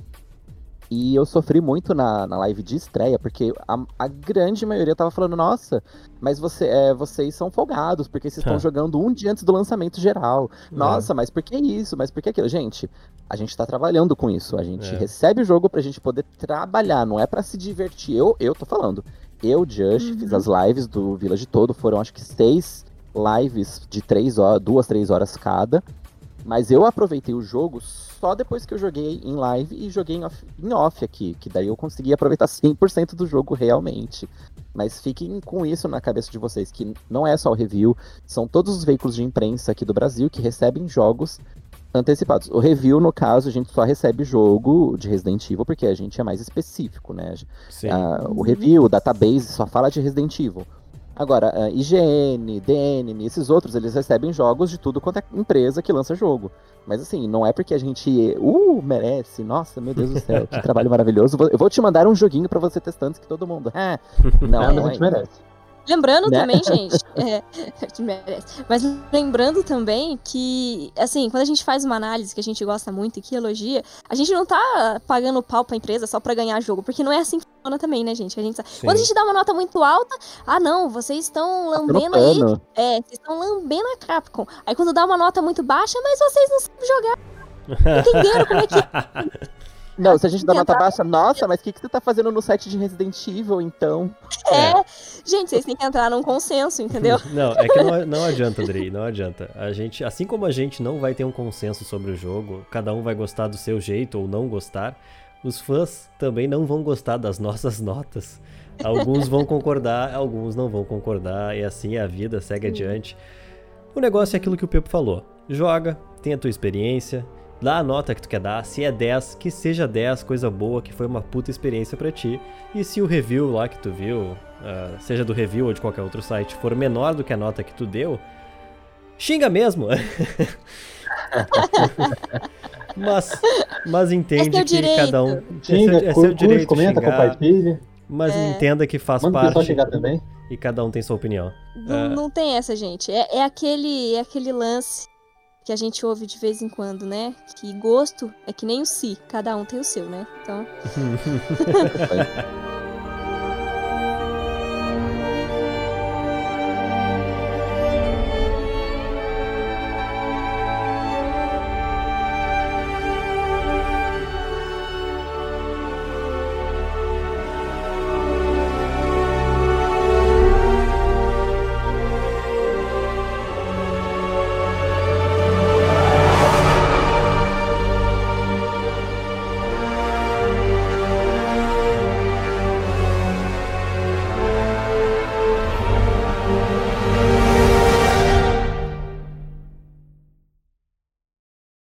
E eu sofri muito na, na live de estreia, porque a, a grande maioria tava falando, nossa, mas você, é, vocês são folgados, porque vocês estão Ah. jogando um dia antes do lançamento geral. Nossa, mas por que isso? Mas por que aquilo? Gente, a gente tá trabalhando com isso. A gente É. recebe o jogo pra gente poder trabalhar, não é pra se divertir. Eu, eu tô falando. Eu, Just, fiz as lives do Village todo, foram acho que seis lives de três horas, duas, três horas cada. Mas eu aproveitei o jogo só depois que eu joguei em live e joguei em off, em off aqui, que daí eu consegui aproveitar 100% do jogo realmente. Mas fiquem com isso na cabeça de vocês, que não é só o review, são todos os veículos de imprensa aqui do Brasil que recebem jogos antecipados. O review, no caso, a gente só recebe jogo de Resident Evil porque a gente é mais específico, né? Ah, o review, o database só fala de Resident Evil. Agora, ah, IGN, DNM, esses outros, eles recebem jogos de tudo quanto é empresa que lança jogo. Mas assim, não é porque a gente, uh, merece, nossa, meu Deus do céu, que trabalho maravilhoso. Eu vou te mandar um joguinho pra você testar antes que todo mundo. Ah, não, Ah, mas não a é gente merece. Lembrando Né? também, gente, é, que merece. mas lembrando também que, assim, quando a gente faz uma análise que a gente gosta muito e que elogia, a gente não tá pagando pau pra empresa só pra ganhar jogo, porque não é assim que funciona também, né, gente? A gente, quando a gente dá uma nota muito alta, ah, não, vocês estão lambendo aí. É, vocês estão lambendo a Capcom. Aí quando dá uma nota muito baixa, mas vocês não sabem jogar. Entenderam como é que. Não, se a gente dá nota baixa, nossa, mas o que, que você tá fazendo no site de Resident Evil, então? É. Gente, vocês têm que entrar num consenso, entendeu? Não, é que não, não adianta, Adri, não adianta. A gente, assim como a gente não vai ter um consenso sobre o jogo, cada um vai gostar do seu jeito ou não gostar, os fãs também não vão gostar das nossas notas. Alguns vão concordar, alguns não vão concordar, e assim a vida segue adiante. O negócio é aquilo que o Pepo falou. Joga, tem a tua experiência, dá a nota que tu quer dar. Se é 10, que seja 10, coisa boa, que foi uma puta experiência pra ti. E se o review lá que tu viu, ah, seja do review ou de qualquer outro site, for menor do que a nota que tu deu, xinga mesmo. mas, mas entende É que direito. cada um. Xinga, é seu, é seu direito comenta, xingar, compartilha. Mas É. entenda que faz Manda o parte. xingar também. E cada um tem sua opinião. Não, Ah, não tem essa, gente. É, é aquele, é aquele lance que a gente ouve de vez em quando, né? Que gosto é que nem o si, cada um tem o seu, né? Então.